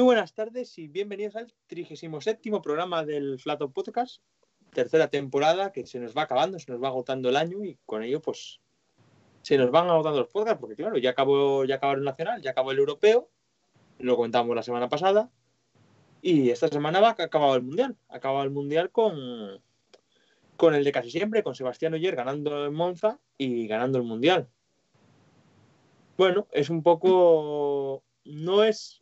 Muy buenas tardes y bienvenidos al 37 programa del Flato Podcast, tercera temporada que se nos va acabando, se nos va agotando el año y con ello pues se nos van agotando los podcasts porque claro, ya acabó, ya acabó el nacional, ya acabó el europeo, lo comentamos la semana pasada y esta semana va ha acabado el mundial, ha acabado el mundial con, con el de casi siempre, con Sebastián Oyer ganando en Monza y ganando el mundial. Bueno, es un poco, no es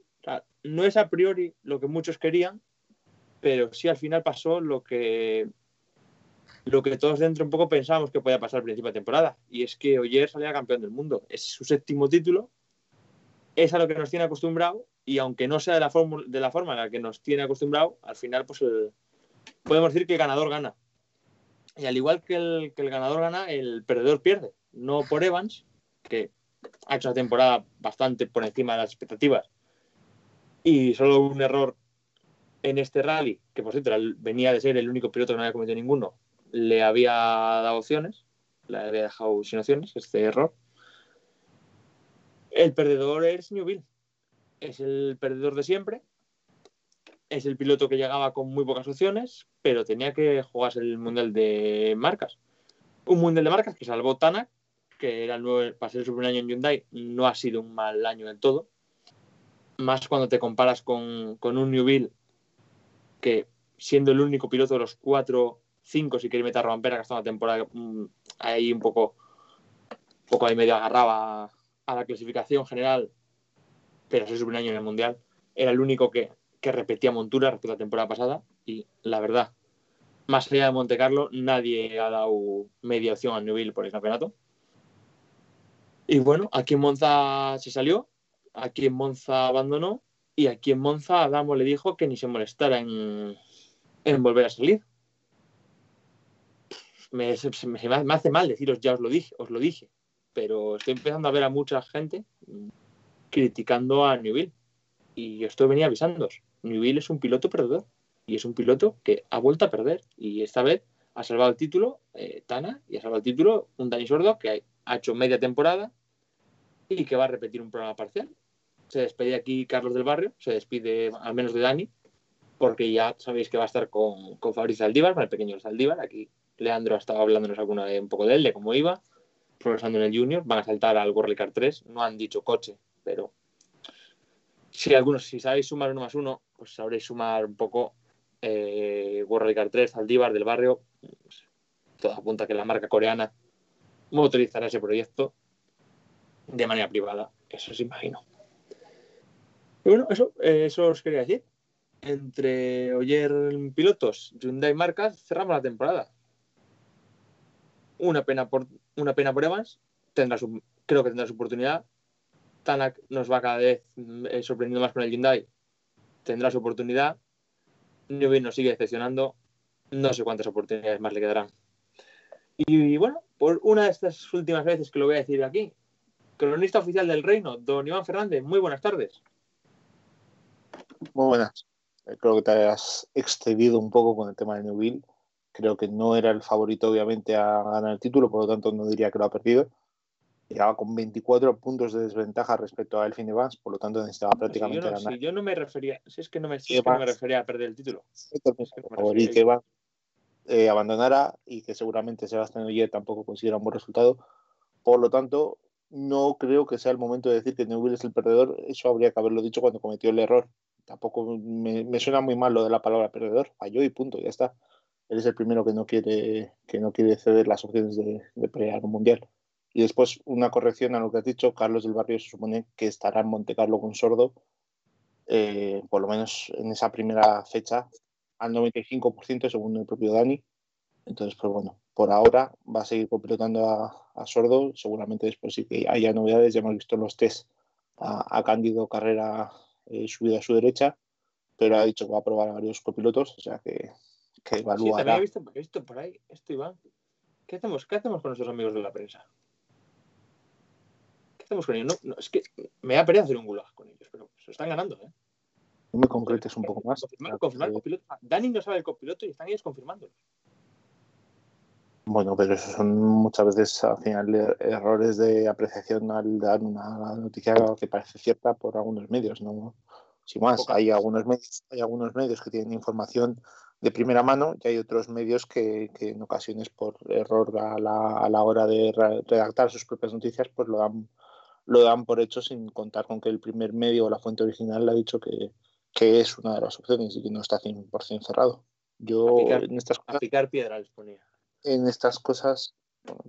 no es a priori lo que muchos querían, pero sí al final pasó lo que lo que todos dentro un poco pensábamos que podía pasar al principio de temporada. Y es que Oyer salía campeón del mundo. Es su séptimo título. Es a lo que nos tiene acostumbrado. Y aunque no sea de la, fórmula- de la forma en la que nos tiene acostumbrado, al final pues podemos decir que el ganador gana. Y al igual que el, que el ganador gana, el perdedor pierde. No por Evans, que ha hecho una temporada bastante por encima de las expectativas, y solo un error en este rally, que por cierto venía de ser el único piloto que no había cometido ninguno, le había dado opciones, le había dejado sin opciones, este error. El perdedor es Newville. Es el perdedor de siempre. Es el piloto que llegaba con muy pocas opciones, pero tenía que jugarse el mundial de marcas. Un mundial de marcas que salvó Tanak, que era el nuevo, para ser su primer año en Hyundai, no ha sido un mal año del todo más cuando te comparas con, con un Newville que siendo el único piloto de los cuatro, cinco, si queréis meter a Rompera, que ha estado una temporada mm, ahí un poco, un poco ahí medio agarraba a la clasificación general, pero es su primer año en el Mundial, era el único que, que repetía montura respecto a la temporada pasada y la verdad, más allá de Monte Carlo, nadie ha dado media opción al Newville por el campeonato. Y bueno, aquí en Monza se salió, aquí en Monza abandonó y aquí en Monza Adamo le dijo que ni se molestara en, volver a salir. Me, hace mal deciros, ya os lo dije, os lo dije, pero estoy empezando a ver a mucha gente criticando a Newville y esto venía avisándoos. Newville es un piloto perdedor y es un piloto que ha vuelto a perder y esta vez ha salvado el título eh, Tana y ha salvado el título un Dani Sordo que ha hecho media temporada y que va a repetir un programa parcial. Se despide aquí Carlos del Barrio, se despide al menos de Dani, porque ya sabéis que va a estar con, con Fabrizio Aldívar, con el pequeño Aldívar. Aquí Leandro ha estado hablándonos alguna vez un poco de él, de cómo iba, progresando en el Junior. Van a saltar al World Car 3, no han dicho coche, pero si algunos, si sabéis sumar uno más uno, pues sabréis sumar un poco eh, World Car 3, Aldívar del Barrio. Todo apunta que la marca coreana motorizará ese proyecto de manera privada, eso se imagino. Y bueno, eso, eh, eso os quería decir. Entre Oyer pilotos, Hyundai marcas, cerramos la temporada. Una pena por, una pena por Evans, tendrá su, creo que tendrá su oportunidad. Tanak nos va cada vez eh, sorprendiendo más con el Hyundai, tendrá su oportunidad. Newby nos sigue decepcionando, no sé cuántas oportunidades más le quedarán. Y, bueno, por una de estas últimas veces que lo voy a decir aquí, cronista oficial del reino, don Iván Fernández, muy buenas tardes. Muy buenas. Eh, Creo que te has excedido un poco con el tema de Newville. Creo que no era el favorito, obviamente, a ganar el título, por lo tanto, no diría que lo ha perdido. Llegaba con 24 puntos de desventaja respecto a Elfin Evans, por lo tanto, necesitaba prácticamente si yo, no, ganar. si yo no me refería, si es que no me, si es que no me refería a perder el título. El Es que no Evans. eh, abandonara y que seguramente Sebastián Oyer tampoco consiguiera un buen resultado. Por lo tanto, no creo que sea el momento de decir que Newell es el perdedor. Eso habría que haberlo dicho cuando cometió el error. Tampoco me, suena muy mal lo de la palabra perdedor. Falló y punto, ya está. Él es el primero que no quiere, que no quiere ceder las opciones de, de un mundial. Y después una corrección a lo que has dicho, Carlos del Barrio se supone que estará en Monte Carlo con Sordo, eh, por lo menos en esa primera fecha, al 95% según el propio Dani. Entonces, pues bueno, por ahora va a seguir completando a, Sordo, seguramente después sí que haya novedades, ya hemos visto los test a, Cándido Carrera eh, subido a su derecha, pero ha dicho que va a probar a varios copilotos, o sea que, que evaluará. Sí, también he visto, he visto por ahí esto, Iván. ¿Qué hacemos, ¿Qué hacemos con nuestros amigos de la prensa? hacemos con ellos? No, es que me da pereza hacer un gulag con ellos, pero se están ganando, ¿eh? No me concretes un poco más. Confirmar, copiloto. Dani no sabe el copiloto y están ellos confirmándolo. Bueno, pero eso son muchas veces al final errores de apreciación al dar una noticia que parece cierta por algunos medios, ¿no? Sin más, hay algunos medios, hay algunos medios que tienen información de primera mano y hay otros medios que, que en ocasiones por error a la, a la, hora de redactar sus propias noticias pues lo dan lo dan por hecho sin contar con que el primer medio o la fuente original le ha dicho que, que es una de las opciones y que no está 100% cerrado. Yo en estas cosas, picar piedra les ponía. En estas cosas,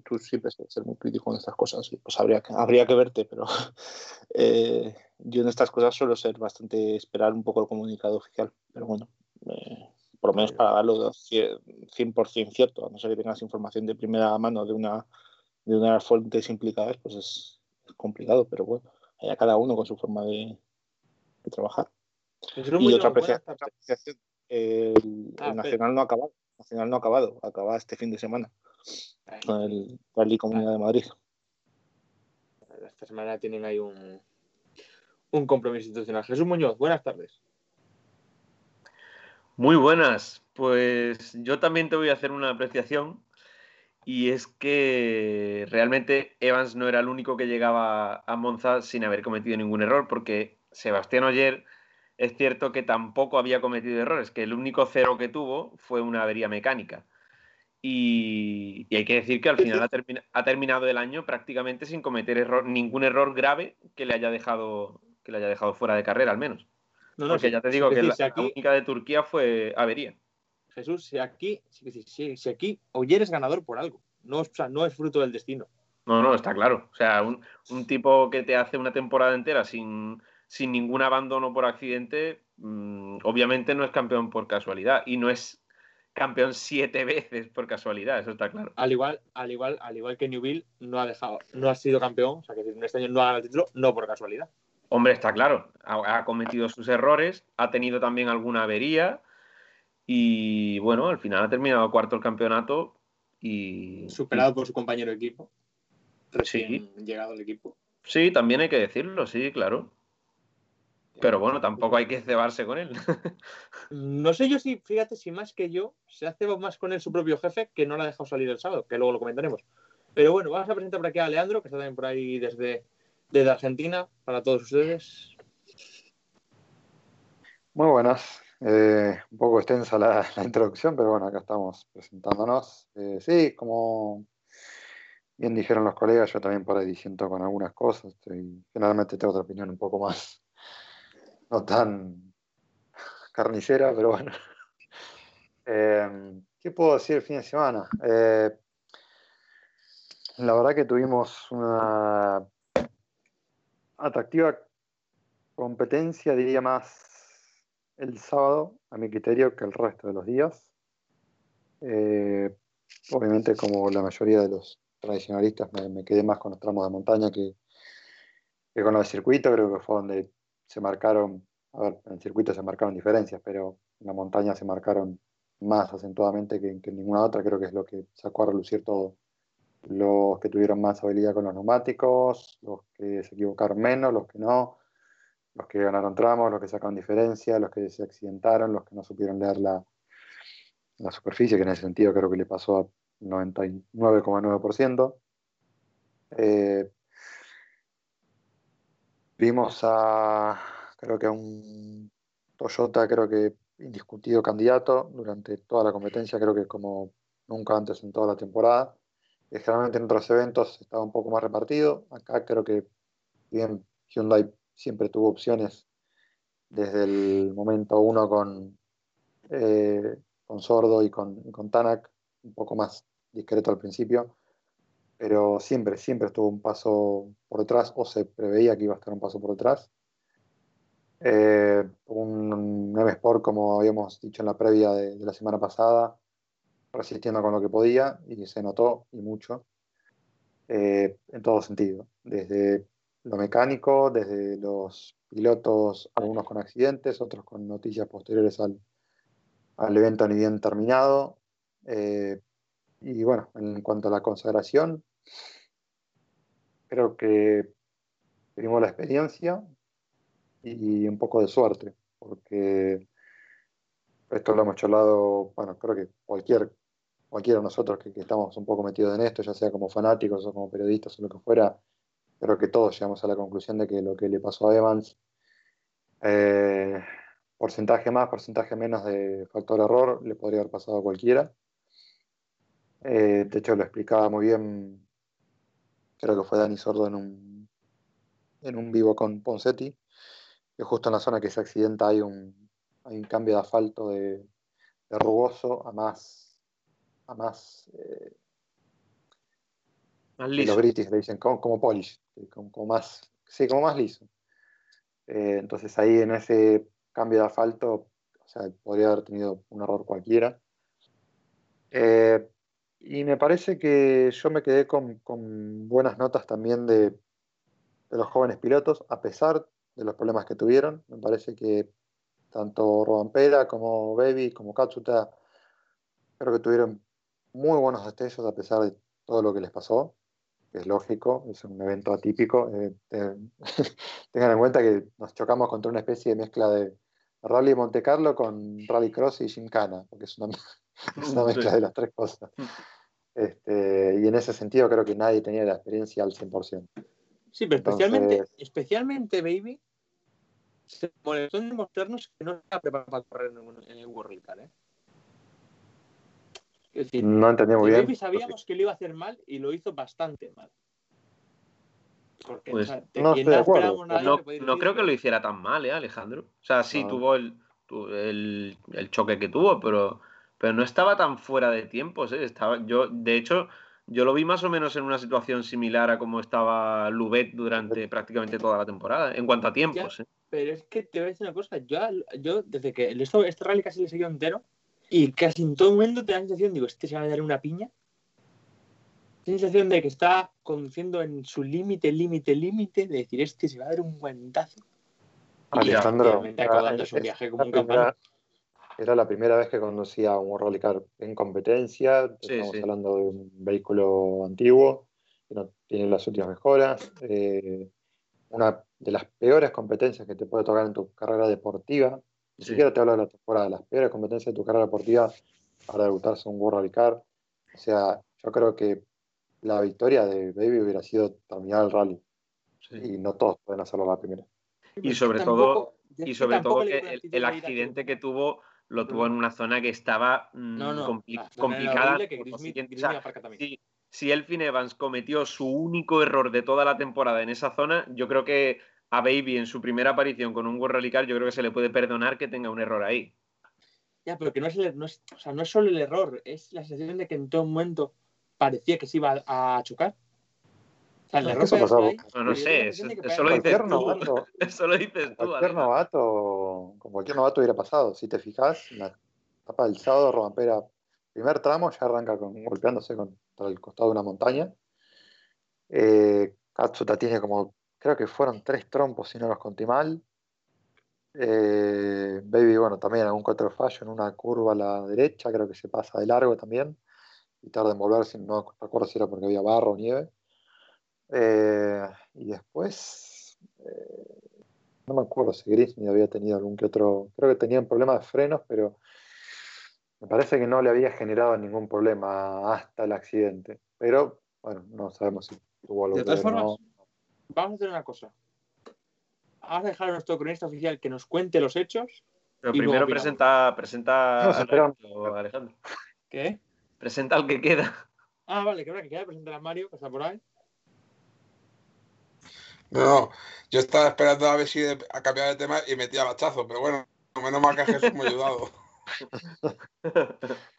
tú siempre sueles ser muy crítico en estas cosas, pues habría que, habría que verte, pero eh, yo en estas cosas suelo ser bastante esperar un poco el comunicado oficial, pero bueno, eh, por lo menos para darlo 100% cierto, a no ser que tengas información de primera mano de una de una de las fuentes implicadas, pues es, complicado, pero bueno, a cada uno con su forma de, trabajar. Y otra apreciación, el, ah, Nacional no ha acabado, Nacional no ha acabado, acaba este fin de semana con el Rally Comunidad de Madrid. Esta semana tienen ahí un, un compromiso institucional. Jesús Muñoz, buenas tardes. Muy buenas. Pues yo también te voy a hacer una apreciación y es que realmente Evans no era el único que llegaba a Monza sin haber cometido ningún error, porque Sebastián Oyer es cierto que tampoco había cometido errores, que el único cero que tuvo fue una avería mecánica. Y, hay que decir que al final ha, terminado el año prácticamente sin cometer error, ningún error grave que le haya dejado, que le haya dejado fuera de carrera, al menos. No, porque ya te digo que la, única de Turquía fue avería. Jesús, si aquí, si, aquí Oyer es ganador por algo, no, no es fruto del destino. No, no, está claro. O sea, un, tipo que te hace una temporada entera sin, sin ningún abandono por accidente, mm, obviamente no es campeón por casualidad y no es campeón siete veces por casualidad, eso está claro. Al igual, al igual, al igual que Newville no ha dejado, no ha sido campeón, o sea que en este año no ha ganado el título, no por casualidad. Hombre, está claro, ha, cometido sus errores, ha tenido también alguna avería, y bueno, al final ha terminado cuarto el campeonato y. Superado por su compañero de equipo. Recién llegado al equipo. Sí, también hay que decirlo, sí, claro. Pero bueno, tampoco hay que cebarse con él. no sé yo si, fíjate, si más que yo se ha cebado más con él su propio jefe que no lo ha dejado salir el sábado, que luego lo comentaremos. Pero bueno, vamos a presentar por aquí a Leandro, que está también por ahí desde, desde Argentina, para todos ustedes. Muy buenas. Eh, un poco extensa la, introducción, pero bueno, acá estamos presentándonos. Eh, sí, como bien dijeron los colegas, yo también por ahí diciendo con algunas cosas. Y generalmente tengo otra opinión un poco más, no tan carnicera, pero bueno. Eh, ¿Qué puedo decir el fin de semana? la verdad que tuvimos una atractiva competencia, diría más el sábado, a mi criterio, que el resto de los días. Eh, obviamente, como la mayoría de los tradicionalistas, me, quedé más con los tramos de montaña que, con los de circuito. Creo que fue donde se marcaron, a ver, en el circuito se marcaron diferencias, pero en la montaña se marcaron más acentuadamente que, que en ninguna otra. Creo que es lo que sacó a relucir todo. Los que tuvieron más habilidad con los neumáticos, los que se equivocaron menos, los que no los que ganaron tramos, los que sacaron diferencia, los que se accidentaron, los que no supieron leer la, la superficie, que en ese sentido creo que le pasó a 99,9%. Eh, vimos a, creo que a un Toyota, creo que indiscutido candidato durante toda la competencia, creo que como nunca antes en toda la temporada. Eh, generalmente en otros eventos estaba un poco más repartido. Acá creo que bien Hyundai siempre tuvo opciones desde el momento uno con, eh, con Sordo y con, y con Tanak, un poco más discreto al principio, pero siempre, siempre estuvo un paso por detrás o se preveía que iba a estar un paso por detrás. Eh, un, M Sport, como habíamos dicho en la previa de, de, la semana pasada, resistiendo con lo que podía y se notó y mucho eh, en todo sentido, desde lo mecánico, desde los pilotos, algunos con accidentes, otros con noticias posteriores al, al evento ni bien terminado. Eh, y bueno, en cuanto a la consagración, creo que tuvimos la experiencia y un poco de suerte, porque esto lo hemos charlado, bueno, creo que cualquier, cualquiera de nosotros que, estamos un poco metidos en esto, ya sea como fanáticos o como periodistas o lo que fuera, creo que todos llegamos a la conclusión de que lo que le pasó a Evans, eh, porcentaje más, porcentaje menos de factor error, le podría haber pasado a cualquiera. Eh, de hecho, lo explicaba muy bien, creo que fue Dani Sordo en un, en un vivo con Poncetti, que justo en la zona que se accidenta hay un, hay un cambio de asfalto de, de rugoso a más, a más, eh, más liso. los british le dicen como, como polish, como, como, más, sí, como más liso. Eh, entonces ahí en ese cambio de asfalto, o sea, podría haber tenido un error cualquiera. Eh, y me parece que yo me quedé con, con buenas notas también de, los jóvenes pilotos, a pesar de los problemas que tuvieron. Me parece que tanto Robampera como Baby, como Katsuta, creo que tuvieron muy buenos destellos a pesar de todo lo que les pasó. Es lógico, es un evento atípico. Eh, eh, tengan en cuenta que nos chocamos contra una especie de mezcla de Rally Monte Carlo con Rally Cross y Gymkhana, porque es una, es una mezcla de las tres cosas. Este, y en ese sentido creo que nadie tenía la experiencia al 100%. Sí, pero especialmente, Entonces... especialmente Baby se molestó en demostrarnos que no estaba preparado para correr en el World Cup, ¿eh? Es decir, no entendí muy bien. Baby sabíamos que lo iba a hacer mal y lo hizo bastante mal. Porque Pues, o sea, de no estoy de acuerdo. No, no creo que que- lo hiciera tan mal, ¿eh, Alejandro? O sea, sí No. tuvo el, tu- el, el choque que tuvo, pero, pero no estaba tan fuera de tiempos, ¿eh? Estaba, yo, de hecho, yo lo vi más o menos en una situación similar a como estaba Lubet durante prácticamente toda la temporada, en cuanto a tiempos, ¿eh? Pero es que te voy a decir una cosa, yo, yo desde que esto, este rally casi le siguió entero y casi en todo momento te da la sensación, digo, este se va a dar una piña. La sensación de que está conduciendo en su límite, límite, límite, de decir, este se va a dar un guantazo. Y Alejandro, un es- viaje como un. Era la primera vez que conducía un Rally Car en competencia. Sí, Estamos sí. hablando de un vehículo antiguo que no tiene las últimas mejoras. eh, una de las peores competencias que te puede tocar en tu carrera deportiva. Ni Sí. siquiera te hablo de la temporada, las peores competencias de tu carrera deportiva para debutarse en un World Rally Car. O sea, yo creo que la victoria de Baby hubiera sido terminar el rally. Sí. Y no todos pueden hacerlo a la primera. Y sobre todo, y sobre todo que el, el accidente que tuvo lo tuvo en una zona que estaba mm, No, no, compli- complicada. si, si Elfin Evans cometió su único error de toda la temporada en esa zona, yo creo que a Baby en su primera aparición con un World Rally Car, yo creo que se le puede perdonar que tenga un error ahí. Ya, pero que no es, el- no es, o sea, no es solo el error, es la sensación de que en todo momento parecía que se iba a, a chocar. El pasaba- ahí, No, no sé, eso, de lo dices novato, Eso lo dices tú, cualquier novato, con cualquier novato hubiera pasado. Si te fijas, en la etapa del sábado, Robampera, primer tramo, ya arranca con, golpeándose contra el costado de una montaña. Eh, Katsuta tiene como, creo que fueron tres trompos, si no los conté mal. Eh, Baby, bueno, también algún cuatro fallo en una curva a la derecha, creo que se pasa de largo también. Y tarda en volverse, no recuerdo si era porque había barro o nieve. Eh, y después, eh, no me acuerdo si Grismy había tenido algún que otro, creo que tenía un problema de frenos, pero me parece que no le había generado ningún problema hasta el accidente. Pero bueno, no sabemos si tuvo algo De todas o no. formas, vamos a hacer una cosa. Vamos a dejar a nuestro cronista oficial que nos cuente los hechos Pero primero presenta, presenta No, resto, Alejandro. ¿Qué? Presenta al que queda. Ah, vale, que ahora que queda presentar a Mario, que está por ahí. No, yo estaba esperando a ver si de- a cambiar de tema y metía el hachazo, pero bueno, menos mal que Jesús me ha ayudado.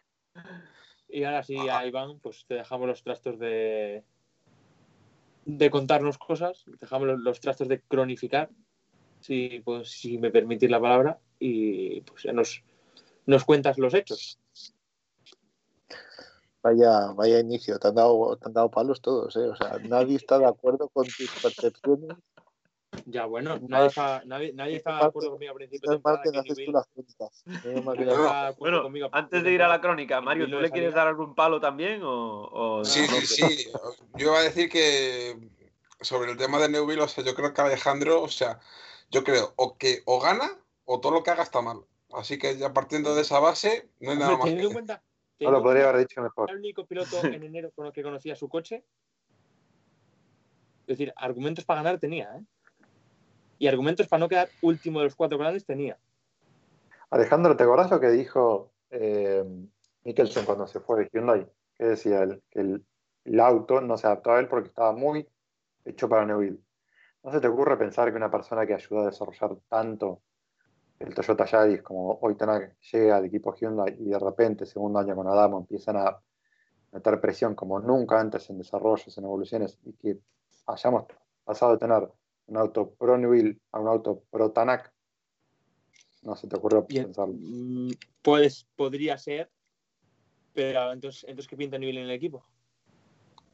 Y ahora sí, a Iván, pues te dejamos los trastos de de contarnos cosas, dejamos los, los trastos de cronificar, si, pues, si me permitís la palabra, y pues ya nos, nos cuentas los hechos. Vaya, vaya inicio, te han dado, te han dado palos todos, ¿eh? O sea, nadie está de acuerdo con tus percepciones. Ya, bueno, No, nadie, está, nadie, nadie estaba de acuerdo conmigo al principio de que que no haces tú las crónicas. No- Bueno, conmigo antes de ir a la crónica, Mario, ¿tú le quieres dar algún palo también? O, o- Sí, sí, sí. Yo iba a decir que sobre el tema de Neuville, o sea, yo creo que Alejandro, o sea, yo creo o que o gana o todo lo que haga está mal. Así que ya partiendo de esa base, no hay nada Hombre, más que en cuenta, No lo podría haber dicho mejor. era el único piloto en enero con el que conocía su coche. Es decir, argumentos para ganar tenía, ¿eh? Y argumentos para no quedar último de los cuatro grandes tenía. Alejandro, ¿te acordás lo que dijo eh, Mikkelsen cuando se fue de Hyundai? Que decía él, que el, el auto no se adaptó a él porque estaba muy hecho para Neuville. ¿No se te ocurre pensar que una persona que ayudó a desarrollar tanto el Toyota Yaris como hoy Tanak llega al equipo Hyundai y de repente, segundo año con Adamo, empiezan a meter presión como nunca antes en desarrollos, en evoluciones, y que hayamos pasado de tener un auto pro Neuville a un auto pro Tanak? No se te ocurrió Y- pensarlo. Mm, Pues podría ser, pero entonces, entonces ¿qué pinta nivel en el equipo?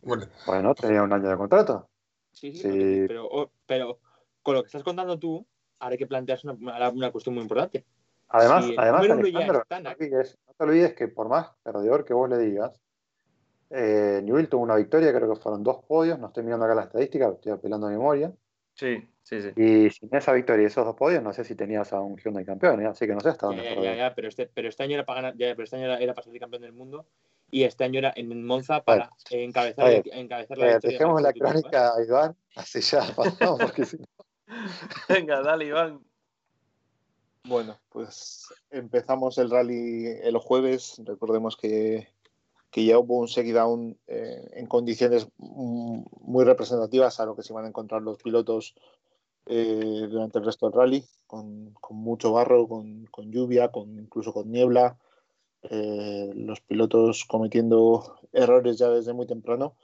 Bueno, Bueno, tenía un año de contrato. Sí, sí, Sí. Pero, pero con lo que estás contando tú, ahora hay que plantearse una, una cuestión muy importante. Además, el además Alejandro, no, te olvides, no te olvides que por más perdedor que vos le digas, eh, Newell tuvo una victoria, creo que fueron dos podios, no estoy mirando acá la estadística, estoy apelando a memoria. Sí, sí, sí. Y sin esa victoria y esos dos podios, no sé si tenías a un Hyundai campeón, ¿eh? así que no sé hasta dónde ya, ya, ya, pero, este, pero este año era para ganar, ya, pero este año era, era para ser campeón del mundo y este año era en Monza para encabezar, Vale. encabezar la Eh, victoria. dejemos la ¿eh? crónica a Iván, así ya pasamos, porque si no. Venga, dale, Iván. Bueno, pues empezamos el rally el jueves. Recordemos que, ya hubo un check down eh, en condiciones mm, muy representativas a lo que se iban a encontrar los pilotos eh, durante el resto del rally, con, mucho barro, con, con lluvia, con, incluso con niebla. eh, los pilotos cometiendo errores ya desde muy temprano.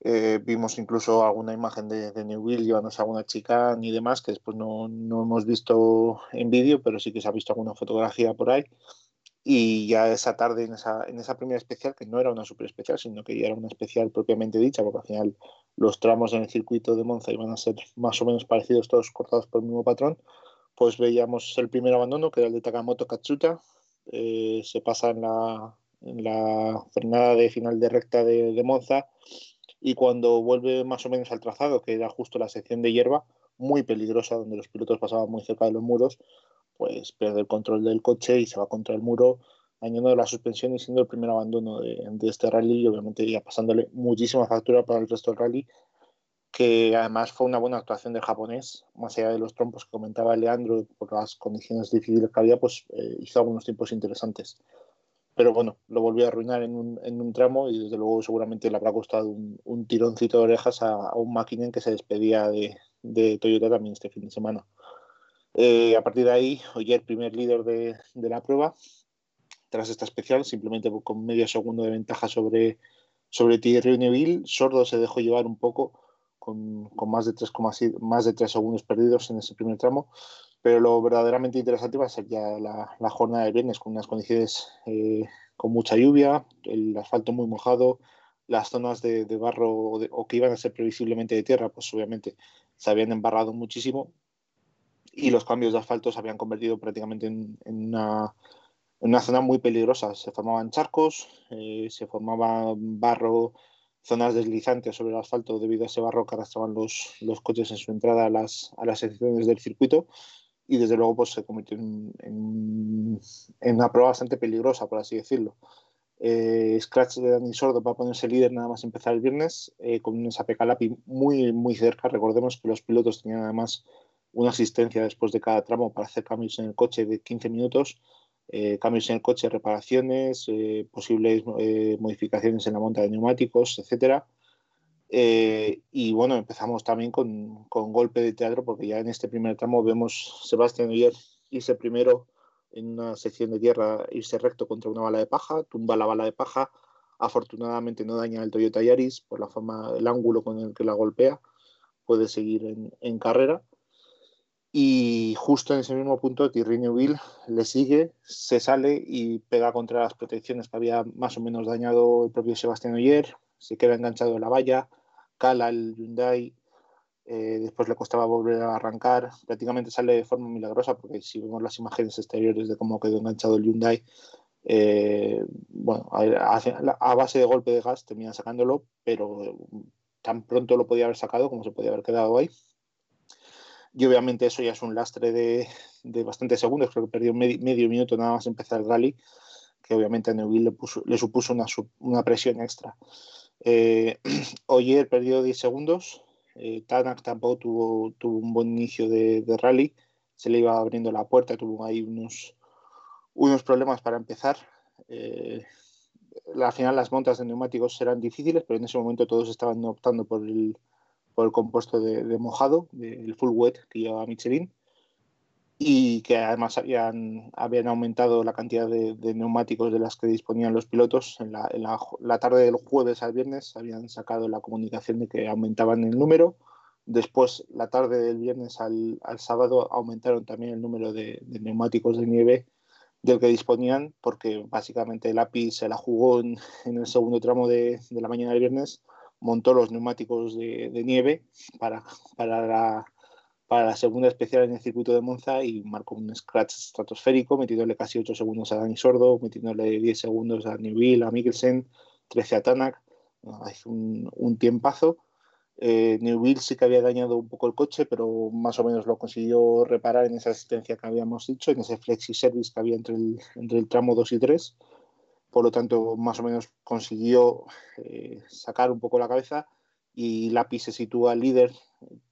Eh, vimos incluso alguna imagen de, de Newville llevándose a alguna chica y demás, que después no, no hemos visto en vídeo, pero sí que se ha visto alguna fotografía por ahí. Y ya esa tarde, en esa, en esa primera especial, que no era una super especial, sino que ya era una especial propiamente dicha, porque al final los tramos en el circuito de Monza iban a ser más o menos parecidos, todos cortados por el mismo patrón, pues veíamos el primer abandono, que era el de Takamoto Katsuta. Eh, se pasa en la, en la frenada de final de recta de, de Monza y cuando vuelve más o menos al trazado, que era justo la sección de hierba, muy peligrosa, donde los pilotos pasaban muy cerca de los muros, pues pierde el control del coche y se va contra el muro, dañando la suspensión y siendo el primer abandono de, este rally y obviamente ya pasándole muchísima factura para el resto del rally, que además fue una buena actuación del japonés, más allá de los trompos que comentaba Leandro, por las condiciones difíciles que había, pues eh, hizo algunos tiempos interesantes pero bueno, lo volvió a arruinar en un, en un tramo y desde luego seguramente le habrá costado un, un tironcito de orejas a, a un Makinen que se despedía de, de, Toyota también este fin de semana. Eh, a partir de ahí, Oyer, primer líder de, de, la prueba, tras esta especial, simplemente con medio segundo de ventaja sobre, sobre Thierry Neuville, Sordo se dejó llevar un poco con, más, de 3, más de 3 segundos perdidos en ese primer tramo pero lo verdaderamente interesante va a ser ya la, jornada de viernes con unas condiciones eh, con mucha lluvia, el asfalto muy mojado, las zonas de, barro o, que iban a ser previsiblemente de tierra, pues obviamente se habían embarrado muchísimo y los cambios de asfalto se habían convertido prácticamente en, en, una, en una, zona muy peligrosa. Se formaban charcos, eh, se formaba barro, zonas deslizantes sobre el asfalto debido a ese barro que arrastraban los, los coches en su entrada a las, a las secciones del circuito y desde luego pues se convirtió en, en, en, una prueba bastante peligrosa, por así decirlo. Eh, Scratch de Dani Sordo va a ponerse líder nada más empezar el viernes, eh, con un SAP Calapi muy, muy cerca. Recordemos que los pilotos tenían además una asistencia después de cada tramo para hacer cambios en el coche de 15 minutos, eh, cambios en el coche, reparaciones, eh, posibles eh, modificaciones en la monta de neumáticos, etcétera. y bueno, empezamos también con, con, golpe de teatro porque ya en este primer tramo vemos Sebastián Oyer irse primero en una sección de tierra, irse recto contra una bala de paja, tumba la bala de paja, afortunadamente no daña el Toyota Yaris por la forma, el ángulo con el que la golpea, puede seguir en, en carrera y justo en ese mismo punto Thierry Neuville le sigue, se sale y pega contra las protecciones que había más o menos dañado el propio Sebastián Oyer, se queda enganchado en la valla, cala el Hyundai, eh, después le costaba volver a arrancar, prácticamente sale de forma milagrosa porque si vemos las imágenes exteriores de cómo quedó enganchado el Hyundai, eh, bueno, a, a, base de golpe de gas termina sacándolo, pero tan pronto lo podía haber sacado como se podía haber quedado ahí y obviamente eso ya es un lastre de, de bastantes segundos, creo que perdió medio, minuto nada más empezar el rally, que obviamente a Neuville le, le supuso una, una, presión extra. Eh, Oyer perdió 10 segundos, eh, Tanak tampoco tuvo, tuvo un buen inicio de, de, rally, se le iba abriendo la puerta, tuvo ahí unos, unos problemas para empezar. Eh, al final las montas de neumáticos eran difíciles, pero en ese momento todos estaban optando por el, el compuesto de, mojado, del full wet que llevaba Michelin, y que además habían, habían aumentado la cantidad de, neumáticos de las que disponían los pilotos. En, la, tarde del jueves al viernes habían sacado la comunicación de que aumentaban el número. Después, la tarde del viernes al, sábado, aumentaron también el número de, neumáticos de nieve del que disponían, porque básicamente el API se la jugó en, el segundo tramo de, la mañana del viernes montó los neumáticos de, nieve para, para, la, para la segunda especial en el circuito de Monza y marcó un scratch estratosférico, metiéndole casi 8 segundos a Dani Sordo, metiéndole 10 segundos a Newville, a Mikkelsen, 13 a Tanak. Hace un, un tiempazo. Eh, sí que había dañado un poco el coche, pero más o menos lo consiguió reparar en esa asistencia que habíamos dicho, en ese flexi service que había entre el, entre el tramo 2 y 3 por lo tanto más o menos consiguió eh, sacar un poco la cabeza y Lapi se sitúa líder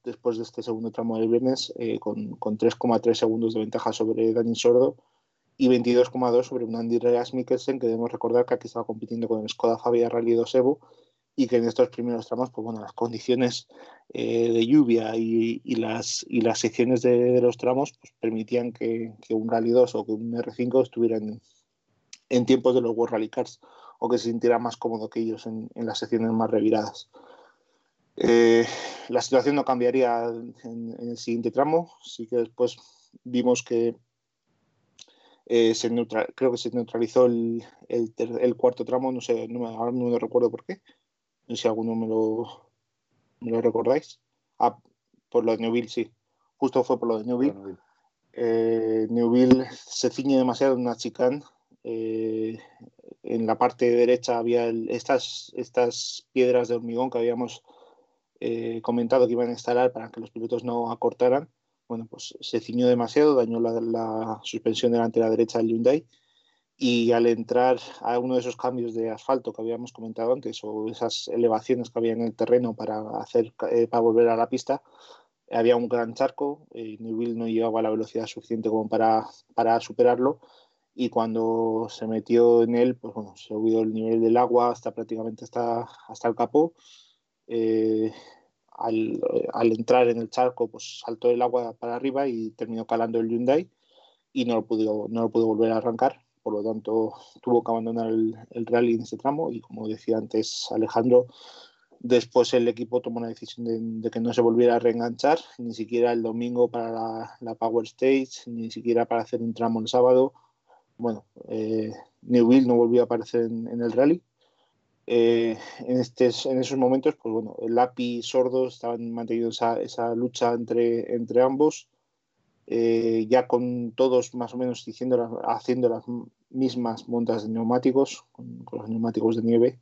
después de este segundo tramo del viernes eh, con, con 3,3 segundos de ventaja sobre Dani Sordo y 22,2 sobre un Andy Reas Mikkelsen que debemos recordar que aquí estaba compitiendo con el Skoda Fabia Rally 2 Evo y que en estos primeros tramos, pues bueno, las condiciones eh, de lluvia y, y, las, y las secciones de, de los tramos pues permitían que, que, un Rally 2 o que un R5 estuvieran en tiempos de los World Rally Cars o que se sintiera más cómodo que ellos en, en las secciones más reviradas. Eh, la situación no cambiaría en, en, el siguiente tramo, sí que después vimos que eh, se neutral, creo que se neutralizó el, el, el, cuarto tramo, no sé, no, ahora no me recuerdo por qué, no sé si alguno me lo, me lo recordáis. Ah, por lo de Newville, sí, justo fue por lo de Newville. Bueno, eh, Newville se ciñe demasiado en una chicane eh, en la parte derecha había el, estas, estas piedras de hormigón que habíamos eh, comentado que iban a instalar para que los pilotos no acortaran. Bueno, pues se ciñó demasiado, dañó la, la suspensión delantera derecha del Hyundai y al entrar a uno de esos cambios de asfalto que habíamos comentado antes o esas elevaciones que había en el terreno para hacer eh, para volver a la pista había un gran charco eh, Newville no llevaba la velocidad suficiente como para, para superarlo y cuando se metió en él, pues bueno, se subió el nivel del agua hasta prácticamente hasta, hasta el capó. Eh, al, al, entrar en el charco, pues saltó el agua para arriba y terminó calando el Hyundai y no lo pudo, no lo pudo volver a arrancar. Por lo tanto, tuvo que abandonar el, el rally en ese tramo y como decía antes Alejandro, después el equipo tomó la decisión de, de, que no se volviera a reenganchar, ni siquiera el domingo para la, la Power Stage, ni siquiera para hacer un tramo el sábado bueno, eh, Newville no volvió a aparecer en, el rally. Eh, en, en esos momentos, pues bueno, el y Sordo estaban manteniendo esa, lucha entre, entre ambos, eh, ya con todos más o menos haciendo las mismas montas de neumáticos, con, con, los neumáticos de nieve,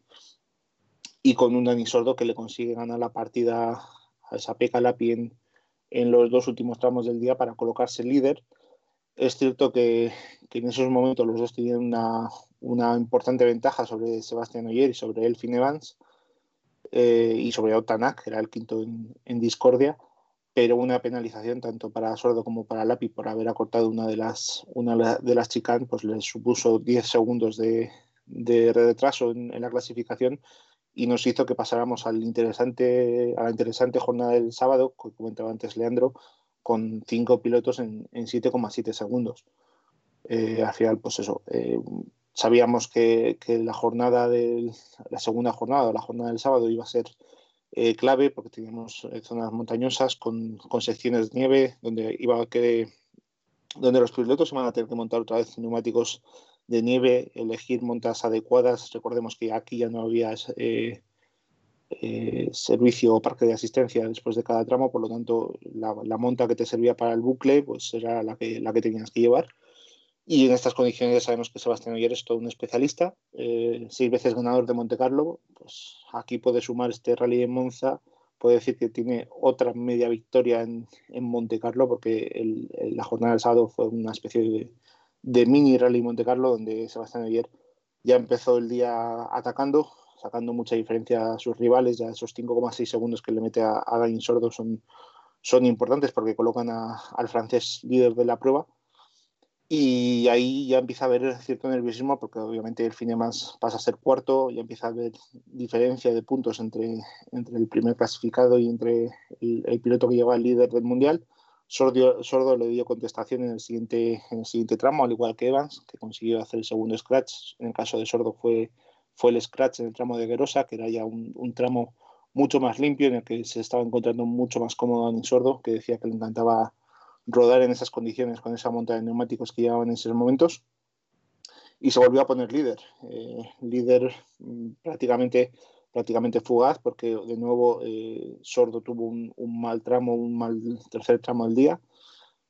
y con un Dani Sordo que le consigue ganar la partida a esa Peca Lapi en, en los dos últimos tramos del día para colocarse líder es cierto que, en esos momentos los dos tenían una, importante ventaja sobre Sebastián Oyer y sobre Elfin Evans eh, y sobre Otanak, que era el quinto en, discordia, pero una penalización tanto para Sordo como para Lapi por haber acortado una de las, una pues les supuso 10 segundos de, retraso en, en, la clasificación y nos hizo que pasáramos al interesante, a la interesante jornada del sábado, que comentaba antes Leandro, con cinco pilotos en, en 7,7 segundos. Eh, al final, pues eso, eh, sabíamos que, la jornada del, la segunda jornada, la jornada del sábado iba a ser eh, clave porque teníamos eh, zonas montañosas con, con, secciones de nieve donde iba a que donde los pilotos iban a tener que montar otra vez neumáticos de nieve, elegir montas adecuadas. Recordemos que aquí ya no había eh, servicio o parque de asistencia después de cada tramo, por lo tanto la, monta que te servía para el bucle pues era la que, la que tenías que llevar. Y en estas condiciones ya sabemos que Sebastián Oyer es todo un especialista, eh, seis veces ganador de Monte Carlo, pues aquí puede sumar este rally de Monza, puede decir que tiene otra media victoria en, en Monte Carlo, porque la jornada del sábado fue una especie de, de mini rally Monte Carlo, donde Sebastián Oyer ya empezó el día atacando, sacando mucha diferencia a sus rivales, ya esos 5,6 segundos que le mete a, a Gain Sordo son, son importantes porque colocan a, al francés líder de la prueba y ahí ya empieza a haber cierto nerviosismo porque obviamente el Finemans pasa a ser cuarto, ya empieza a haber diferencia de puntos entre, entre el primer clasificado y entre el, el piloto que lleva el líder del mundial. Sordo, Sordo, le dio contestación en el, siguiente, en el siguiente tramo, al igual que Evans, que consiguió hacer el segundo scratch. En el caso de Sordo fue, fue el scratch en el tramo de Gerosa, que era ya un, tramo mucho más limpio, en el que se estaba encontrando mucho más cómodo Dani Sordo, que decía que le encantaba rodar en esas condiciones con esa monta de neumáticos que llevaban en esos momentos y se volvió a poner líder. Eh, líder mm, prácticamente, prácticamente fugaz porque de nuevo eh, Sordo tuvo un, un, mal tramo, un mal tercer tramo del día.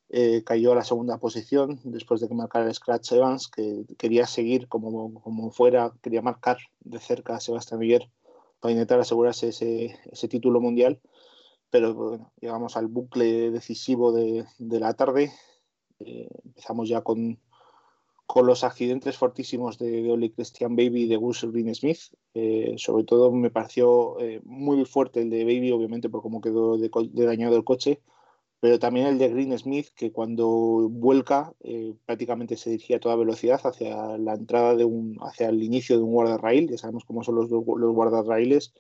Eh, cayó a la segunda posición después de que marcara el Scratch Evans, que quería seguir como, como fuera, quería marcar de cerca a Sebastián Miller para intentar asegurarse ese, ese título mundial pero bueno, llegamos al bucle decisivo de, de la tarde. Eh, empezamos ya con, con, los accidentes fortísimos de, de Oli Christian Baby y de Gus Green Smith. Eh, sobre todo me pareció eh, muy fuerte el de Baby, obviamente por cómo quedó de, de, dañado el coche, pero también el de Green Smith, que cuando vuelca eh, prácticamente se dirigía a toda velocidad hacia la entrada de un, hacia el inicio de un guardarraíl. Ya sabemos cómo son los, los guardarraíles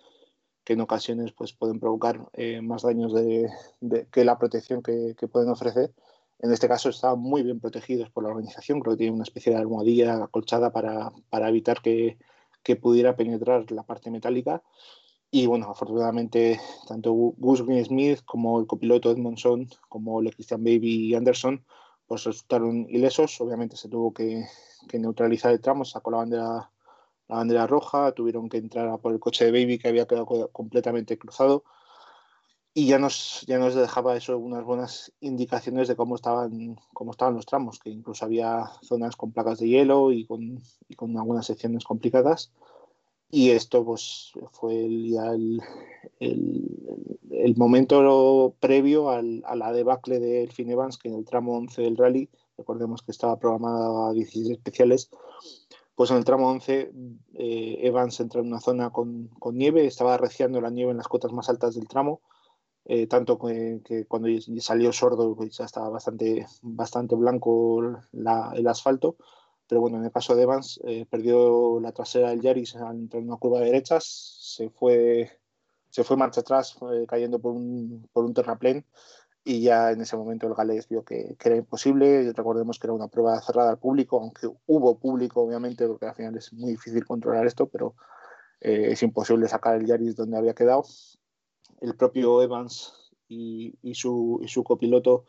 que en ocasiones pues, pueden provocar eh, más daños de, de, que la protección que, que, pueden ofrecer. En este caso estaban muy bien protegidos por la organización, creo que tiene una especie de almohadilla acolchada para, para evitar que, que, pudiera penetrar la parte metálica. Y bueno, afortunadamente tanto Gus Smith como el copiloto Edmondson, como el Christian Baby y Anderson, pues resultaron ilesos. Obviamente se tuvo que, que neutralizar el tramo, sacó la bandera la bandera roja, tuvieron que entrar a por el coche de Baby que había quedado completamente cruzado y ya nos, ya nos dejaba eso unas buenas indicaciones de cómo estaban, cómo estaban los tramos, que incluso había zonas con placas de hielo y con, y con algunas secciones complicadas. Y esto pues, fue el, ya el, el, el momento previo al, a la debacle del Finevans, que en el tramo 11 del rally, recordemos que estaba programada a 16 especiales, pues en el tramo 11 eh, Evans entra en una zona con, con, nieve, estaba arreciando la nieve en las cotas más altas del tramo, eh, tanto que, que, cuando salió sordo pues ya estaba bastante, bastante blanco la, el asfalto, pero bueno, en el caso de Evans eh, perdió la trasera del Yaris al entrar en una curva de derechas, se fue, se fue marcha atrás eh, cayendo por un, por un terraplén y ya en ese momento el galés vio que, que, era imposible. Recordemos que era una prueba cerrada al público, aunque hubo público, obviamente, porque al final es muy difícil controlar esto, pero eh, es imposible sacar el Yaris donde había quedado. El propio Evans y, y, su, y su copiloto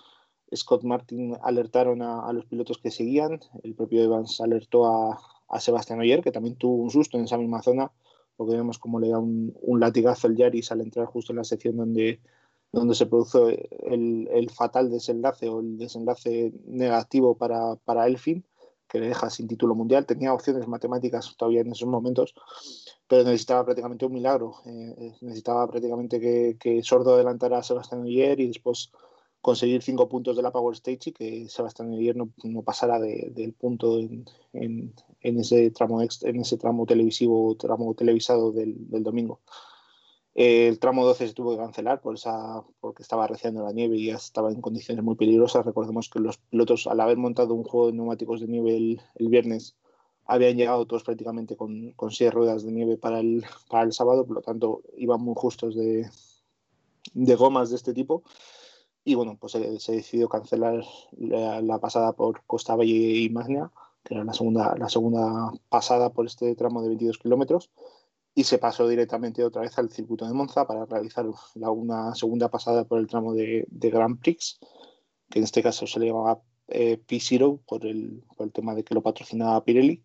Scott Martin alertaron a, los pilotos que seguían. El propio Evans alertó a, a Sebastián Oyer, que también tuvo un susto en esa misma zona, porque vemos cómo le da un, latigazo el Yaris al entrar justo en la sección donde donde se produjo el, fatal desenlace o el desenlace negativo para, para Elfin, que le deja sin título mundial. Tenía opciones matemáticas todavía en esos momentos, pero necesitaba prácticamente un milagro. Eh, necesitaba prácticamente que, que, Sordo adelantara a Sebastián Oyer y después conseguir cinco puntos de la Power Stage y que Sebastián Oyer no, no pasara de, del punto en, en, en, ese tramo en ese tramo televisivo, tramo televisado del, del domingo. El tramo 12 se tuvo que cancelar por esa, porque estaba arreciando la nieve y ya estaba en condiciones muy peligrosas. Recordemos que los pilotos, al haber montado un juego de neumáticos de nieve el, el viernes, habían llegado todos prácticamente con, con seis ruedas de nieve para el, para el sábado, por lo tanto iban muy justos de, de gomas de este tipo. Y bueno, pues se, se decidió cancelar la, la, pasada por Costa Valle y Magna, que era la segunda, la segunda pasada por este tramo de 22 kilómetros, y se pasó directamente otra vez al circuito de Monza para realizar la, una segunda pasada por el tramo de, de Grand Prix, que en este caso se le llamaba eh, P0 por el, por el tema de que lo patrocinaba Pirelli.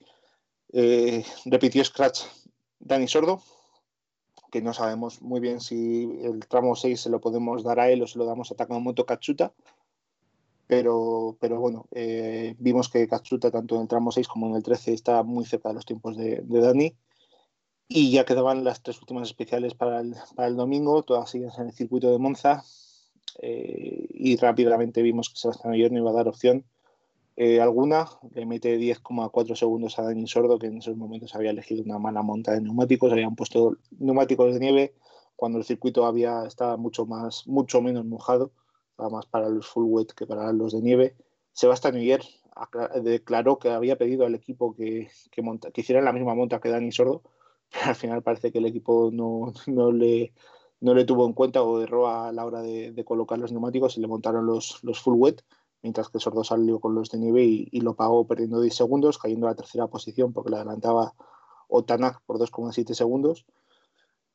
Eh, repitió Scratch Dani Sordo, que no sabemos muy bien si el tramo 6 se lo podemos dar a él o se lo damos a Takamoto Katsuta. Pero, pero bueno, eh, vimos que Katsuta tanto en el tramo 6 como en el 13 está muy cerca de los tiempos de, Dani. Y ya quedaban las tres últimas especiales para el, para el domingo, todas siguen en el circuito de Monza. Eh, y rápidamente vimos que Sebastián Oyer no iba a dar opción eh, alguna. Le mete 10,4 segundos a Dani Sordo, que en esos momentos había elegido una mala monta de neumáticos. Habían puesto neumáticos de nieve cuando el circuito había estaba mucho más, mucho menos mojado, más para los full wet que para los de nieve. Sebastián Oyer declaró que había pedido al equipo que, que, monta, que hiciera la misma monta que Dani Sordo, pero al final parece que el equipo no, no le no le tuvo en cuenta o erró a la hora de, de, colocar los neumáticos y le montaron los, los full wet, mientras que Sordo salió con los de nieve y, y, lo pagó perdiendo 10 segundos, cayendo a la tercera posición porque le adelantaba Otanak por 2,7 segundos.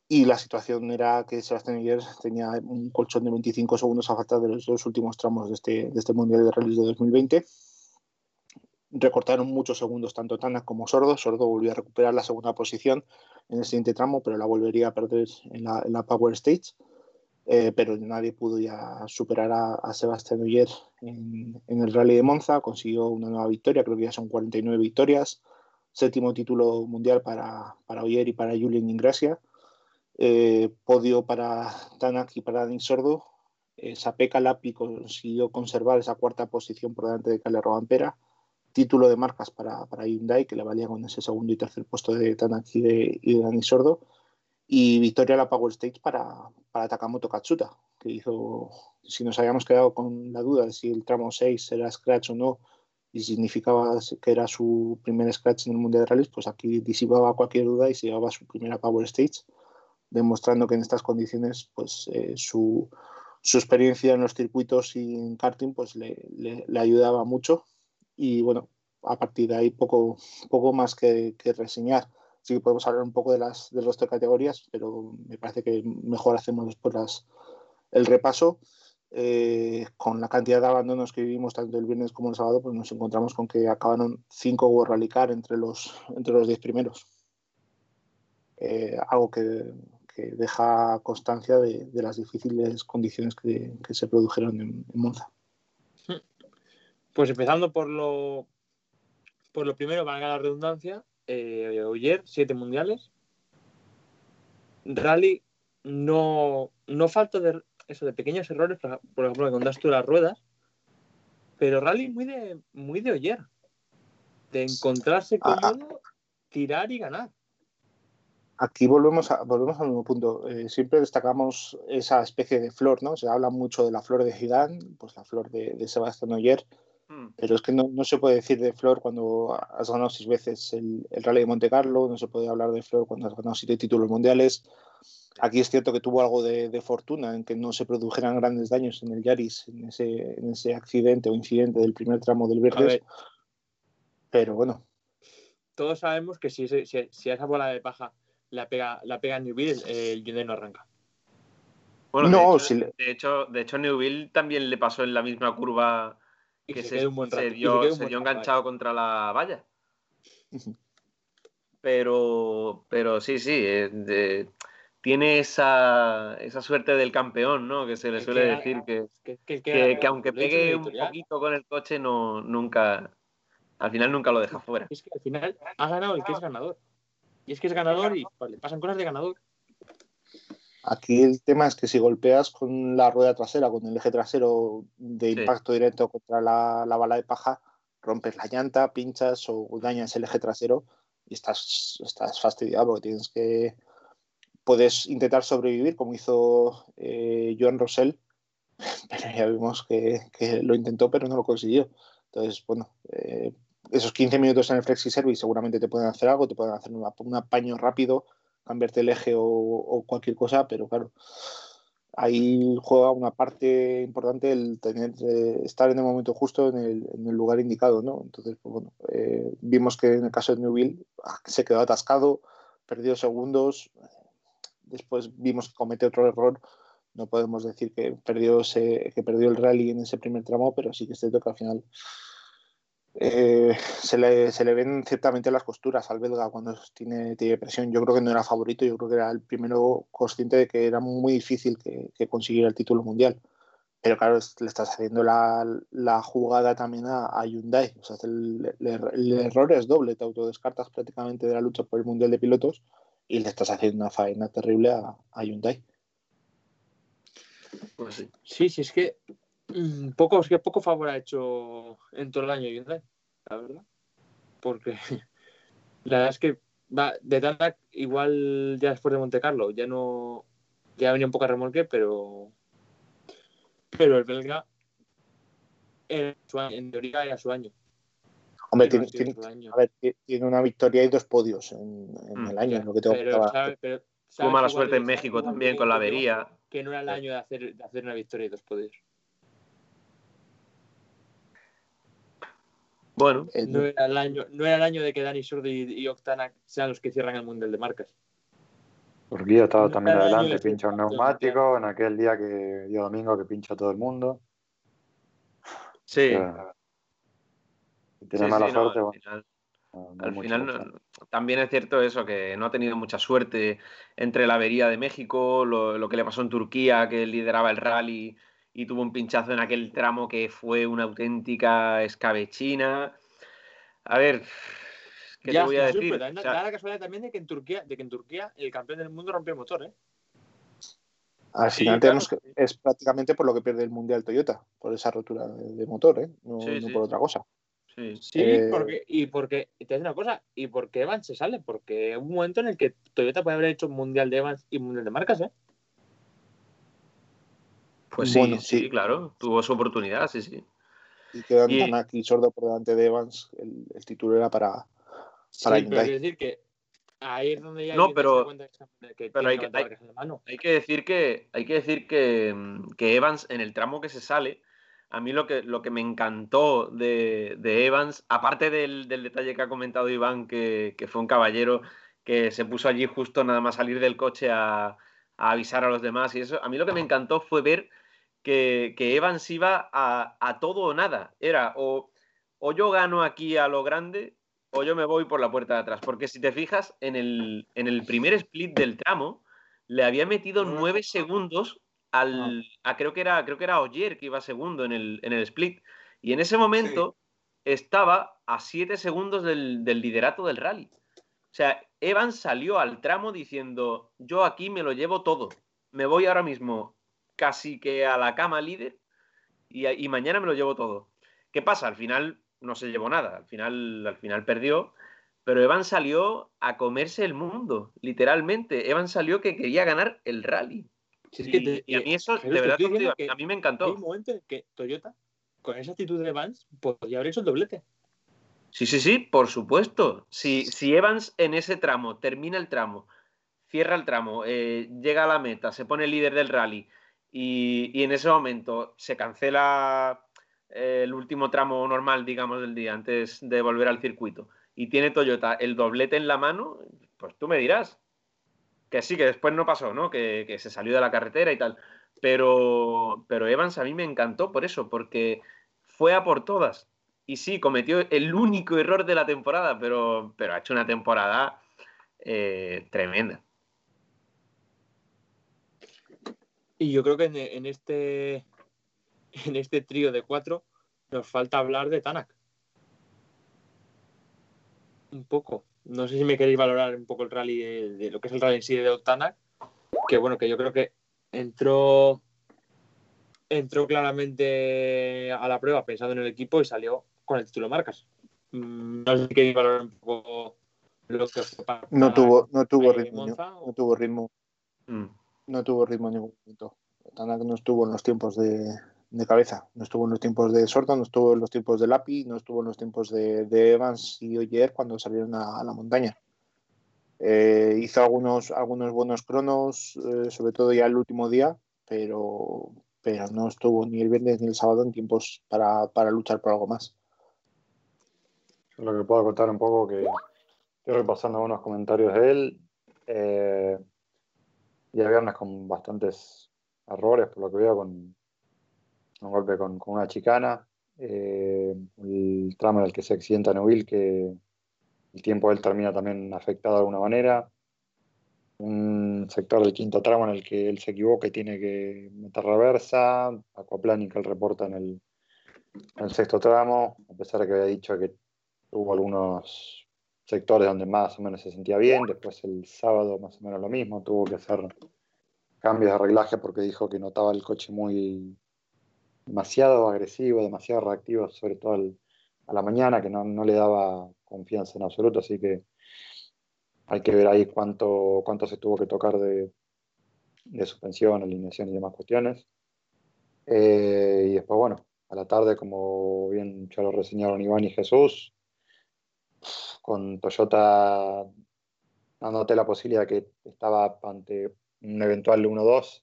Y la situación era que Sebastián Miguel tenía un colchón de 25 segundos a falta de los dos últimos tramos de este, de este Mundial de Rallys de 2020 recortaron muchos segundos tanto Tanak como Sordo. Sordo volvió a recuperar la segunda posición en el siguiente tramo, pero la volvería a perder en la, en la Power Stage. Eh, pero nadie pudo ya superar a, a Sebastián Oyer en, en, el Rally de Monza. Consiguió una nueva victoria, creo que ya son 49 victorias. Séptimo título mundial para, para Oyer y para Julian Ingracia. Eh, podio para Tanak y para Dani Sordo. Eh, Lapi consiguió conservar esa cuarta posición por delante de Calle Robampera título de marcas para, para, Hyundai, que le valía con ese segundo y tercer puesto de de, y de Dani Sordo, y victoria a la Power Stage para, para Takamoto Katsuta, que hizo, si nos habíamos quedado con la duda de si el tramo 6 era scratch o no, y significaba que era su primer scratch en el Mundial de Rallys, pues aquí disipaba cualquier duda y se llevaba su primera Power Stage, demostrando que en estas condiciones pues, eh, su, su, experiencia en los circuitos y en karting pues, le, le, le ayudaba mucho y bueno, a partir de ahí poco, poco más que, que, reseñar. Sí que podemos hablar un poco de las del resto de categorías, pero me parece que mejor hacemos después el repaso. Eh, con la cantidad de abandonos que vivimos tanto el viernes como el sábado, pues nos encontramos con que acabaron cinco World Rally Car entre los, entre los diez primeros. Eh, algo que, que, deja constancia de, de las difíciles condiciones que, que se produjeron en, Monza. Pues empezando por lo, por lo primero, valga la redundancia, eh, Oyer, siete mundiales. Rally, no, no falta de eso, de pequeños errores, por, ejemplo, cuando das tú las ruedas, pero Rally muy de, muy de Oyer, de encontrarse con ah, uno, tirar y ganar. Aquí volvemos, a, volvemos al mismo punto. Eh, siempre destacamos esa especie de flor, ¿no? Se habla mucho de la flor de Gigán, pues la flor de, de Sebastián Oyer Mm. Pero es que no, no, se puede decir de Flor cuando has ganado seis veces el, el, Rally de Monte Carlo, no se puede hablar de Flor cuando has ganado siete títulos mundiales. Aquí es cierto que tuvo algo de, de fortuna en que no se produjeran grandes daños en el Yaris, en ese, en ese accidente o incidente del primer tramo del viernes. Pero bueno. Todos sabemos que si, si, si, a esa bola de paja la pega, la pega Newville, el Hyundai no arranca. Bueno, no, de hecho, si le... de, hecho, de hecho, Newville también le pasó en la misma curva que se, se, se, dio, se dio enganchado contra la valla. Pero, pero sí, sí, eh, tiene esa, esa, suerte del campeón, ¿no? Que se le suele decir que, que, que, que aunque pegue un poquito con el coche, no, nunca, al final nunca lo deja fuera. Es que al final ha ganado el que es ganador. Y es que es ganador y vale, pasan cosas de ganador. Aquí el tema es que si golpeas con la rueda trasera, con el eje trasero de impacto sí. directo contra la, la, bala de paja, rompes la llanta, pinchas o dañas el eje trasero y estás, estás fastidiado porque tienes que puedes intentar sobrevivir como hizo eh, Joan Rossell, pero ya vimos que, que, lo intentó pero no lo consiguió. Entonces, bueno, eh, esos 15 minutos en el Flexi Service seguramente te pueden hacer algo, te pueden hacer un apaño rápido, cambiarte el eje o, o, cualquier cosa, pero claro, ahí juega una parte importante el tener eh, estar en el momento justo en el, en el lugar indicado, ¿no? Entonces, pues, bueno, eh, vimos que en el caso de Newville ah, se quedó atascado, perdió segundos, después vimos que comete otro error. No podemos decir que perdió, ese, que perdió el rally en ese primer tramo, pero sí que es cierto que al final eh, se, le, se, le, ven ciertamente las costuras al belga cuando tiene, tiene, presión. Yo creo que no era favorito, yo creo que era el primero consciente de que era muy difícil que, consiguiera el título mundial. Pero claro, le estás haciendo la, la jugada también a, Hyundai. O sea, el, error es doble, te autodescartas prácticamente de la lucha por el mundial de pilotos y le estás haciendo una faena terrible a, Hyundai. Pues sí. sí, es que poco, es que poco favor ha hecho en todo el año Hyundai, la verdad. Porque la verdad es que va, de Tanak igual ya después de Monte Carlo ya no ya venía un poco a remolque, pero pero el belga año, en teoría era su año. Hombre, tiene, tiene, a ver, tiene, una victoria y dos podios en, en mm, el año, lo que tengo pero, sabe, pero, Tuvo mala suerte en México también con la avería. Que no era el año de hacer, de hacer una victoria y dos podios. Bueno, no era el año, no era el año de que Dani Sordi y, y Octana sean los que cierran el Mundial de Marcas. Turquía estaba no también adelante, pincha un neumático en aquel día que dio domingo que pincha todo el mundo. Sí. O sea, si tiene sí, mala sí, suerte, no, al final, bueno, no al final también es cierto eso, que no ha tenido mucha suerte entre la avería de México, lo, lo que le pasó en Turquía, que lideraba el rally y tuvo un pinchazo en aquel tramo que fue una auténtica escabechina. A ver, ¿qué ya, te voy a decir? Pero, o sea, da la casualidad también de que, en Turquía, de que en Turquía el campeón del mundo rompió el motor, ¿eh? Al final sí, tenemos claro. que, es prácticamente por lo que pierde el Mundial Toyota, por esa rotura de, de motor, ¿eh? no, sí, no sí. por otra cosa. Sí, sí eh... porque, y porque, te digo una cosa, y porque Evans se sale, porque hubo un momento en el que Toyota puede haber hecho un Mundial de Evans y Mundial de marcas, ¿eh? Pues sí, bueno, sí, sí, claro, tuvo su oportunidad, sí, sí. Y quedan y... aquí sordo por delante de Evans, el, el título era para, para sí, Hyundai. Pero decir que ahí es donde ya no, pero, que, que pero hay, que, hay, hay, que decir que hay que decir que, que, Evans en el tramo que se sale a mí lo que, lo que me encantó de, de Evans aparte del, del, detalle que ha comentado Iván que, que, fue un caballero que se puso allí justo nada más salir del coche a, a avisar a los demás y eso a mí lo que me encantó fue ver que, que Evans iba a, a, todo o nada. Era o, o, yo gano aquí a lo grande o yo me voy por la puerta de atrás. Porque si te fijas, en el, en el primer split del tramo le había metido nueve segundos al. A, creo, que era, creo que era Oyer que iba segundo en el, en el split. Y en ese momento sí. estaba a siete segundos del, del liderato del rally. O sea, Evans salió al tramo diciendo: Yo aquí me lo llevo todo. Me voy ahora mismo casi que a la cama líder y, y, mañana me lo llevo todo. ¿Qué pasa? Al final no se llevó nada, al final, al final perdió, pero Evan salió a comerse el mundo, literalmente. Evan salió que quería ganar el rally. Sí, te, y, y, a mí eso, de verdad, tío, a mí me encantó. Hay un momento en que Toyota, con esa actitud de Evans, podría haber hecho el doblete. Sí, sí, sí, por supuesto. Si, si Evans en ese tramo termina el tramo, cierra el tramo, eh, llega a la meta, se pone líder del rally, y, y, en ese momento se cancela eh, el último tramo normal, digamos, del día, antes de volver al circuito, y tiene Toyota el doblete en la mano, pues tú me dirás que sí, que después no pasó, ¿no? Que, que se salió de la carretera y tal. Pero, pero Evans a mí me encantó por eso, porque fue a por todas. Y sí, cometió el único error de la temporada, pero, pero ha hecho una temporada eh, tremenda. Y yo creo que en, este en este trío de cuatro nos falta hablar de Tanak. Un poco. No sé si me queréis valorar un poco el rally de, de lo que es el rally en sí de Tanak. Que bueno, que yo creo que entró entró claramente a la prueba pensando en el equipo y salió con el título de marcas. Mm, no sé si queréis valorar un poco lo que para no tuvo no tuvo ritmo no, no tuvo ritmo Mm. No tuvo ritmo en ningún momento. Tanak no estuvo en los tiempos de, de cabeza, no estuvo en los tiempos de Sordo, no estuvo en los tiempos de Lapi, no estuvo en los tiempos de, de Evans y Oyer cuando salieron a, a la montaña. Eh, hizo algunos, algunos buenos cronos, eh, sobre todo ya el último día, pero, pero no estuvo ni el viernes ni el sábado en tiempos para, para luchar por algo más. Lo que puedo contar un poco que estoy repasando algunos comentarios de él. Eh, día viernes con bastantes errores, por lo que veo, con un golpe con, una chicana. eh, el tramo en el que se accidenta Neuil, que el tiempo de él termina también afectado de alguna manera. Un sector del quinto tramo en el que él se equivoca y tiene que meter reversa. Aquaplaning que él reporta en el, en el sexto tramo, a pesar de que había dicho que hubo algunos sectores donde más o menos se sentía bien. Después el sábado más o menos lo mismo, tuvo que hacer cambios de reglaje porque dijo que notaba el coche muy demasiado agresivo, demasiado reactivo, sobre todo al- a la mañana, que no, no le daba confianza en absoluto, así que hay que ver ahí cuánto, cuánto se tuvo que tocar de, de suspensión, alineación y demás cuestiones. Eh, y después, bueno, a la tarde, como bien ya lo reseñaron Iván y Jesús, con Toyota dándote la posibilidad que estaba ante un eventual 1-2,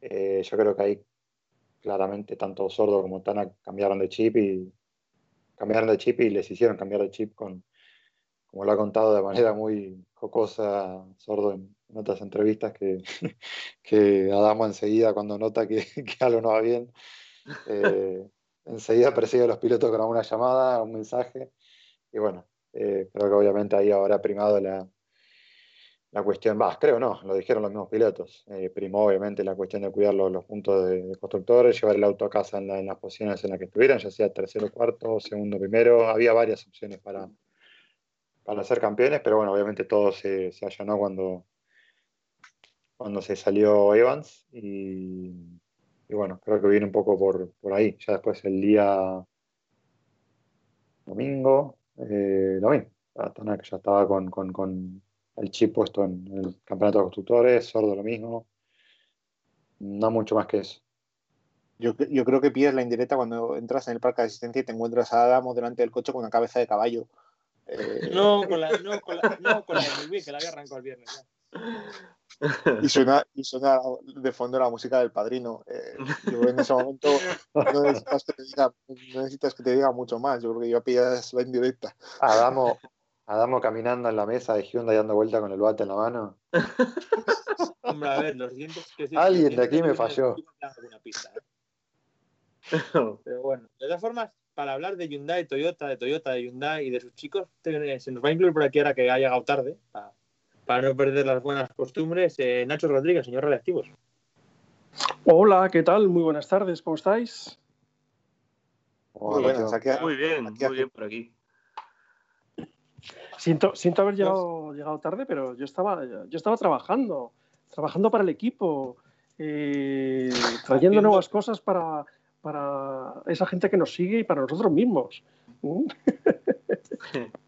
eh, yo creo que ahí claramente tanto Sordo como Tana cambiaron de chip y cambiaron de chip y les hicieron cambiar de chip con, como lo ha contado de manera muy jocosa Sordo en, en otras entrevistas, que, que Adamo enseguida cuando nota que, que algo no va bien, eh, enseguida persigue a los pilotos con alguna llamada, un mensaje, y bueno, eh, creo que obviamente ahí habrá primado la, la cuestión, va, creo no, lo dijeron los mismos pilotos, eh, primó obviamente la cuestión de cuidar los, los puntos de, constructores, llevar el auto a casa en, en las posiciones en las que estuvieran, ya sea tercero, cuarto, segundo, primero, había varias opciones para, para ser campeones, pero bueno, obviamente todo se, se allanó cuando, cuando se salió Evans y, y bueno, creo que viene un poco por, por ahí, ya después el día domingo, eh, lo mismo, Tanak ya estaba con, con, con el chip puesto en el campeonato de constructores, sordo lo mismo. No mucho más que eso. Yo, yo creo que pillas la indirecta cuando entras en el parque de asistencia y te encuentras a Adamo delante del coche con una cabeza de caballo. Eh, No, con la, no, con la, no, con la de Newey, que la había arrancado el viernes. ya. Y, suena, y suena de fondo la música del padrino. Eh, yo en ese momento no necesitas que, te diga, no necesitas que te diga mucho más. Yo creo que ya pillas la indirecta. Adamo, Adamo caminando en la mesa de Hyundai dando vuelta con el bate en la mano. Hombre, a ver, los dientes que sí, Alguien de aquí me falló. pista, ¿eh? Pero bueno, de todas formas, para hablar de Hyundai, Toyota, de Toyota, de Hyundai y de sus chicos, te- se nos va a incluir por aquí ahora que ha llegado tarde, para, para no perder las buenas costumbres, eh, Nacho Rodríguez, señor Reactivos. Hola, ¿qué tal? Muy buenas tardes, ¿cómo estáis? Muy buenas, aquí, Muy bien, Aquí muy bien por aquí. Siento, siento haber llegado, llegado tarde, pero yo estaba, yo estaba trabajando, trabajando para el equipo, eh, trayendo nuevas cosas para, para esa gente que nos sigue y para nosotros mismos.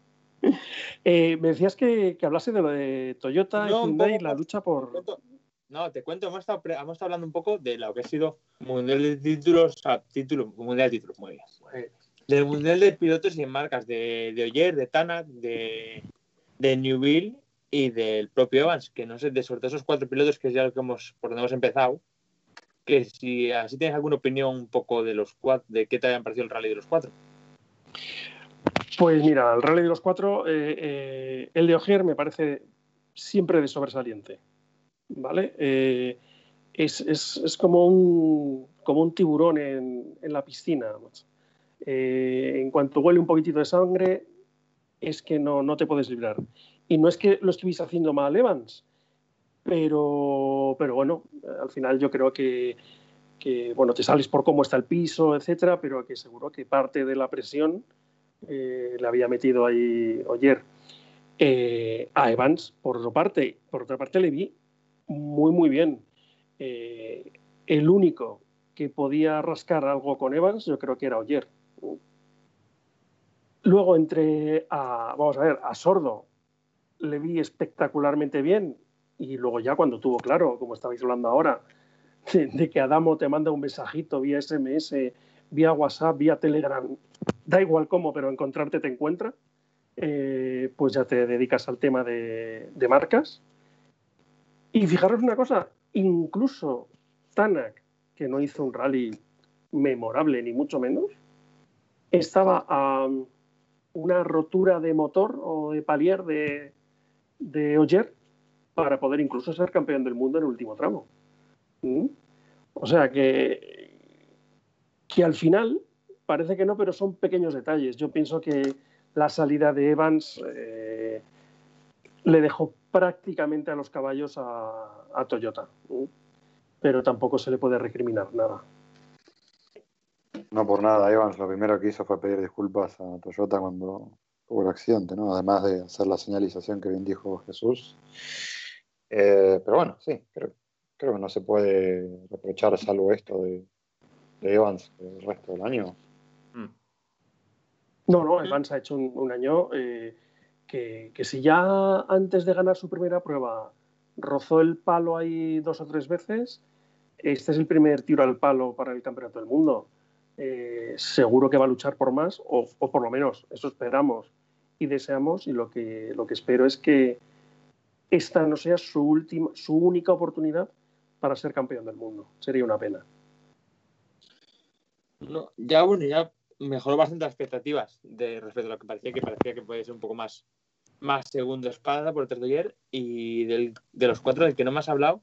Eh, me decías que, que hablase de lo de Toyota No, y un Hyundai la lucha Te por... cuento- No, te cuento, hemos estado, hemos estado hablando un poco de lo que ha sido Mundial de Títulos, ah, título, Mundial de Títulos, muy bien. Del Mundial de Pilotos y Marcas de, de Oyer, de Tanak, de, de Newville y del propio Evans, que no sé, de sobre todo esos cuatro pilotos que es ya lo que hemos, por donde hemos empezado, que si así tienes alguna opinión un poco de los cuatro, de qué te hayan parecido el rally de los cuatro. Pues mira, el Rally de los Cuatro, eh, eh, el de Ogier me parece siempre de sobresaliente. ¿Vale? Eh, es, es- es como, un, como un tiburón en, en la piscina. en cuanto huele un poquitito de sangre, es que no, no te puedes librar. Y no es que lo estuviese haciendo mal Evans, pero, pero bueno, al final yo creo que, que, bueno, te sales por cómo está el piso, etcétera, pero que seguro que parte de la presión eh, le había metido ahí Oyer. Eh, a Evans, por otra parte, por otra parte le vi muy muy bien. Eh, el único que podía rascar algo con Evans, yo creo que era Oyer. Luego entre a, vamos a ver, a Sordo le vi espectacularmente bien y luego ya cuando tuvo claro, como estabais hablando ahora, de, que Adamo te manda un mensajito vía SMS, vía WhatsApp, vía Telegram, da igual cómo, pero encontrarte te encuentra, eh, pues ya te dedicas al tema de, de marcas. Y fijaros una cosa, incluso Tanak, que no hizo un rally memorable ni mucho menos, estaba a una rotura de motor o de palier de, de Oyer para poder incluso ser campeón del mundo en el último tramo. ¿Mm? O sea que, que al final parece que no, pero son pequeños detalles. Yo pienso que la salida de Evans eh, le dejó prácticamente a los caballos a, Toyota, pero tampoco se le puede recriminar nada. No por nada, Evans lo primero que hizo fue pedir disculpas a Toyota cuando tuvo el accidente, ¿no? Además de hacer la señalización que bien dijo Jesús. Eh, pero bueno, sí, creo, creo que no se puede reprochar salvo esto de, Evans el resto del año. No, no, Evans ha hecho un, año eh, que, si ya antes de ganar su primera prueba rozó el palo ahí dos o tres veces, este es el primer tiro al palo para el Campeonato del Mundo. Eh, seguro que va a luchar por más, o, por lo menos eso esperamos y deseamos, y lo que, lo que espero es que esta no sea su, última, su única oportunidad para ser campeón del mundo. Sería una pena. No, ya bueno, ya mejoró bastante las expectativas de respecto a lo que parecía, que parecía que puede ser un poco más, más segundo espada por el de ayer. Y del, de los cuatro del que no me has hablado,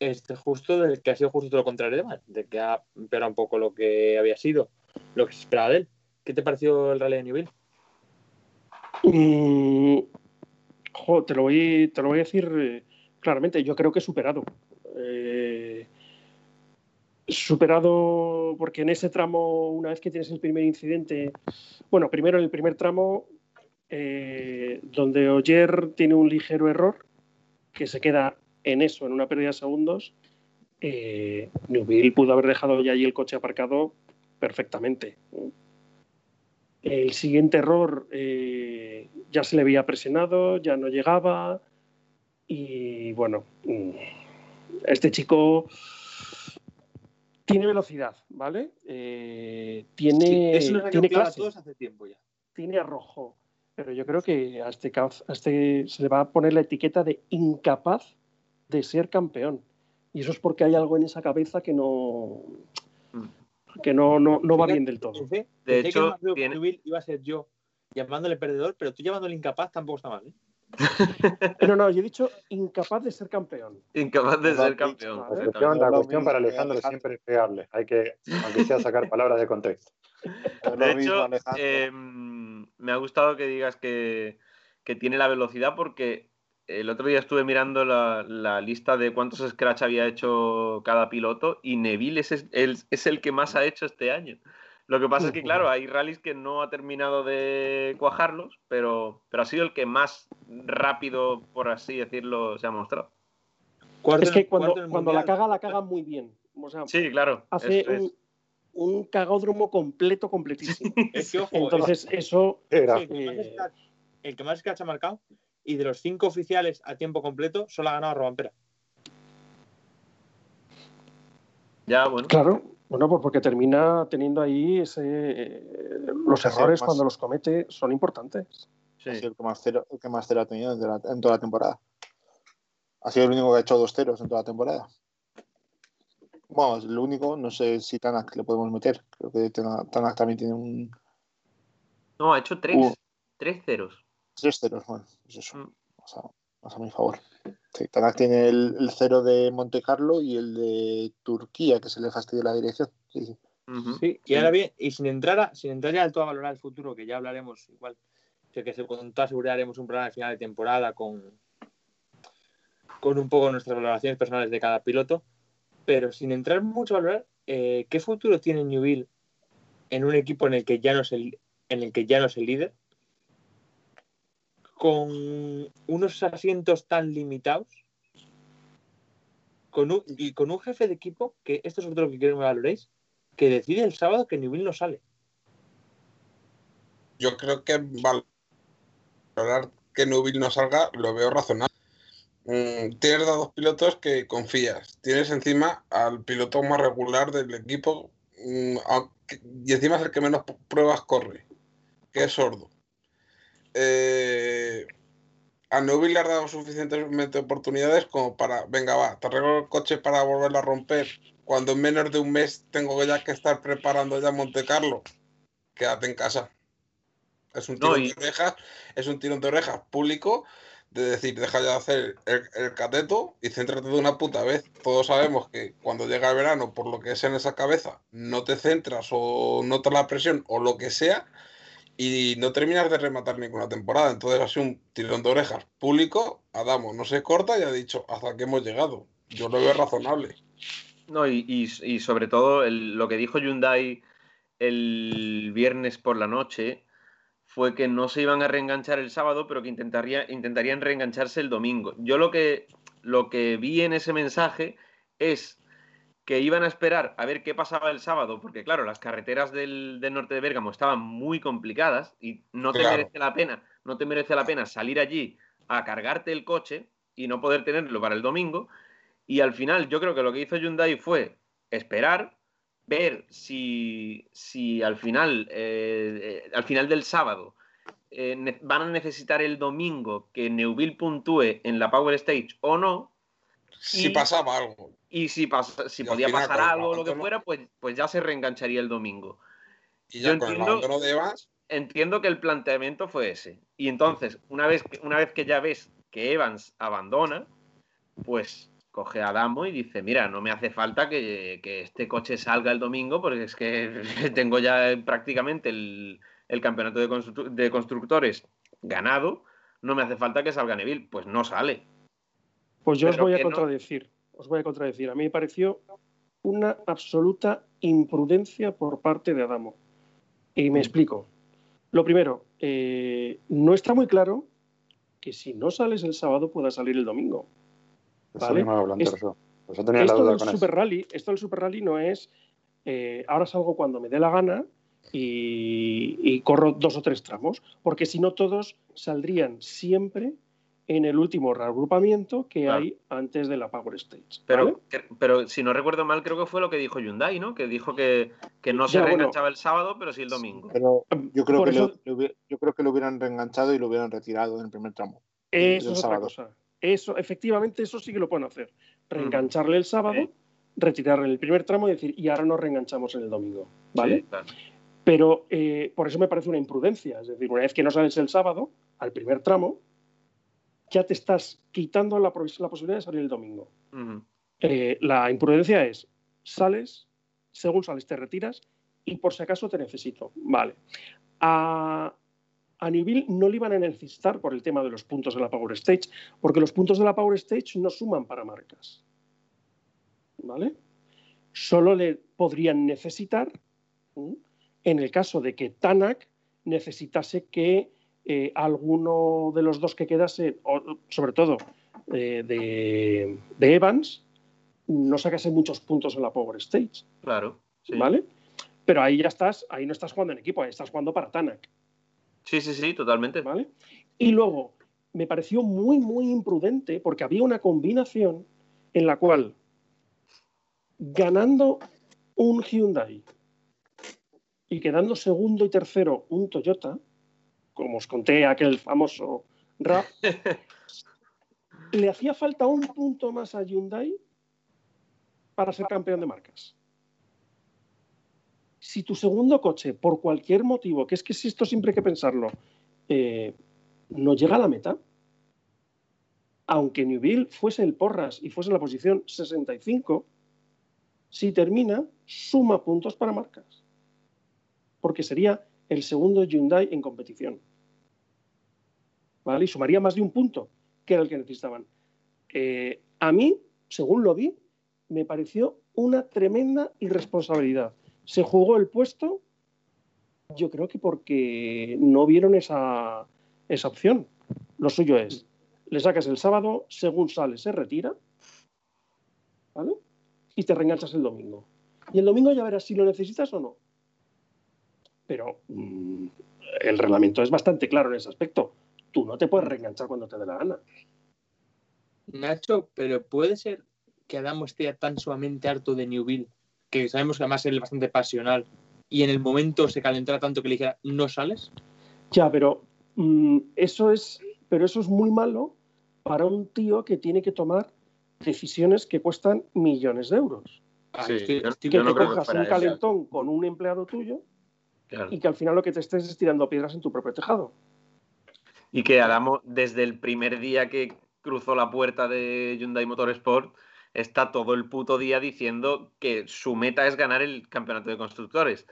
este justo del que ha sido justo lo contrario de, de que ha empeorado un poco lo que había sido, lo que se esperaba de él. ¿Qué te pareció el rally de Newville? Mm, te, lo voy, te lo voy a decir eh, claramente, yo creo que he superado. Eh, superado porque en ese tramo, una vez que tienes el primer incidente, bueno, primero en el primer tramo, eh, donde Oyer tiene un ligero error, que se queda en eso, en una pérdida de segundos, eh, Newville pudo haber dejado ya allí el coche aparcado perfectamente. El siguiente error eh, ya se le había presionado, ya no llegaba y bueno, mm, este chico tiene velocidad, ¿vale? Eh, tiene, tiene clase. hace tiempo ya. Tiene arrojo. Pero yo creo que a este, a este se le va a poner la etiqueta de incapaz de ser campeón. Y eso es porque hay algo en esa cabeza que no que no, no, no va bien del todo. de hecho, iba a ser yo llamándole perdedor, pero tú llamándole incapaz tampoco está mal. ¿eh? Pero no, yo he dicho incapaz de ser campeón. Incapaz de ser campeón. La cuestión, para Alejandro siempre es pegarle. Hay que, aunque sea, sacar palabras de contexto. De hecho, em, me ha gustado que digas que, tiene la velocidad porque el otro día estuve mirando la, lista de cuántos scratch había hecho cada piloto y Neville es es el que más ha hecho este año. Lo que pasa es que, claro, hay rallies que no ha terminado de cuajarlos, pero, pero ha sido el que más rápido, por así decirlo, se ha mostrado. Es que cuando, la caga, la caga muy bien. sí, claro. Hace un, cagodromo completo, completísimo. Entonces, eso. Eh, el que más scratch ha marcado y de los cinco oficiales a tiempo completo, solo ha ganado a Robampera. Ya, bueno. Claro, bueno, pues porque termina teniendo ahí ese, eh, los errores cuando los comete son importantes. Sí. Ha sido el que más cero, el que más cero ha tenido en, toda la temporada. Ha sido el único que ha hecho dos ceros en toda la temporada. Bueno, es el único, no sé si Tanak le podemos meter. Creo que Tanak también tiene un. No, ha hecho tres, uh. tres ceros. Tres ceros, bueno, pues eso. Mm. A mi favor. Sí, Tanak tiene el, cero de Monte Carlo y el de Turquía, que se le fastidia la dirección. Sí, sí. y ahora bien, y sin entrar, a, sin entrar ya del todo a valorar el futuro, que ya hablaremos, igual, sé que con toda seguridad haremos un programa de final de temporada con, con un poco nuestras valoraciones personales de cada piloto, pero sin entrar mucho a valorar, eh, ¿qué futuro tiene Newville en un equipo en el que ya no es el, en el que ya no es el líder? Con unos asientos tan limitados con y con un jefe de equipo, que esto es otro que quiero que me valoréis, que decide el sábado que Newville no sale. Yo creo que valorar que Newville no salga lo veo razonable. mm, tienes dos pilotos que confías. Tienes encima al piloto más regular del equipo mm, y encima es el que menos pruebas corre, que es sordo. Eh, a Neuville le has dado suficientemente oportunidades como para, venga, va, te arreglo el coche para volverlo a romper. Cuando en menos de un mes tengo ya que estar preparando ya Monte Carlo, quédate en casa. Es un No, tirón y- de orejas, es un tirón de orejas público de decir, deja ya de hacer el, el cateto y céntrate de una puta vez. Todos sabemos que cuando llega el verano, por lo que es en esa cabeza, no te centras o notas la presión o lo que sea y no terminas de rematar ninguna temporada. Entonces ha un tirón de orejas público. Adamo no se corta y ha dicho hasta aquí hemos llegado. Yo lo veo razonable. No, y, y- sobre todo lo que dijo Hyundai el viernes por la noche fue que no se iban a reenganchar el sábado, pero que intentaría, intentarían reengancharse el domingo. Yo lo que, lo que vi en ese mensaje es que iban a esperar a ver qué pasaba el sábado, porque claro, las carreteras del, del norte de Bérgamo estaban muy complicadas y no te Claro. merece la pena, no te merece la pena salir allí a cargarte el coche y no poder tenerlo para el domingo. Y al final, yo creo que lo que hizo Hyundai fue esperar, ver si, si al final, eh, eh, al final del sábado, eh, van a necesitar el domingo que Neuville puntúe en la Power Stage o no. Si Y- pasaba algo. Y si, pasa- si Y podía final, pasar el algo o lo que fuera, pues, pues ya se reengancharía el domingo. Y Yo con el entiendo- de Evans, Entiendo que el planteamiento fue ese. Y entonces, una vez que, una vez que ya ves que Evans abandona, pues coge a Adamo y dice, mira, no me hace falta que, que este coche salga el domingo porque es que tengo ya prácticamente el, el campeonato de, constru- de constructores ganado, no me hace falta que salga Neville. Pues no sale. Pues yo os voy a no- contradecir. Os voy a contradecir. A mí me pareció una absoluta imprudencia por parte de Adamo. Y Mm. me explico. Lo primero, eh, no está muy claro que si no sales el sábado pueda salir el domingo. Eso Vale. mismo me lo planteo Es- yo. Pues la Esto duda del con Super eso. Rally, esto del Super Rally no es eh, ahora salgo cuando me dé la gana y, y corro dos o tres tramos, porque si no todos saldrían siempre en el último reagrupamiento que Claro. hay antes de la Power Stage. Pero, pero si no recuerdo mal, creo que fue lo que dijo Hyundai, ¿no? Que dijo que, que no se Ya, bueno. reenganchaba el sábado, pero sí el domingo. Pero yo creo, que eso- lo, yo creo que lo hubieran reenganchado y lo hubieran retirado en el primer tramo. Eso es otra sábado. cosa. Eso, efectivamente, eso sí que lo pueden hacer. Reengancharle el sábado, retirarle el primer tramo y decir, y ahora nos reenganchamos en el domingo. ¿Vale? Sí, claro. Pero eh, por eso me parece una imprudencia. Es decir, una vez que no sales el sábado, al primer tramo, ya te estás quitando la, pos- la posibilidad de salir el domingo. Eh, la imprudencia es, sales, según sales te retiras y por si acaso te necesito. Vale. A, a Newville no le iban a necesitar por el tema de los puntos de la Power Stage, porque los puntos de la Power Stage no suman para marcas. ¿Vale? Solo le podrían necesitar en el caso de que Tanak necesitase que eh, alguno de los dos que quedase, o, sobre todo eh, de, de Evans, no sacase muchos puntos en la Power Stage. Claro. Sí. ¿Vale? Pero ahí ya estás, ahí no estás jugando en equipo, ahí estás jugando para Tanak. sí, sí, sí, totalmente. ¿vale? Y luego, me pareció muy, muy imprudente porque había una combinación en la cual, ganando un Hyundai y quedando segundo y tercero un Toyota, como os conté aquel famoso rap, le hacía falta un punto más a Hyundai para ser campeón de marcas. Si tu segundo coche, por cualquier motivo, que es que si esto siempre hay que pensarlo, eh, no llega a la meta, aunque Newville fuese el Porras y fuese en la posición 65, si termina, suma puntos para marcas. Porque sería el segundo Hyundai en competición. Y sumaría más de un punto, que era el que necesitaban. Eh, a mí, según lo vi, me pareció una tremenda irresponsabilidad. Se jugó el puesto, yo creo que porque no vieron esa, esa opción. Lo suyo es, le sacas el sábado, según sale, se retira, ¿vale? Y te reenganchas el domingo. Y el domingo ya verás si lo necesitas o no. Pero mm, el reglamento es bastante claro en ese aspecto. Tú no te puedes reenganchar cuando te dé la gana. Nacho, pero puede ser que Adamo esté tan sumamente harto de Newville, que sabemos que además él es bastante pasional, y en el momento se calentara tanto que le dijera, no sales. Ya, pero mm, eso es, pero eso es muy malo para un tío que tiene que tomar decisiones que cuestan millones de euros. Ah, Sí, estoy- yo- estoy Que no te que cojas un calentón con un empleado tuyo Claro. y que al final lo que te estés es tirando piedras en tu propio tejado. Y que Adamo, desde el primer día que cruzó la puerta de Hyundai Motorsport, está todo el puto día diciendo que su meta es ganar el campeonato de constructores.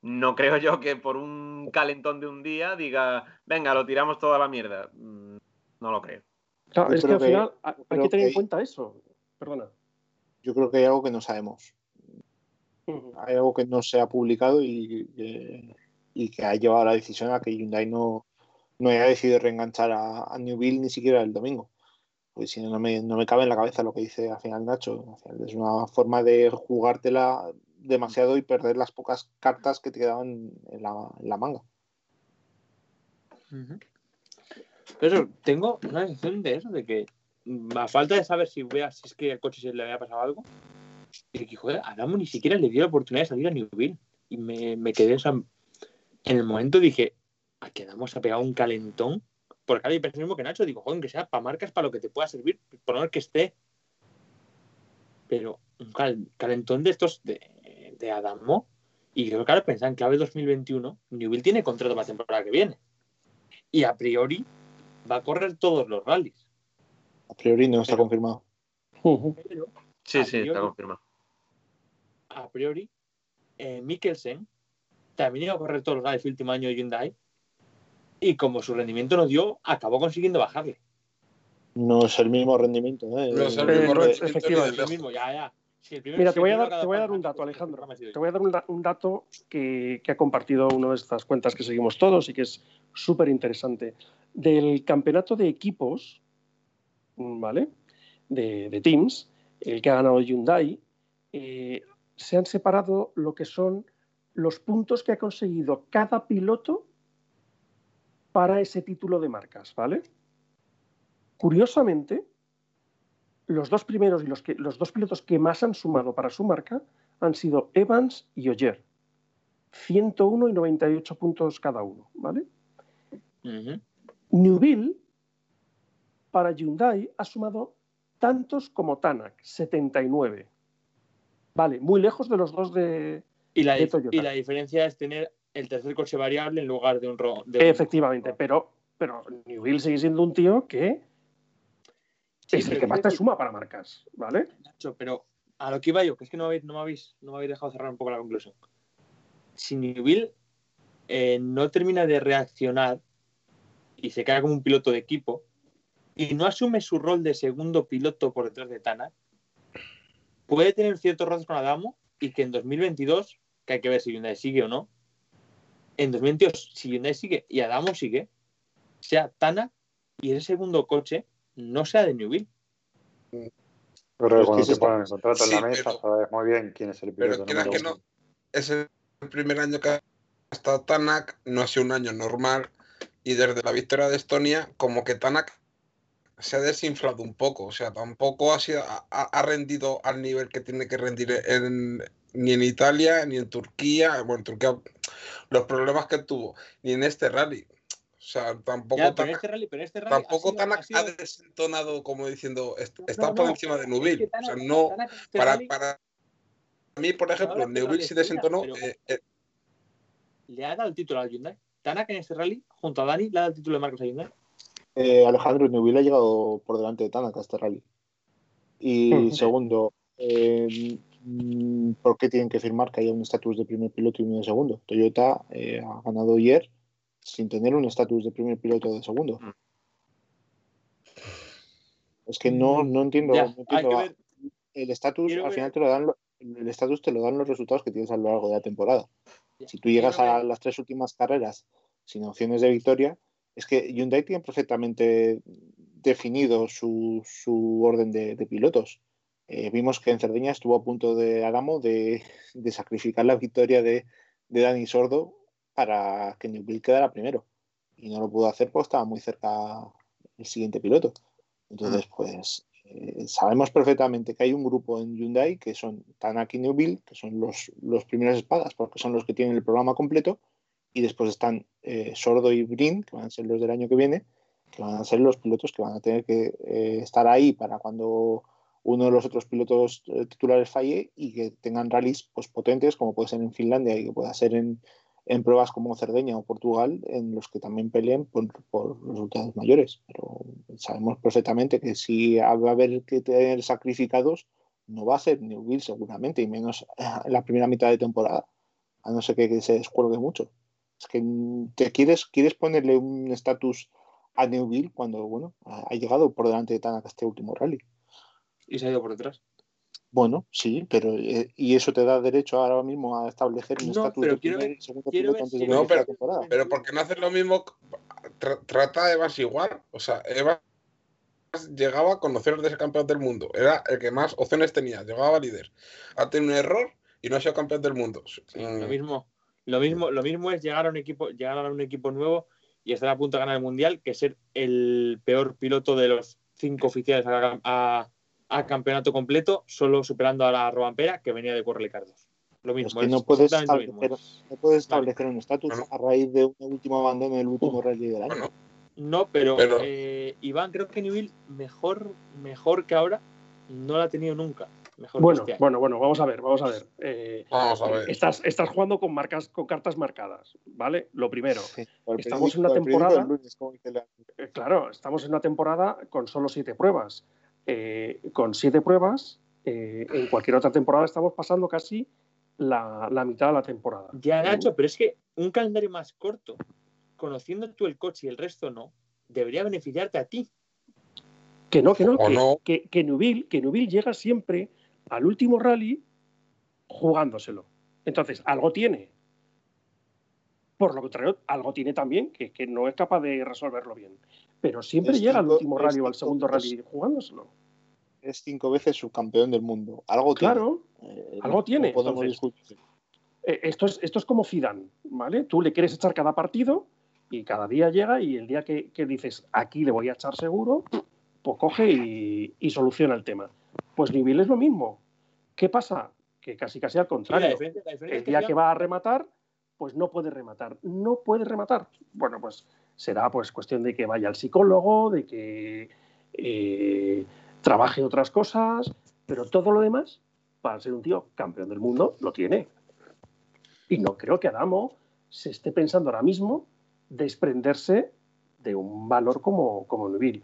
No creo yo que por un calentón de un día diga, venga, lo tiramos toda la mierda. Mm, No lo creo. Claro, es que al final ha- hay que tener en cuenta eso. Perdona. Yo creo que hay algo que no sabemos. Hay algo que no se ha publicado y, y que ha llevado a la decisión a que Hyundai no, no haya decidido reenganchar a, a Newville ni siquiera el domingo. Pues si no, me, no me cabe en la cabeza lo que dice al final Nacho. Al final es una forma de jugártela demasiado y perder las pocas cartas que te quedaban en la, en la manga. Pero tengo una sensación de eso, de que mm, a falta de saber si, vea, si es que al coche se le había pasado algo, y que, joder, Adamo ni siquiera le dio la oportunidad de salir a Newville. Y me, me quedé, o sea, en el momento dije, a que Adamo se ha pegado un calentón. Porque ahora yo lo mismo que Nacho, digo, joder, que sea para marcas, para lo que te pueda servir, por ver que esté. Pero un cal- calentón de estos de, de Adamo, y creo que ahora pensan en clave 2021, Newville tiene contrato para la temporada que viene y a priori va a correr todos los rallies. A priori no está Pero- confirmado. Pero Sí, sí, está confirmado. a priori, eh, Mikkelsen también iba a correr todos los rallies el último año de Hyundai y como su rendimiento no dio, acabó consiguiendo bajarle. No es el mismo rendimiento. ¿eh? No es el Eh, mismo no, rendimiento. Lo lejos. mismo, ya, ya. Si el primer- Mira, si te el voy a dar, te voy a dar un dato, Alejandro. Te voy a dar un, da- un dato que, que ha compartido una de estas cuentas que seguimos todos y que es súper interesante. Del campeonato de equipos, ¿vale? De, de teams, el que ha ganado Hyundai, eh, se han separado lo que son los puntos que ha conseguido cada piloto para ese título de marcas, ¿vale? Curiosamente, los dos primeros y los, que, los dos pilotos que más han sumado para su marca han sido Evans y Ogier. 101 y 98 puntos cada uno, ¿vale? Ujú. Newville para Hyundai ha sumado tantos como Tanak, 79. Vale, muy lejos de los dos de... y, la, de Toyota. y la diferencia es tener el tercer coche variable en lugar de un... ro- de un- Efectivamente, pero, pero Newville sigue siendo un tío que Sí, es el que más te suma para marcas, ¿vale? Nacho, pero a lo que iba yo, que es que no me habéis, no me habéis, no me habéis dejado cerrar un poco la conclusión. Si Newville eh, no termina de reaccionar y se queda como un piloto de equipo y no asume su rol de segundo piloto por detrás de Tanak, puede tener ciertos roces con Adamo y que en 2022, que hay que ver si Hyundai sigue o no, en 2022, si Hyundai sigue y Adamo sigue, sea Tanak y ese segundo coche no sea de Newville. Pero Pero cuando se te ponen el contrato en la mesa, pero- sabes muy bien quién es el Pero piloto número que no, es el primer año que ha estado Tanak, no ha sido un año normal y desde la victoria de Estonia, como que Tanak se ha desinflado un poco, o sea, tampoco ha, sido, ha, ha rendido al nivel que tiene que rendir en- ni en Italia, ni en Turquía, bueno, en Turquía los problemas que tuvo, ni en este rally. O sea, tampoco Ya, pero en Tanak, este rally, pero en este rally ha tampoco sido- ha sido- ha desentonado como diciendo, "Est- No, está no, por no, encima de es Nubil. que O sea, no, este para, rally para mí, por ejemplo, Neubil sí desentonó. pero- eh, eh, le ha dado el título al Hyundai. Tanak en este rally, junto a Dani, le ha dado el título de Marcos a Hyundai. Eh, Alejandro Newville ha llegado por delante de Tanak a este rally. Y Ujú. segundo, eh, ¿por qué tienen que firmar que haya un estatus de primer piloto y uno de segundo? Toyota eh, ha ganado ayer sin tener un estatus de primer piloto o de segundo. Mm. Es que no, no entiendo. Ya, no entiendo. ver. El estatus al ver- final te lo dan el estatus te lo dan los resultados que tienes a lo largo de la temporada. Ya, Si tú llegas a ver- las tres últimas carreras sin opciones de victoria, es que Hyundai tiene perfectamente definido su, su orden de, de pilotos. Eh, vimos que en Cerdeña estuvo a punto de Adamo de, de sacrificar la victoria de, de Dani Sordo para que Newville quedara primero. Y no lo pudo hacer porque estaba muy cerca el siguiente piloto. Entonces, pues, eh, sabemos perfectamente que hay un grupo en Hyundai que son Tanak y Newville, que son los, los primeros espadas, porque son los que tienen el programa completo, y después están eh, Sordo y Brin, que van a ser los del año que viene, que van a ser los pilotos que van a tener que eh, estar ahí para cuando uno de los otros pilotos eh, titulares falle y que tengan rallies pues, potentes, como puede ser en Finlandia y que pueda ser en, en pruebas como Cerdeña o Portugal, en los que también peleen por, por resultados mayores. Pero sabemos perfectamente que si va a haber que tener sacrificados, no va a ser Newville seguramente, y menos en la primera mitad de temporada, a no ser que, que se descuelgue mucho. Es que te quieres, quieres ponerle un estatus a Newville cuando bueno ha llegado por delante de Tanaka este último rally. Y se ha ido por detrás. Bueno, sí, pero eh, y eso te da derecho ahora mismo a establecer un No, estatus pero de quiero primer segundo quiero piloto ver antes de No, pero- temporada. Pero ¿por qué no hacer lo mismo? Tra- trata a Evans igual. O sea, Evans llegaba a conocer de ser campeón del mundo. Era el que más opciones tenía. Llegaba líder. Ha tenido un error y no ha sido campeón del mundo. Mm, Lo mismo, lo mismo, lo mismo es llegar a un equipo, llegar a un equipo nuevo y estar a punto de ganar el mundial que ser el peor piloto de los cinco oficiales a, a- a campeonato completo, solo superando a la Robampera que venía de Corre Cardos. Lo Es mismo, que es no puedes lo establecer, mismo. no puedes establecer un estatus a raíz de un último abandono en el último rally del año. Bueno, No, pero, Pero- eh, Iván, creo que Newell mejor, mejor que ahora no la ha tenido nunca. Mejor Bueno, que este bueno, bueno, vamos a ver, vamos a ver. Eh, vamos a ver. estás, estás jugando con marcas, con cartas marcadas, ¿vale? Lo primero. Sí, Estamos en una temporada- del lunes, Eh, claro, estamos en una temporada con solo siete pruebas. Eh, con siete pruebas, eh, en cualquier otra temporada estamos pasando casi la, la mitad de la temporada. Ya, Nacho, pero es que un calendario más corto, conociendo tú el coche y el resto no, debería beneficiarte a ti. Que no, que no, que, no. que, que Nubil, que Nubil llega siempre al último rally jugándoselo. Entonces, algo tiene. Por lo contrario, algo tiene también, que, que no es capaz de resolverlo bien. Pero siempre Es llega al último rally o al segundo rally jugándoselo. Es cinco veces subcampeón del mundo. Algo tiene. Claro, Eh, algo no- tiene, no podemos entonces. discutir. Eh, esto, es, esto es como Zidane, ¿vale? Tú le quieres echar cada partido y cada día llega y el día que, que dices aquí le voy a echar seguro, pues coge y, y soluciona el tema. Pues Newell es lo mismo. ¿Qué pasa? Que casi casi al Sí, la contrario. diferencia- la diferencia El que día que va a rematar, pues no puede rematar. No puede rematar. Bueno, pues será pues cuestión de que vaya al psicólogo, de que eh, trabaje otras cosas, pero todo lo demás, para ser un tío campeón del mundo, lo tiene. Y no creo que Adamo se esté pensando ahora mismo desprenderse de un valor como, como Neville.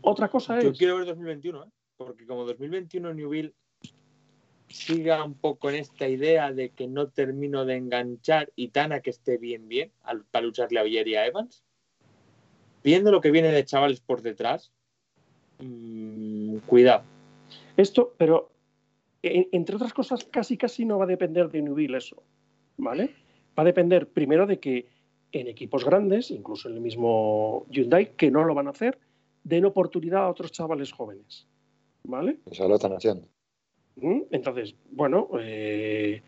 Otra cosa Yo es... quiero ver 2021, ¿eh? porque como 2021 Newville siga un poco en esta idea de que no termino de enganchar y Tana que esté bien, bien, al- para lucharle a Villar y a Evans, viendo lo que viene de chavales por detrás, mm, cuidado. Esto, pero en- entre otras cosas, casi casi no va a depender de Newville eso, ¿vale? Va a depender primero de que en equipos grandes, incluso en el mismo Hyundai, que no lo van a hacer, den oportunidad a otros chavales jóvenes, ¿vale? Ya lo están haciendo. ¿Mm? Entonces, bueno, eh,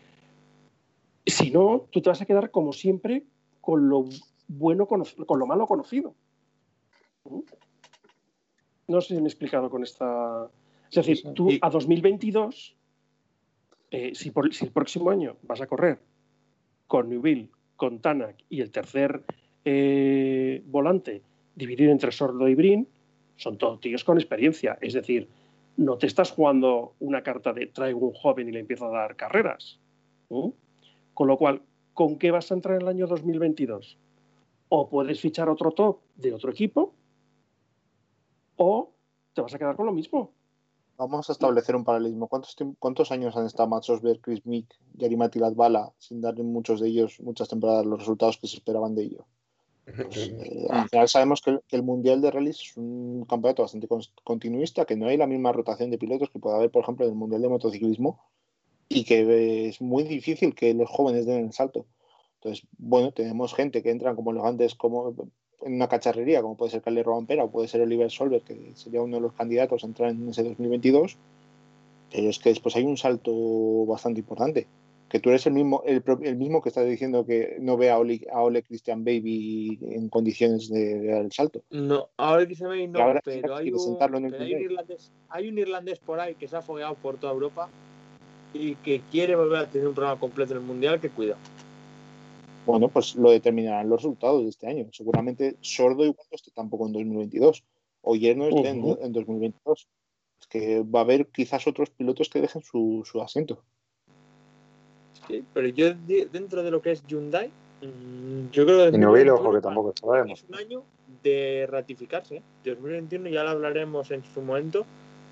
si no, tú te vas a quedar como siempre con lo bueno, con lo malo conocido. No sé si me he explicado con esta. Es decir, tú a 2022, eh, si, por- si el próximo año vas a correr con Newville, con Tanak y el tercer eh, volante dividido entre Sordo y Brin, son todos tíos con experiencia. Es decir, no te estás jugando una carta de traigo un joven y le empiezo a dar carreras. ¿Mm? Con lo cual, ¿con qué vas a entrar en el año 2022? O puedes fichar otro top de otro equipo, o te vas a quedar con lo mismo. Vamos a establecer un paralelismo. ¿Cuántos, años han estado Matt Osberg, Chris Mick, Yari Latvala sin dar en muchos de ellos, muchas temporadas, los resultados que se esperaban de ellos? Pues, eh, al final sabemos que el, que el Mundial de Rallys es un campeonato bastante continuista, que no hay la misma rotación de pilotos que puede haber, por ejemplo, en el Mundial de Motociclismo, y que eh, es muy difícil que los jóvenes den el salto. Entonces, bueno, tenemos gente que entran como los antes, como en una cacharrería, como puede ser Carles Robampera o puede ser Oliver Solver, que sería uno de los candidatos a entrar en ese 2022, pero es que después hay un salto bastante importante. que tú eres el mismo, el, el mismo que está diciendo que no ve a Ole, a Ole Christian Baby en condiciones de, dar el salto. No, a Ole Christian Baby no, pero, hay un, pero hay, un irlandés, hay un irlandés por ahí que se ha fogueado por toda Europa y que quiere volver a tener un programa completo en el Mundial, que cuida. Bueno, pues lo determinarán los resultados de este año. Seguramente Sordo igual no esté tampoco en 2022 o Yerno esté en, en, 2022. Es que va a haber quizás otros pilotos que dejen su, su asiento pero yo dentro de lo que es Hyundai, mm, yo creo que... Y no que tampoco sabemos. Es un año de ratificarse. 2021 ya lo hablaremos en su momento,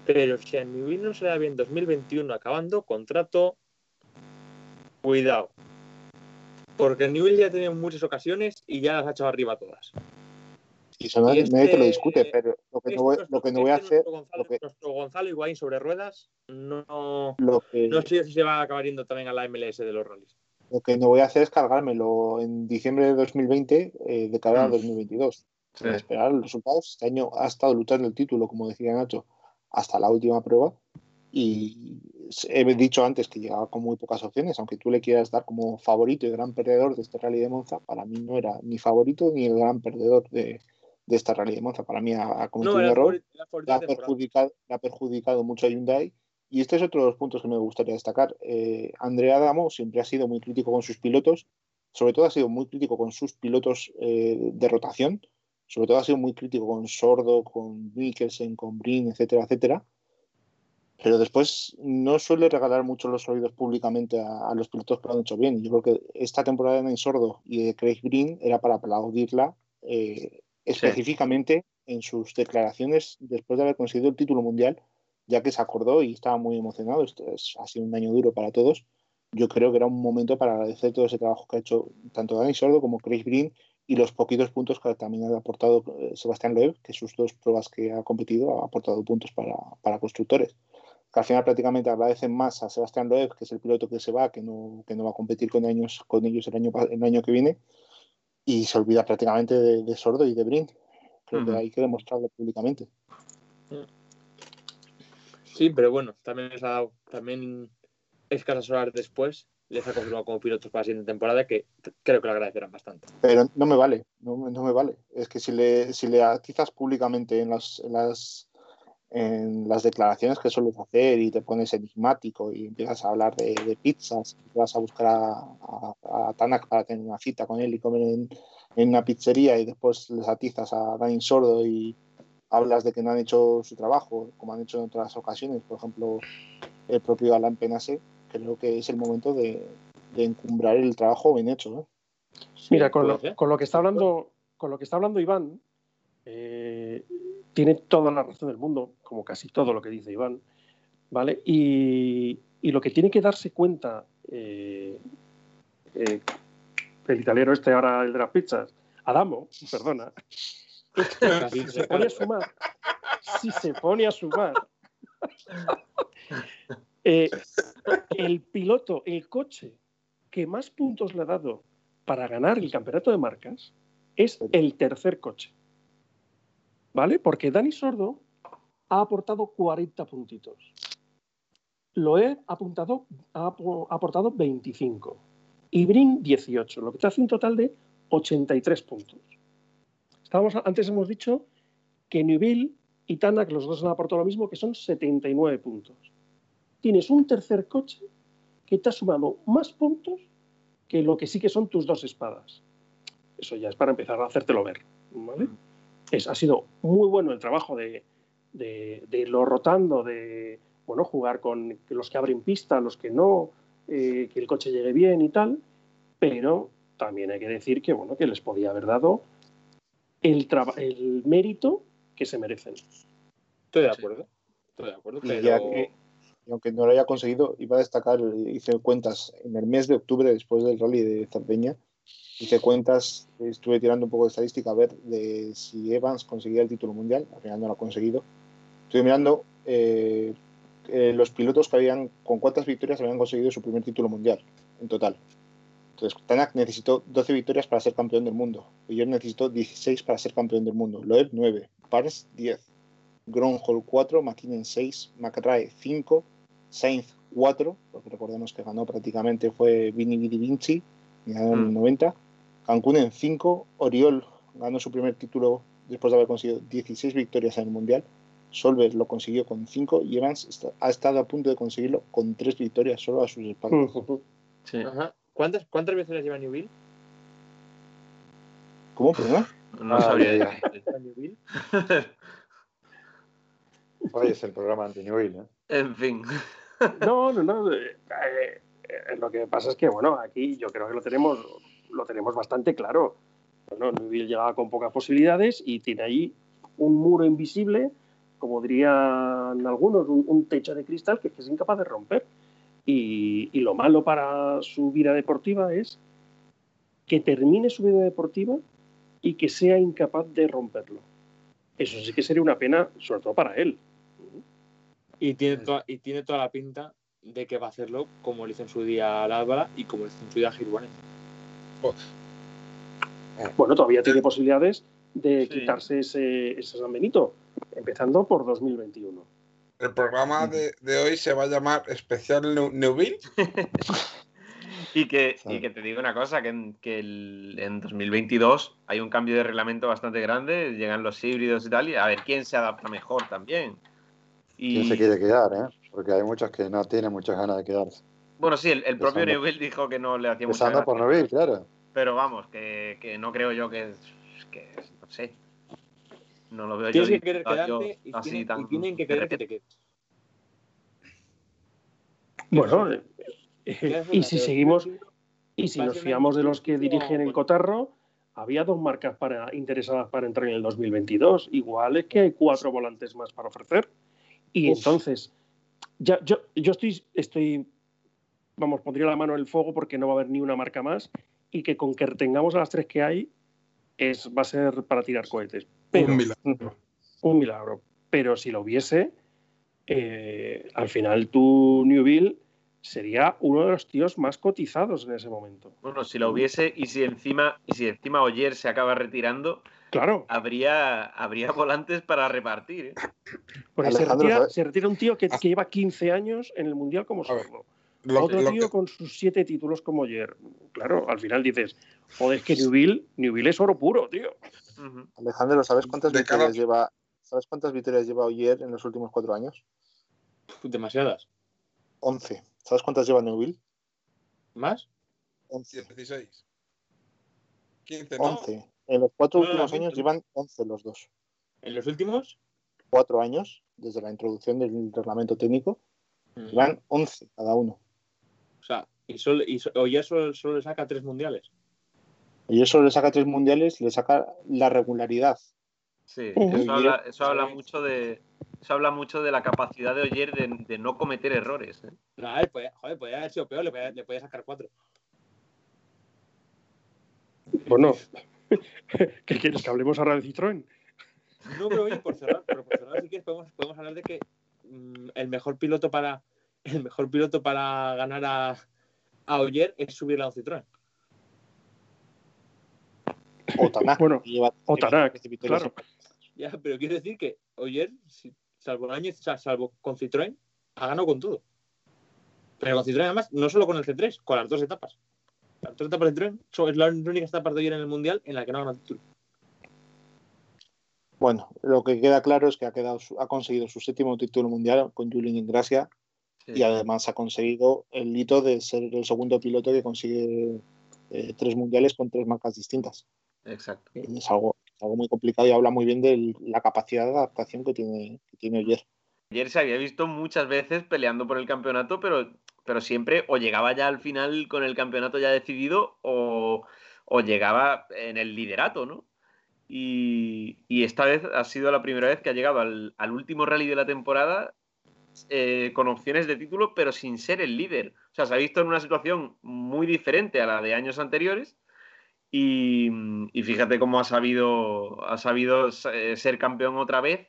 pero si a Newell no se da bien 2021 acabando, contrato, cuidado. Porque Newell ya ha tenido muchas ocasiones y ya las ha echado arriba todas. Y eso nadie, te lo este discute, pero lo que no voy, lo que no voy a hacer. Gonzalo, Nuestro Gonzalo Higuaín sobre ruedas, no, no sé si se va a acabar yendo también a la MLS de los rallies. Lo que no voy a hacer es cargármelo en diciembre de 2020 eh, de cara a 2022. Mm. esperar los resultados. Este año ha estado luchando el título, como decía Nacho, hasta la última prueba. Y he dicho antes que llegaba con muy pocas opciones, aunque tú le quieras dar como favorito y gran perdedor de este rally de Monza, para mí no era ni favorito ni el gran perdedor de, de esta rally de Monza. Para mí ha, cometido un error, la ha, perjudicado, ha, perjudicado, mucho a Hyundai. Y este es otro de los puntos que me gustaría destacar. Eh, Andrea Adamo siempre ha sido muy crítico con sus pilotos, sobre todo ha sido muy crítico con sus pilotos eh, de rotación, sobre todo ha sido muy crítico con Sordo, con Mikkelsen, con Brin, etcétera, etcétera. Pero después no suele regalar mucho los oídos públicamente a, los pilotos que lo han hecho bien. Yo creo que esta temporada de Sordo y de Craig Brin era para aplaudirla eh, específicamente en sus declaraciones después de haber conseguido el título mundial, ya que se acordó y estaba muy emocionado. Esto es, ha sido un año duro para todos. Yo creo que era un momento para agradecer todo ese trabajo que ha hecho tanto Dani Sordo como Chris Green y los poquitos puntos que también ha aportado eh, Sebastián Loeb, que sus dos pruebas que ha competido ha aportado puntos para, para constructores. Que al final prácticamente agradecen más a Sebastián Loeb, que es el piloto que se va, que no, que no va a competir con, años, con ellos el año, el año que viene, y se olvida prácticamente de, Sordo y de Brin. Creo que hay que demostrarlo públicamente. Sí, pero bueno, también es dado, también escasas horas después les ha confirmado como pilotos para la siguiente temporada que creo que lo agradecerán bastante. Pero no me vale, no, me vale. Es que si le, si le atizas públicamente en las, en las en las declaraciones que sueles hacer y te pones enigmático y empiezas a hablar de, pizzas, y vas a buscar a, Tanak para tener una cita con él y comer en, una pizzería y después les atizas a Dani Sordo y hablas de que no han hecho su trabajo, como han hecho en otras ocasiones, por ejemplo, el propio Alan Penase, creo que es el momento de, encumbrar el trabajo bien hecho. Mira, con lo, con lo, que está hablando, con lo que está hablando Iván, eh, tiene toda la razón del mundo, como casi todo lo que dice Iván, ¿vale? Y, lo que tiene que darse cuenta eh, eh, el italiano este ahora, el de las pizzas, Adamo, perdona, si se pone a sumar, si se pone a sumar, eh, el piloto, el coche que más puntos le ha dado para ganar el campeonato de marcas es el tercer coche. ¿Vale? Porque Dani Sordo ha aportado 40 puntitos. Loeb ha, apuntado, ha aportado 25 y Brin 18, lo que te hace un total de 83 puntos. Estábamos, antes hemos dicho que Newville y Tanak, los dos han aportado lo mismo, que son 79 puntos. Tienes un tercer coche que te ha sumado más puntos que lo que sí que son tus dos espadas. Eso ya es para empezar a hacértelo ver. ¿vale? Ha sido muy bueno el trabajo de, de, irlo rotando, de bueno, jugar con los que abren pista, los que no, eh, que el coche llegue bien y tal, pero también hay que decir que, bueno, que les podía haber dado el, el mérito que se merecen. Estoy de acuerdo. Estoy de acuerdo, pero... y aunque no lo haya conseguido, iba a destacar, hice cuentas en el mes de octubre, después del rally de Zardeña, hice cuentas, estuve tirando un poco de estadística a ver de si Evans conseguía el título mundial, al final no lo ha conseguido. Estuve mirando eh, eh, los pilotos que habían, con cuántas victorias habían conseguido su primer título mundial en total. Entonces, Tanak necesitó 12 victorias para ser campeón del mundo. yo necesito 16 para ser campeón del mundo. Loeb 9, Pars 10, Gronholm 4, McKinnon 6, McRae 5, Sainz cuatro, porque recordemos que ganó prácticamente fue Vini Vidi Vinci, ganó en el 90. Cancún en cinco, Oriol ganó su primer título después de haber conseguido 16 victorias en el Mundial. Solver lo consiguió con 5 y Evans ha estado a punto de conseguirlo con 3 victorias solo a sus espaldas. Sí. Ajá. ¿Cuántas, ¿Cuántas veces lleva Newville? ¿Cómo? Perdón? No Ah, sabría ya? Hoy es el programa anti Newell, ¿eh? En fin. No, no, no. eh, eh, eh, lo que pasa es que, bueno, aquí yo creo que lo tenemos, lo tenemos bastante claro. Bueno, llegaba con pocas posibilidades y tiene ahí un muro invisible, como dirían algunos, un, un techo de cristal que, que es incapaz de romper. Y, y lo malo para su vida deportiva es que termine su vida deportiva y que sea incapaz de romperlo. Eso sí que sería una pena, sobre todo para él. Y tiene, toda, y tiene toda la pinta de que va a hacerlo como lo hizo en su día al Álvara y como lo hizo en su día Girbonez. Bueno, todavía tiene posibilidades de Sí. quitarse ese, ese San Benito, empezando por 2021. El programa de, de hoy se va a llamar Especial New- Newville. Y que, Sí. y que te digo una cosa, que, en, que el- en 2022 hay un cambio de reglamento bastante grande, llegan los híbridos y tal, y a ver quién se adapta mejor también. Y, ¿Quién se quiere quedar, eh? Porque hay muchos que no tienen muchas ganas de quedarse. Bueno, sí, el, el propio Newell dijo que no le hacía mucha Empezando por gracia, Newell, claro. pero vamos, que, que no creo yo que, que no sé. No lo veo yo, Tienes que querer yo quedarte y así tienen, tan y tienen que querer que te quedes. Bueno, eh, ¿Qué haces y si seguimos, y si nos fiamos de los que dirigen el Cotarro, había dos marcas para, interesadas para entrar en el 2022. Igual es que hay cuatro volantes más para ofrecer. Y entonces, ya, yo, yo estoy, estoy, vamos, pondría la mano en el fuego porque no va a haber ni una marca más y que con que tengamos a las tres que hay, es, va a ser para tirar cohetes. Pero, Un milagro. un milagro. Pero si lo hubiese, eh, al final tu Newville sería uno de los tíos más cotizados en ese momento. Bueno, si lo hubiese y si encima y si encima Oyer se acaba retirando, Claro, habría, habría volantes para repartir. ¿eh? porque se retira, ¿sabes? se retira un tío que, que lleva 15 años en el Mundial como sordo. Lo, Otro lo tío que, con sus siete títulos como ayer. Claro, al final dices, joder, es que Newville, Newville es oro puro, tío. Alejandro, ¿sabes cuántas De victorias lleva? ¿Sabes cuántas victorias lleva Oyer en los últimos cuatro años? Demasiadas. 11. ¿Sabes cuántas lleva Newville? ¿Más? 11. 16. 15, ¿no? 11. En los cuatro No, últimos no, años no. llevan 11 los dos. ¿En los últimos? Cuatro años, desde la introducción del reglamento técnico, llevan 11 cada uno. O sea, y, solo, y so- Oyer solo, solo le saca tres mundiales. Y eso le saca tres mundiales, le saca la regularidad. Sí, eso habla, eso mucho de eso habla mucho de la capacidad de Oyer de, de no cometer errores. ¿eh? No, podía- joder, podía haber sido peor, le podía, le podía sacar cuatro. Bueno, ¿qué quieres? ¿Que hablemos ahora de Citroën? No, pero oye, por cerrar, pero por cerrar, si quieres, podemos, podemos hablar de que mm, el mejor piloto para el mejor piloto para ganar a, a Oyer es subirle a un Citroën. O Tanak, Bueno, que lleva o Tanak, 13 victorias claro. Ya, pero quiero decir que Oyer, salvo el año, salvo con Citroën, ha ganado con todo. Pero con Citroën, además, no solo con el C3, con las dos etapas. Las dos etapas de Citroën son es la única etapa de Oyer en el Mundial en la que no ha ganado título. Bueno, lo que queda claro es que ha, quedado, ha conseguido su séptimo título mundial con Julien Ingracia Sí. y además ha conseguido el hito de ser el segundo piloto que consigue eh, tres mundiales con tres marcas distintas. Exacto. Es algo, algo muy complicado y habla muy bien de la capacidad de adaptación que tiene, que tiene Oyer. Ayer se había visto muchas veces peleando por el campeonato, pero, pero siempre o llegaba ya al final con el campeonato ya decidido o, o llegaba en el liderato, ¿no? Y, y esta vez ha sido la primera vez que ha llegado al, al último rally de la temporada eh, con opciones de título, pero sin ser el líder. O sea, se ha visto en una situación muy diferente a la de años anteriores. Y, y fíjate cómo ha sabido, ha sabido eh, ser campeón otra vez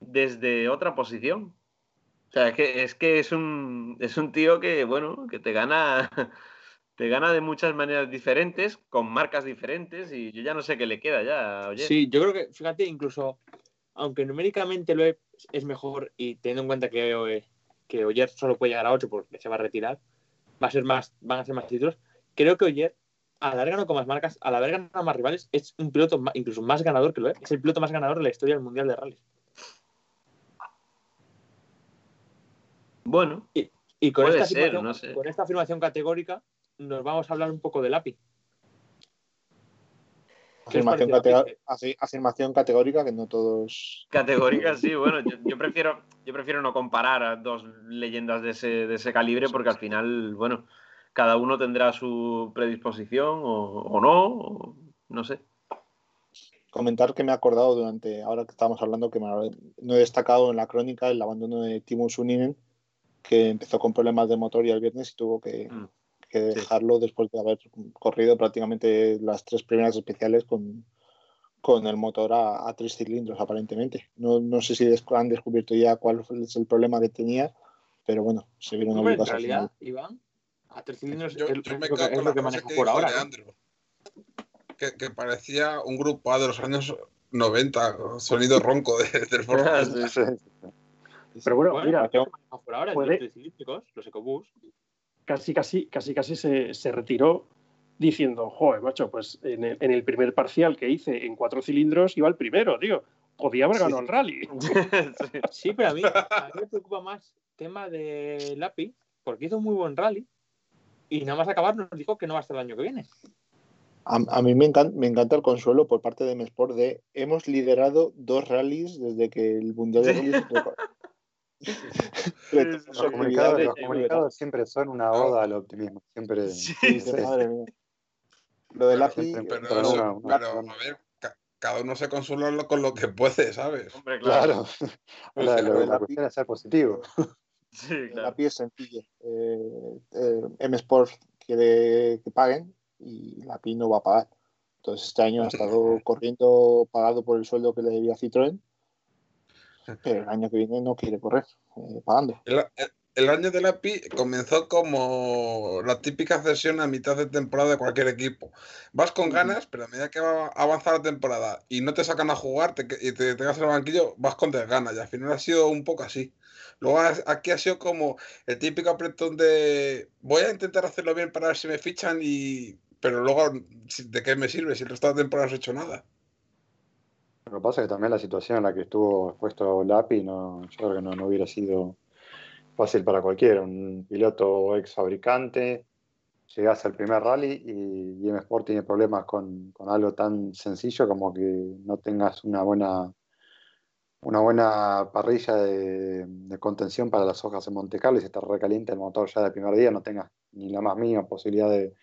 desde otra posición. O sea, es que es, que es, un, es un tío que, bueno, que te gana, te gana de muchas maneras diferentes, con marcas diferentes, y yo ya no sé qué le queda ya. Oye, Sí, yo creo que, fíjate, incluso, aunque numéricamente lo es, es mejor y teniendo en cuenta que, que Oyer solo puede llegar a 8 porque se va a retirar, va a ser más, van a ser más títulos. Creo que Oyer, al haber ganado con más marcas, al haber ganado más rivales, es un piloto incluso más ganador que lo es. Es el piloto más ganador de la historia del Mundial de Rallys. Bueno, Y con, Puede esta ser, no sé. con esta afirmación categórica, nos vamos a hablar un poco del API. ¿Qué os Afirmación, categórica que no todos. categórica sí, bueno, yo, yo prefiero, yo prefiero no comparar a dos leyendas de ese, de ese calibre porque al final, bueno, cada uno tendrá su predisposición o, o no, o no sé. Comentar que me he acordado durante, ahora que estamos hablando, que me- no he destacado en la crónica el abandono de Timo Suninen, que empezó con problemas de motor y el viernes y tuvo que, Mm. Que Sí. dejarlo después de haber corrido prácticamente las tres primeras especiales con, con el motor a, a tres cilindros, aparentemente. No, no sé si des- han descubierto ya cuál es el problema que tenía, pero bueno, se vieron en obligados al realidad. Iván, a tres cilindros Yo, es, yo es me lo que, es lo que maneja por ahora. que, que parecía un grupo A de los años 90, sonido ronco de, del. Sí. Pero bueno, Bueno, mira, por ahora, puede- los tres cilíndricos, los EcoBoost. Casi, casi, casi, casi se, se retiró diciendo, joder, macho, pues en el, en el primer parcial que hice en cuatro cilindros iba el primero, tío. Podía haber ganado el rally. Sí. Sí, pero a mí, a mí me preocupa más tema del API, porque hizo un muy buen rally y nada más acabar nos dijo que no va a estar el año que viene. A, a mí me encanta, me encanta el consuelo por parte de M-Sport de hemos liderado dos rallies desde que el Mundial de Sí. Rallys Los comunicados, los de- comunicados siempre son una oda al optimismo. Siempre. Sí, Dice, madre mía. Lo del API, Pero, Pero una- una- pero, a ver, ca- cada uno se consuela con lo que puede, ¿sabes? Hombre, claro. Claro. La, la- el la API cuestión es ser positivo. Sí, el claro. API es sencillo. Eh, eh, M-Sport quiere que paguen y la API no va a pagar. Entonces este año ha estado corriendo pagado por el sueldo que le debía Citroën, el año que viene no quiere correr eh, pagando. El, el- el año del API comenzó como la típica cesión a mitad de temporada de cualquier equipo. Vas con ganas, pero a medida que va a avanzar la temporada y no te sacan a jugar te, y te tengas en el banquillo, vas con desganas. Y al final ha sido un poco así. Luego aquí ha sido como el típico apretón de voy a intentar hacerlo bien para ver si me fichan y... Pero luego, ¿de qué me sirve si el resto de la temporada no has hecho nada? Lo que pasa es que también la situación en la que estuvo expuesto Lapi, no, yo creo que no, no hubiera sido fácil para cualquiera. Un piloto ex fabricante, llegás al primer rally y, y M Sport tiene problemas con, con algo tan sencillo como que no tengas una buena, una buena parrilla de, contención para las hojas en Monte Carlo y se te recalienta el motor ya del primer día, no tengas ni la más mínima posibilidad de,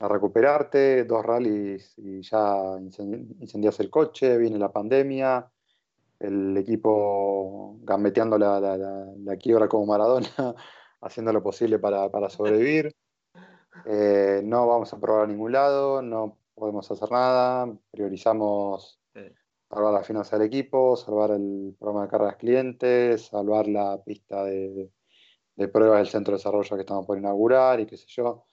de recuperarte, dos rallies y ya incen- incendias el coche, viene la pandemia, el equipo gambeteando la, la, la- la quiebra como Maradona, haciendo lo posible para, para sobrevivir. Eh, no vamos a probar a ningún lado, no podemos hacer nada, priorizamos salvar la finanza del equipo, salvar el programa de cargas clientes, salvar la pista de, de pruebas del centro de desarrollo que estamos por inaugurar y qué sé yo.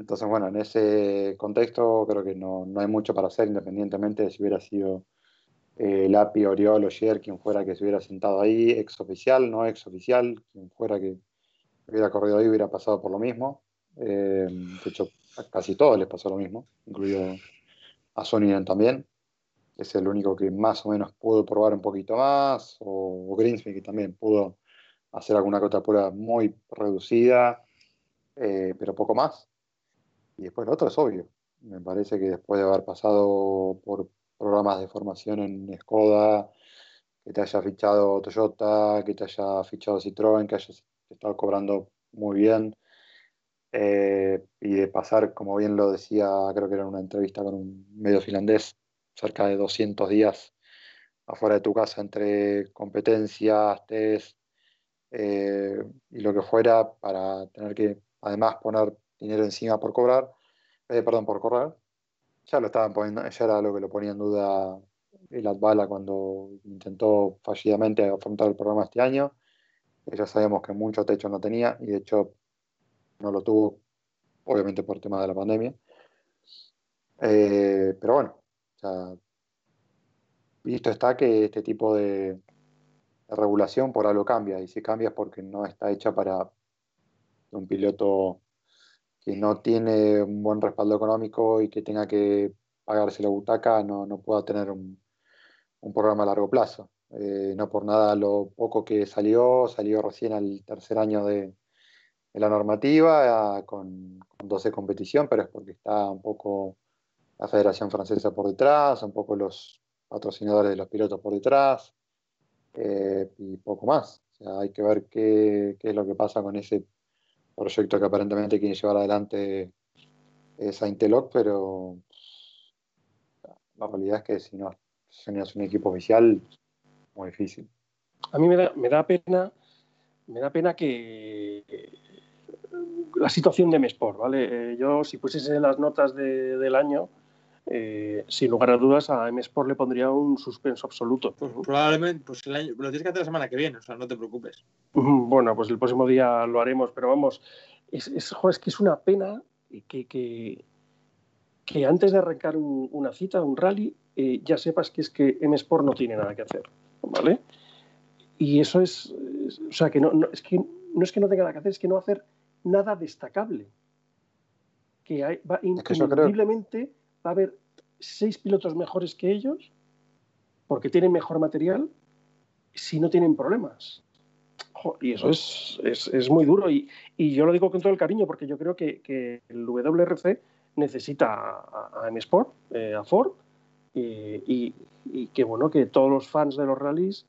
Entonces, bueno, en ese contexto creo que no, no hay mucho para hacer, independientemente de si hubiera sido eh, Lapi, Oriol, Oyer, quien fuera que se hubiera sentado ahí, ex oficial, no ex oficial, quien fuera que hubiera corrido ahí hubiera pasado por lo mismo. Eh, de hecho, a casi todos les pasó lo mismo, incluido a Soniden también, es el único que más o menos pudo probar un poquito más, o, o que también pudo hacer alguna que otra prueba muy reducida, eh, pero poco más. Y después lo otro es obvio. Me parece que después de haber pasado por programas de formación en Skoda, que te haya fichado Toyota, que te haya fichado Citroën, que hayas estado cobrando muy bien, eh, y de pasar, como bien lo decía, creo que era una entrevista con un medio finlandés, cerca de 200 días afuera de tu casa entre competencias, test eh, y lo que fuera, para tener que además poner dinero encima por cobrar, eh, perdón, por correr. Ya lo estaban poniendo, ya era lo que lo ponía en duda el Atbala cuando intentó fallidamente afrontar el programa este año. Eh, Ya sabíamos que mucho techo no tenía y de hecho no lo tuvo, obviamente por tema de la pandemia. Eh, pero bueno, visto está que este tipo de, regulación por algo cambia, y si cambia es porque no está hecha para un piloto que no tiene un buen respaldo económico y que tenga que pagarse la butaca, no, no pueda tener un, un programa a largo plazo. Eh, no por nada lo poco que salió, salió recién al tercer año de, la normativa, con, con 12 competición, pero es porque está un poco la Federación Francesa por detrás, un poco los patrocinadores de los pilotos por detrás, eh, y poco más. Hay que ver qué, qué, es lo que pasa con ese proyecto que aparentemente quiere llevar adelante esa Inteloc, pero la realidad es que si no, es un equipo oficial, muy difícil. A mí me da, me da pena, me da pena que la situación de Mesport, ¿vale? Eh, yo, si pusiese las notas de, del año, eh, sin lugar a dudas, a M-Sport le pondría un suspenso absoluto. Pues probablemente, pues el año, lo tienes que hacer la semana que viene, o sea, no te preocupes. Bueno, pues el próximo día lo haremos, pero vamos, es, es, joder, es que es una pena que, que, que antes de arrancar un, una cita, un rally, eh, ya sepas que es que M-Sport no tiene nada que hacer, ¿vale? Y eso es, es o sea, que no, no, es que no es que no tenga nada que hacer, es que no hacer nada destacable. Que hay, va increíblemente va a haber seis pilotos mejores que ellos porque tienen mejor material si no tienen problemas. Y eso es, es, es muy duro. Y, y, yo lo digo con todo el cariño porque yo creo que, que el WRC necesita a, a M-Sport, eh, a Ford, y, y, y, que bueno, que todos los fans de los rallies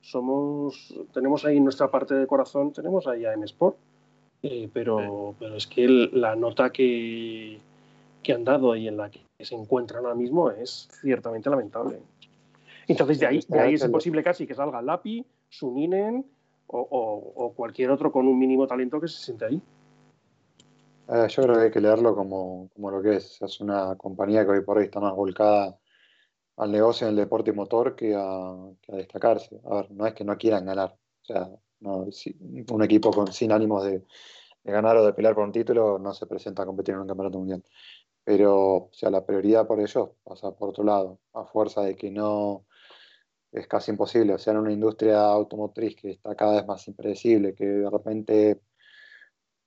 somos, tenemos ahí nuestra parte de corazón, tenemos ahí a M-Sport. Eh, pero, pero es que el, la nota que, que han dado y en la que se encuentran ahora mismo es ciertamente lamentable. Entonces, de ahí, de ahí es imposible casi que salga Lapi, Suninen o, o, o, cualquier otro con un mínimo talento que se siente ahí. Eh, yo creo que hay que leerlo como, como, lo que es. Es una compañía que hoy por hoy está más volcada al negocio en el deporte motor que a, que a destacarse. A ver, no es que no quieran ganar. O sea, no, si, un equipo con, sin ánimos de, de, ganar o de pelear por un título no se presenta a competir en un campeonato mundial. Pero, o sea, la prioridad por ellos pasa por otro lado, a fuerza de que no es casi imposible. O sea, en una industria automotriz que está cada vez más impredecible, que de repente,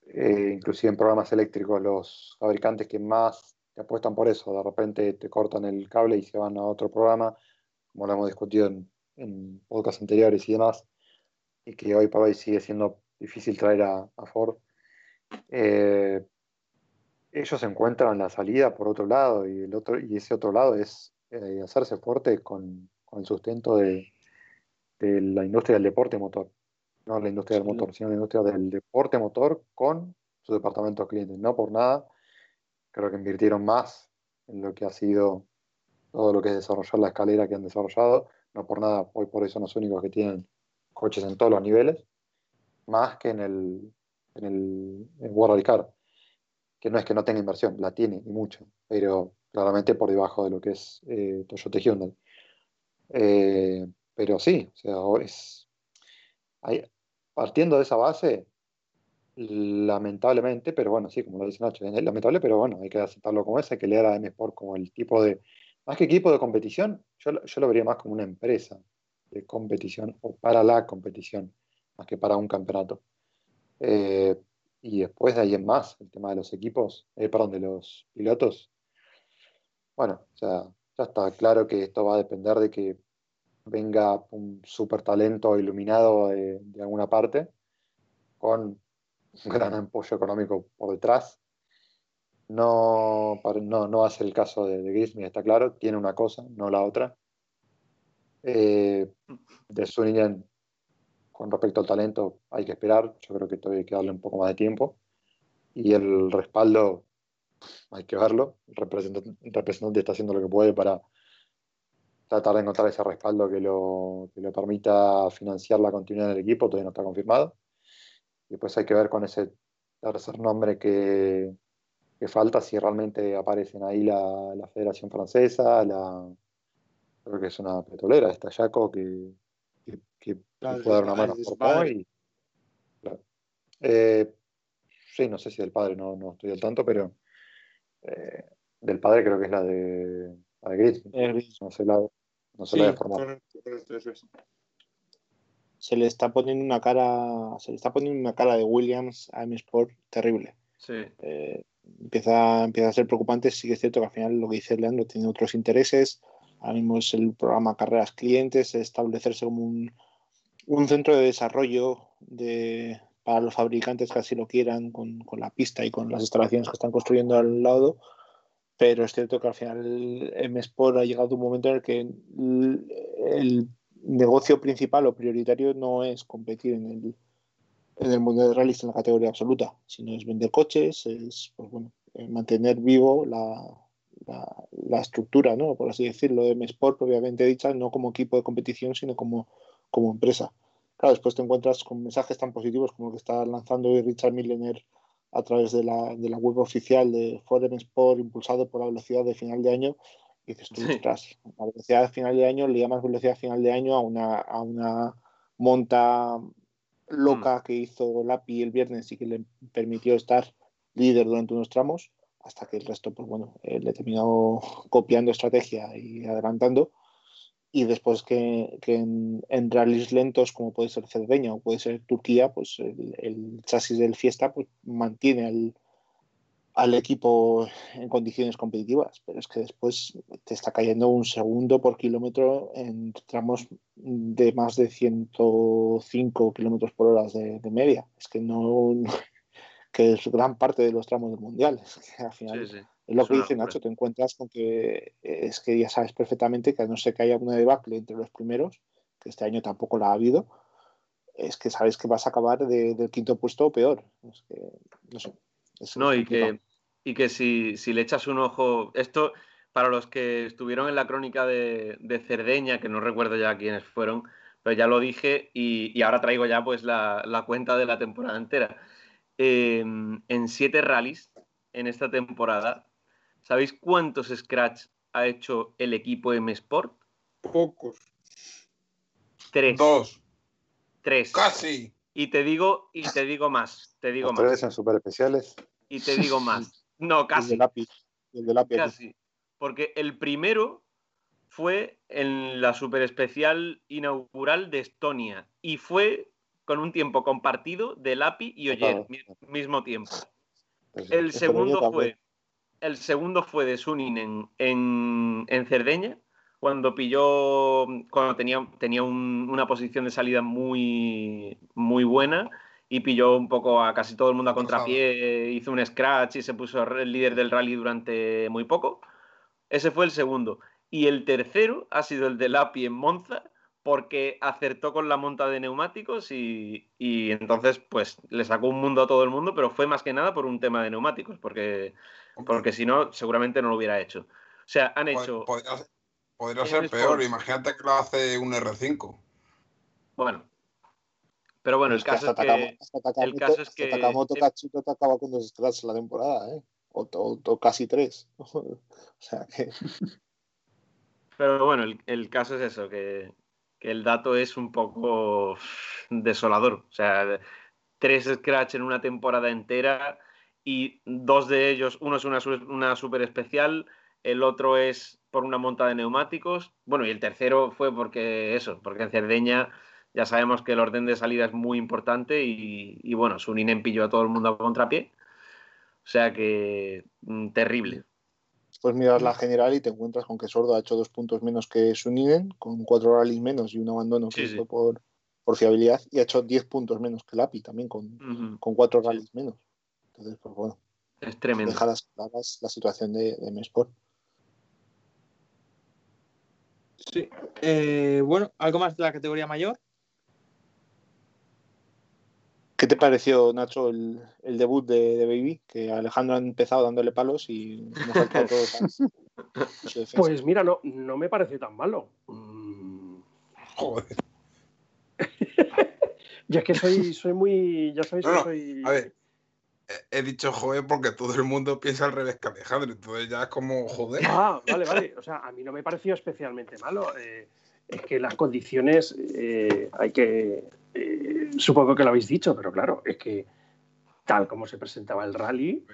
eh, inclusive en programas eléctricos, los fabricantes que más te apuestan por eso, de repente te cortan el cable y se van a otro programa, como lo hemos discutido en, en podcasts anteriores y demás, y que hoy por hoy sigue siendo difícil traer a, Ford. Eh, ellos encuentran la salida por otro lado y, el otro, y ese otro lado es eh, hacerse fuerte con, con el sustento de, de, la industria del deporte motor. No la industria del motor, sino la industria del deporte motor con su departamento de clientes. No por nada, creo que invirtieron más en lo que ha sido todo lo que es desarrollar la escalera que han desarrollado. No por nada, hoy por eso son los únicos que tienen coches en todos los niveles, más que en el, en el en World Car que no es que no tenga inversión, la tiene y mucho, pero claramente por debajo de lo que es eh, Toyota Hyundai. Eh, pero sí, o sea, es, partiendo de esa base, lamentablemente, pero bueno, sí, como lo dice Nacho, es lamentable, pero bueno, hay que aceptarlo como es, hay que leer a M Sport como el tipo de, más que equipo de competición, yo, yo lo vería más como una empresa de competición o para la competición, más que para un campeonato. Eh, y después de ahí en más, el tema de los equipos, eh, perdón, de los pilotos. Bueno, o sea, ya está claro que esto va a depender de que venga un super talento iluminado de, de alguna parte, con un gran apoyo económico por detrás. No, no, no va a ser el caso de, de Grismy, está claro, tiene una cosa, no la otra. Eh, de Suninen con respecto al talento hay que esperar, yo creo que todavía hay que darle un poco más de tiempo. Y el respaldo hay que verlo, el representante, el representante está haciendo lo que puede para tratar de encontrar ese respaldo que lo, que lo permita financiar la continuidad del equipo, todavía no está confirmado. Y después hay que ver con ese tercer nombre que, que falta, si realmente aparecen ahí la, la Federación Francesa, la, creo que es una petrolera, esta Yaco, que, que, que claro, puede dar una mano por padre. Y, claro. eh, sí, no sé si del padre, no, no estoy al tanto, pero eh, del padre creo que es la de, la de Gris. No sé la, no sé sí, la de formal. se le está poniendo una cara, se le está poniendo una cara de Williams a M Sport terrible. Sí. Eh, empieza, empieza a ser preocupante. Sí que es cierto que al final lo que dice Leandro tiene otros intereses. Ahora es el programa Carreras Clientes, establecerse como un, un centro de desarrollo de, para los fabricantes que así lo quieran, con, con, la pista y con las instalaciones que están construyendo al lado. Pero es cierto que al final M Sport ha llegado un momento en el que el, el negocio principal o prioritario no es competir en el, en el mundo de rallies en la categoría absoluta, sino es vender coches, es pues, bueno, eh, mantener vivo la, la, la, estructura, ¿no? por así decirlo, de M-Sport, obviamente dicha, no como equipo de competición, sino como, como empresa. Claro, después te encuentras con mensajes tan positivos como el que está lanzando Richard Millener a través de la, de la web oficial de Forum Sport, impulsado por la velocidad de final de año, y dices tú, ostras, la velocidad de final de año le llamas velocidad final de año a una, a una monta loca que hizo Lapi el viernes y que le permitió estar líder durante unos tramos, hasta que el resto, pues bueno, eh, le terminó copiando estrategia y adelantando. Y después que, que en, en, rallies lentos, como puede ser Cerdeña o puede ser Turquía, pues el, el chasis del Fiesta pues, mantiene al, al equipo en condiciones competitivas, pero es que después te está cayendo un segundo por kilómetro en tramos de más de 105 kilómetros por hora de, de, media. Es que no, que es gran parte de los tramos del mundial. Es que al final sí, sí. es lo es que dice Nacho, te encuentras con que es que ya sabes perfectamente que a no ser que haya una debacle entre los primeros, que este año tampoco la ha habido, es que sabes que vas a acabar de, del quinto puesto o peor. Es que, no sé. no, y que, y que si, si, le echas un ojo, esto para los que estuvieron en la crónica de, de, Cerdeña, que no recuerdo ya quiénes fueron, pero ya lo dije y, y ahora traigo ya pues la, la, cuenta de la temporada entera. Eh, en siete rallies en esta temporada, ¿sabéis cuántos scratch ha hecho el equipo M Sport? Pocos. Tres. Dos. Tres. Casi. Y te digo, y te digo más. Te digo más. Tres en super especiales. Y te digo más. No, casi. El de lápiz. El de lápiz casi. Porque el primero fue en la super especial inaugural de Estonia y fue con un tiempo compartido de Lapi y Oyer, claro. mismo tiempo. Pues El segundo fue el segundo fue de Sunin en, en, en Cerdeña, cuando pilló, cuando tenía, tenía un, una posición de salida muy, muy buena y pilló un poco a casi todo el mundo a contrapié, hizo un scratch y se puso el líder del rally durante muy poco. Ese fue el segundo. Y el tercero ha sido el de Lapi en Monza, porque acertó con la monta de neumáticos y, y, entonces pues le sacó un mundo a todo el mundo, pero fue más que nada por un tema de neumáticos, porque, porque si no seguramente no lo hubiera hecho. O sea, han hecho... Podría, podría ser peor, imagínate que lo hace un R5. Bueno, pero bueno, el caso, hasta es que, Takamoto, el caso es que. Takamoto Katsuto te acaba con dos scratches la temporada, ¿eh? O, o, o casi tres. o sea que. Pero bueno, el, el, caso es eso, que, que el dato es un poco desolador. O sea, tres scratch en una temporada entera y dos de ellos, uno es una, una super especial, el otro es por una monta de neumáticos, bueno, y el tercero fue porque eso, porque en Cerdeña ya sabemos que el orden de salida es muy importante y, y bueno, Suninen pilló a todo el mundo a contrapié. O sea que mm, terrible. Pues miras la general y te encuentras con que Sordo ha hecho dos puntos menos que Suninen, con cuatro rallies menos y un abandono que sí, hizo sí. por, por, fiabilidad, y ha hecho diez puntos menos que Lapi también, con, uh -huh. con cuatro rallies menos. Entonces, pues bueno. Es tremendo. Deja las claras la situación de, de Mesport. Sí. Eh, bueno, ¿algo más de la categoría mayor? ¿Qué te pareció, Nacho, el, el debut de, de, Baby? Que Alejandro ha empezado dándole palos y nos ha Pues mira, no, no me pareció tan malo. Mm. Joder. ya que soy, soy muy. Ya sabéis no, que no, soy. A ver, he dicho joder porque todo el mundo piensa al revés que Alejandro, entonces ya es como joder. Ah, vale, vale. O sea, a mí no me pareció especialmente malo. Eh, es que las condiciones eh, hay que. Eh, supongo que lo habéis dicho, pero claro, es que tal como se presentaba el rally,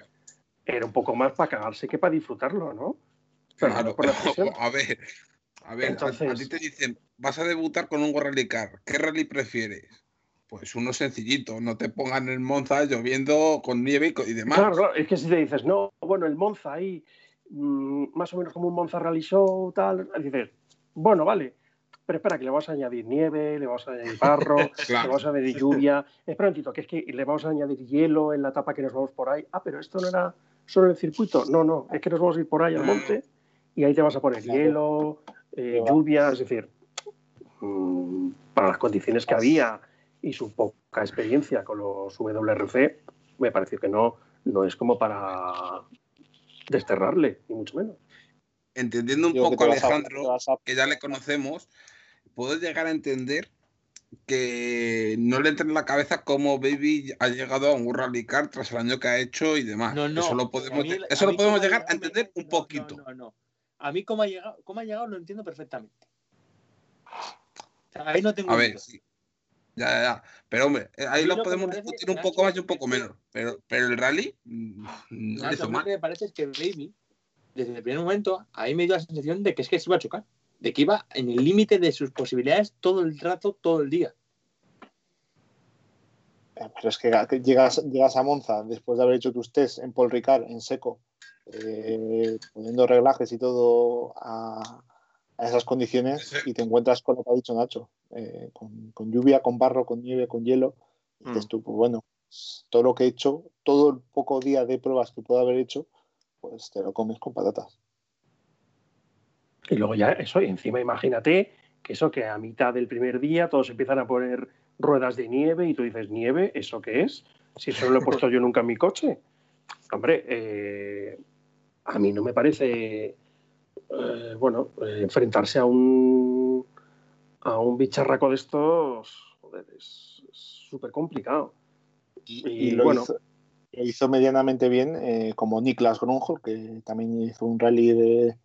era un poco más para cagarse que para disfrutarlo, ¿no? Pero claro, no a ver, A ver, a- a, Entonces- ti te dicen, vas a debutar con un Rally Car. ¿Qué rally prefieres? Pues uno sencillito, no te pongan en Monza lloviendo con nieve y, demás. Claro, claro, es que si te dices, no, bueno, el Monza ahí, mm, más o menos como un Monza Rally Show, tal, dices, bueno, vale, pero espera, que le vamos a añadir nieve, le vamos a añadir barro, le vamos a añadir lluvia. Espera un momentito, que es que le vamos a añadir hielo en la etapa que nos vamos por ahí. Ah, pero esto no era solo el circuito. No, no, es que nos vamos a ir por ahí al monte y ahí te vas a poner Claro. hielo, eh, lluvia, es decir, mm, para las condiciones que había y su poca experiencia con los WRC, me parece que no, no es como para desterrarle, ni mucho menos. Entendiendo un poco a Alejandro, a- que ya le conocemos, puedo llegar a entender que no le entra en la cabeza cómo Baby ha llegado a un Rally Car tras el año que ha hecho y demás. No, no. Eso lo podemos, mí- eso lo podemos llegar a me- entender un poquito. No, no, no. A mí cómo ha llegado, cómo ha llegado lo entiendo perfectamente. O sea, ahí no tengo A ver, sí. Ya, ya, ya. Pero hombre, eh, ahí lo podemos parece, discutir un Nacho, poco más y un poco menos. Pero, pero el rally mm, no Nacho, hizo mal. lo que me parece es que Baby, desde el primer momento, ahí me dio la sensación de que es que se iba a chocar. De que iba en el límite de sus posibilidades todo el rato, todo el día. Eh, Pero es que que llegas, llegas a Monza después de haber hecho tus test en Paul Ricard, en seco, eh, poniendo reglajes y todo a, a esas condiciones Sí. y te encuentras con lo que ha dicho Nacho, eh, con, con lluvia, con barro, con nieve, con hielo. Y dices Mm. tú, pues bueno, todo lo que he hecho, todo el poco día de pruebas que puedo haber hecho, pues te lo comes con patatas. Y luego ya eso, y encima imagínate que eso que a mitad del primer día todos empiezan a poner ruedas de nieve y tú dices, ¿nieve? ¿Eso qué es? Si eso no lo he puesto yo nunca en mi coche. Hombre, eh, a mí no me parece, eh, bueno, eh, enfrentarse a un, a un bicharraco de estos, joder, es súper complicado. Y, Y lo, bueno. hizo, lo hizo medianamente bien, como Niklas Grunhold, que también hizo un rally de,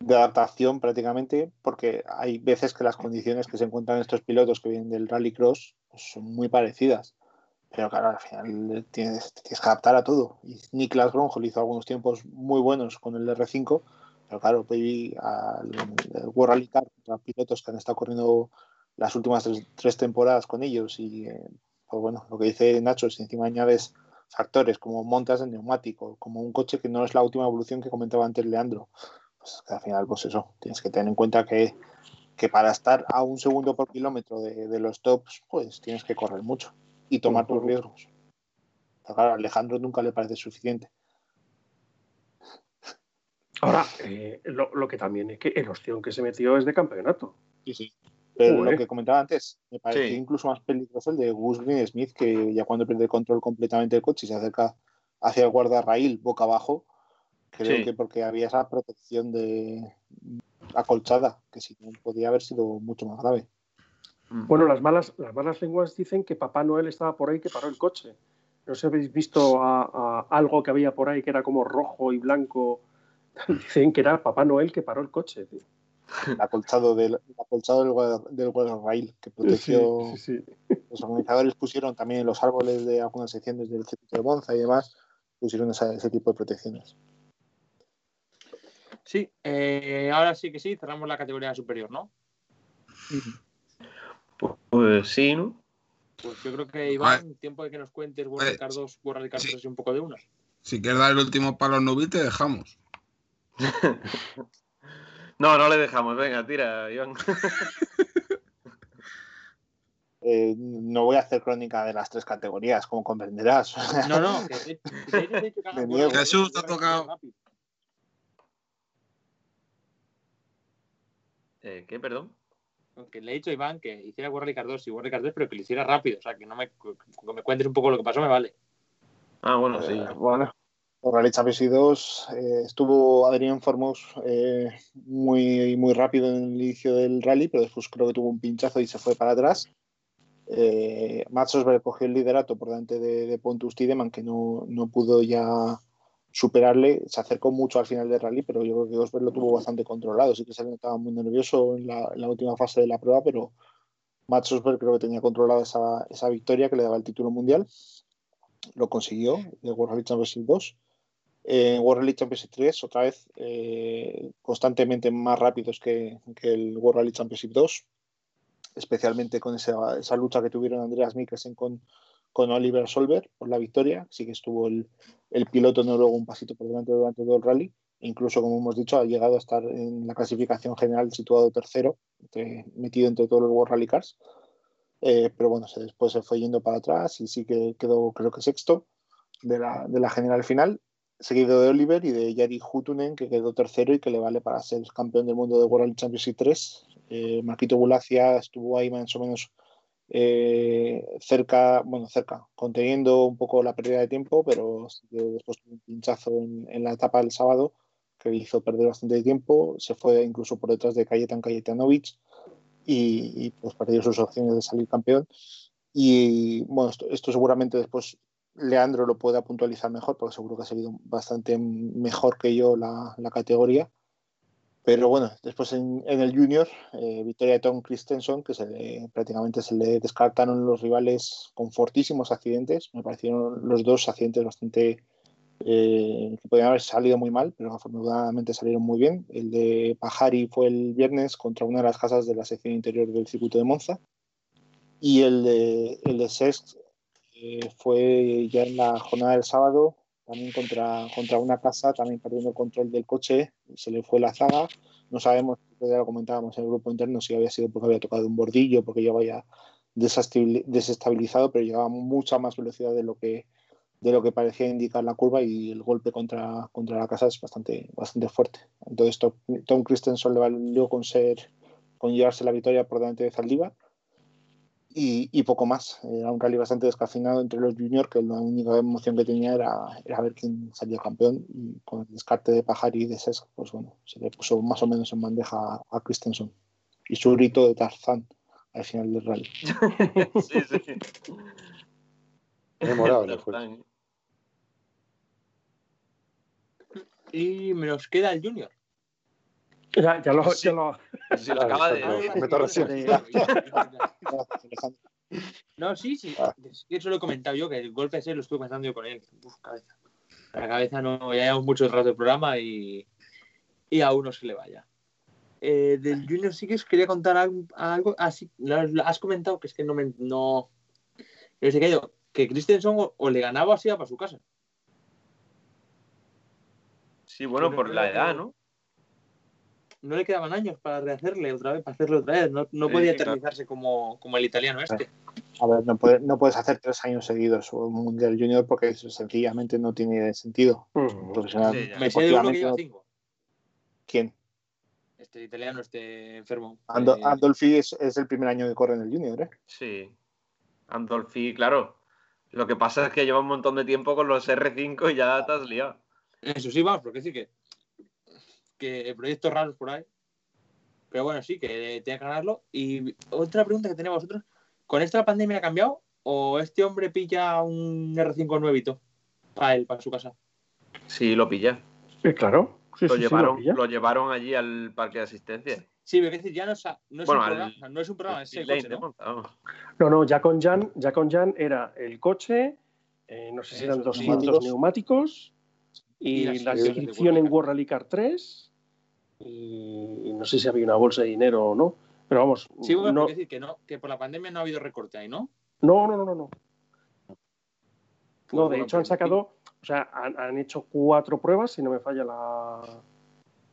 de adaptación prácticamente, porque hay veces que las condiciones que se encuentran estos pilotos que vienen del rally cross pues, son muy parecidas. Pero claro, al final tienes, tienes que adaptar a todo. Y Niklas Grunhold hizo algunos tiempos muy buenos con el R5, pero claro, Baby al World Rally Car, contra pilotos que han estado corriendo las últimas tres, tres temporadas con ellos y eh, pues bueno, lo que dice Nacho, si encima añades factores como montas de neumático, como un coche que no es la última evolución que comentaba antes Leandro, pues que al final, pues eso, tienes que tener en cuenta que, que para estar a un segundo por kilómetro de, de los tops, pues tienes que correr mucho y tomar tus riesgos. Pero claro, a Alejandro nunca le parece suficiente. Ahora, eh, lo, lo que también es que el opción que se metió es de campeonato. Sí, sí. Pero lo que comentaba antes, me pareció Sí. incluso más peligroso el de Gus Green Smith, que ya cuando pierde el control completamente del coche y se acerca hacia el guardarraíl boca abajo, creo Sí. que porque había esa protección de acolchada, que si no podía haber sido mucho más grave. Mm. Bueno, las malas, las malas lenguas dicen que Papá Noel estaba por ahí que paró el coche. No sé si habéis visto a, a algo que había por ahí que era como rojo y blanco. Dicen que era Papá Noel que paró el coche. tío. El acolchado del, el acolchado del, guarda- del guardarraíl que protegió. Sí, sí, sí. Los organizadores pusieron también en los árboles de algunas secciones del circuito de Monza y demás, pusieron esa- ese tipo de protecciones. Sí, eh, ahora sí que sí, cerramos la categoría superior, ¿no? Pues, pues sí, ¿no? Pues yo creo que Iván, tiempo de que nos cuentes World Eh, Rally 2, World Rally sí. 3 y un poco de una. Si quieres dar el último palo nubil, te dejamos. No, no le dejamos. Venga, tira, Iván. Eh, no voy a hacer crónica de las tres categorías, como comprenderás. No, no, que que. Rally Jesús, te ha tocado. rápido. Eh, ¿Qué, perdón? Que le he dicho a Iván que hiciera Rally 2 y Rally 3, pero que lo hiciera rápido. O sea, que no me, que me cuentes un poco lo que pasó, me vale. Ah, bueno, sí. Eh, bueno, por Rally Championship 2 eh, estuvo Adrián Formos eh, muy, muy rápido en el inicio del rally, pero después creo que tuvo un pinchazo y se fue para atrás. Eh, Osberg cogió el liderato por delante de, de Pontus Tideman, que no, no pudo ya superarle. Se acercó mucho al final del rally, pero yo creo que Osberg lo tuvo bastante controlado. Sí que se le notaba muy nervioso en la, última fase de la prueba, pero Mats Osberg creo que tenía controlada esa, esa victoria que le daba el título mundial. Lo consiguió, de World Rally Championship 2. En World Rally Championship 3, otra vez eh, constantemente más rápidos que, que, el World Rally Championship 2, especialmente con esa, esa lucha que tuvieron Andreas Mikkelsen con, con Oliver Solver por la victoria. Sí que estuvo el, el piloto noruego un pasito por delante durante todo el rally. Incluso, como hemos dicho, ha llegado a estar en la clasificación general situado tercero, metido entre todos los World Rally Cars. Eh, pero bueno, después se fue yendo para atrás y sí que quedó, creo que sexto de la, general final seguido de Oliver y de Jari Hutunen, que quedó tercero y que le vale para ser campeón del mundo de World Championship 3. Eh, Marquito Bulacia estuvo ahí más o menos eh, cerca, bueno, cerca, conteniendo un poco la pérdida de tiempo, pero después un pinchazo en, la etapa del sábado que le hizo perder bastante tiempo. Se fue incluso por detrás de Kajetan Kajetanovic y, y pues perdió sus opciones de salir campeón. Y bueno, esto, esto seguramente después Leandro lo pueda puntualizar mejor, porque seguro que ha seguido bastante mejor que yo la, la categoría. Pero bueno, después en, en el junior, eh, victoria de Tom Christensen, que se le, prácticamente se le descartaron los rivales con fortísimos accidentes. Me parecieron los dos accidentes bastante eh, que podían haber salido muy mal, pero afortunadamente salieron muy bien. El de Pajari fue el viernes contra una de las casas de la sección interior del circuito de Monza. Y el de, el de eh, fue ya en la jornada del sábado, también contra, contra una casa, también perdiendo el control del coche, se le fue la zaga. No sabemos, ya lo comentábamos en el grupo interno, si había sido porque había tocado un bordillo, porque ya había desestabilizado, pero llevaba mucha más velocidad de lo que de lo que parecía indicar la curva y el golpe contra, contra la casa es bastante, bastante fuerte. Entonces Tom Christensen le valió con ser con llevarse la victoria por delante de Zaldívar y, y, poco más. Era un rally bastante descafinado entre los juniors, que la única emoción que tenía era, era ver quién salía campeón. Y con el descarte de Pajar y de Sesc, pues bueno, se le puso más o menos en bandeja a, a Christensen. Y su grito de Tarzán al final del rally. sí, sí. Memorable fue. Y me nos queda el junior. Ya, ya lo, Sí. ya lo- Si lo acaba de. No, sí, sí. Ah. Es que eso lo he comentado yo, que el golpe ese lo estuve pensando yo con él. Uf, cabeza. La cabeza no, ya llevamos mucho rato de programa y, y a uno se le vaya. Eh, del Junior sí que os quería contar algo, algo así. lo, lo has comentado que es que no me. No, no sé qué, digo, que Christensen o, o le ganaba o se iba para su casa. Sí, bueno, por la que- edad, ¿no? No le quedaban años para rehacerle otra vez, para hacerlo otra vez. No, no Sí, podía claro. eternizarse como, como el italiano este. A ver, no, puede- no puedes hacer tres años seguidos un Mundial Junior porque eso sencillamente no tiene sentido. Mm. Profesional, Sí. Me sé de uno que lleva cinco. ¿Quién? Este italiano, este enfermo. Ando- Eh, Andolfi es, es el primer año que corre en el Junior, ¿eh? Sí. Andolfi, claro. Lo que pasa es que lleva un montón de tiempo con los R5 y ya te has liado. Eso sí, vamos, porque sí que, que proyectos raros por ahí. Pero bueno, sí, que tiene que ganarlo. Y otra pregunta que tenía vosotros, ¿con esto la pandemia ha cambiado? ¿O este hombre pilla un R5 nuevito para él, para su casa? Sí, lo pilla. Sí, claro. Sí, Lo sí, sí, lo llevaron, pilla. lo llevaron allí al parque de asistencia. Sí, pero es decir, ya no es, no es Bueno, un al- programa, no es un programa, es el coche, ¿no? No, no, ya con Jan, ya con Jan era el coche, eh, no sé si eran Eso, 200 neumáticos. neumáticos, y, Y la de en World World Rally Car 3, y, no sé si había una bolsa de dinero o no, pero vamos, Sí, bueno, no, decir, que, no, que por la pandemia no ha habido recorte ahí, ¿no? no, no, no, no, no. Pues No, de hecho han pues, sacado, o sea, han, han hecho cuatro pruebas, si no me falla la,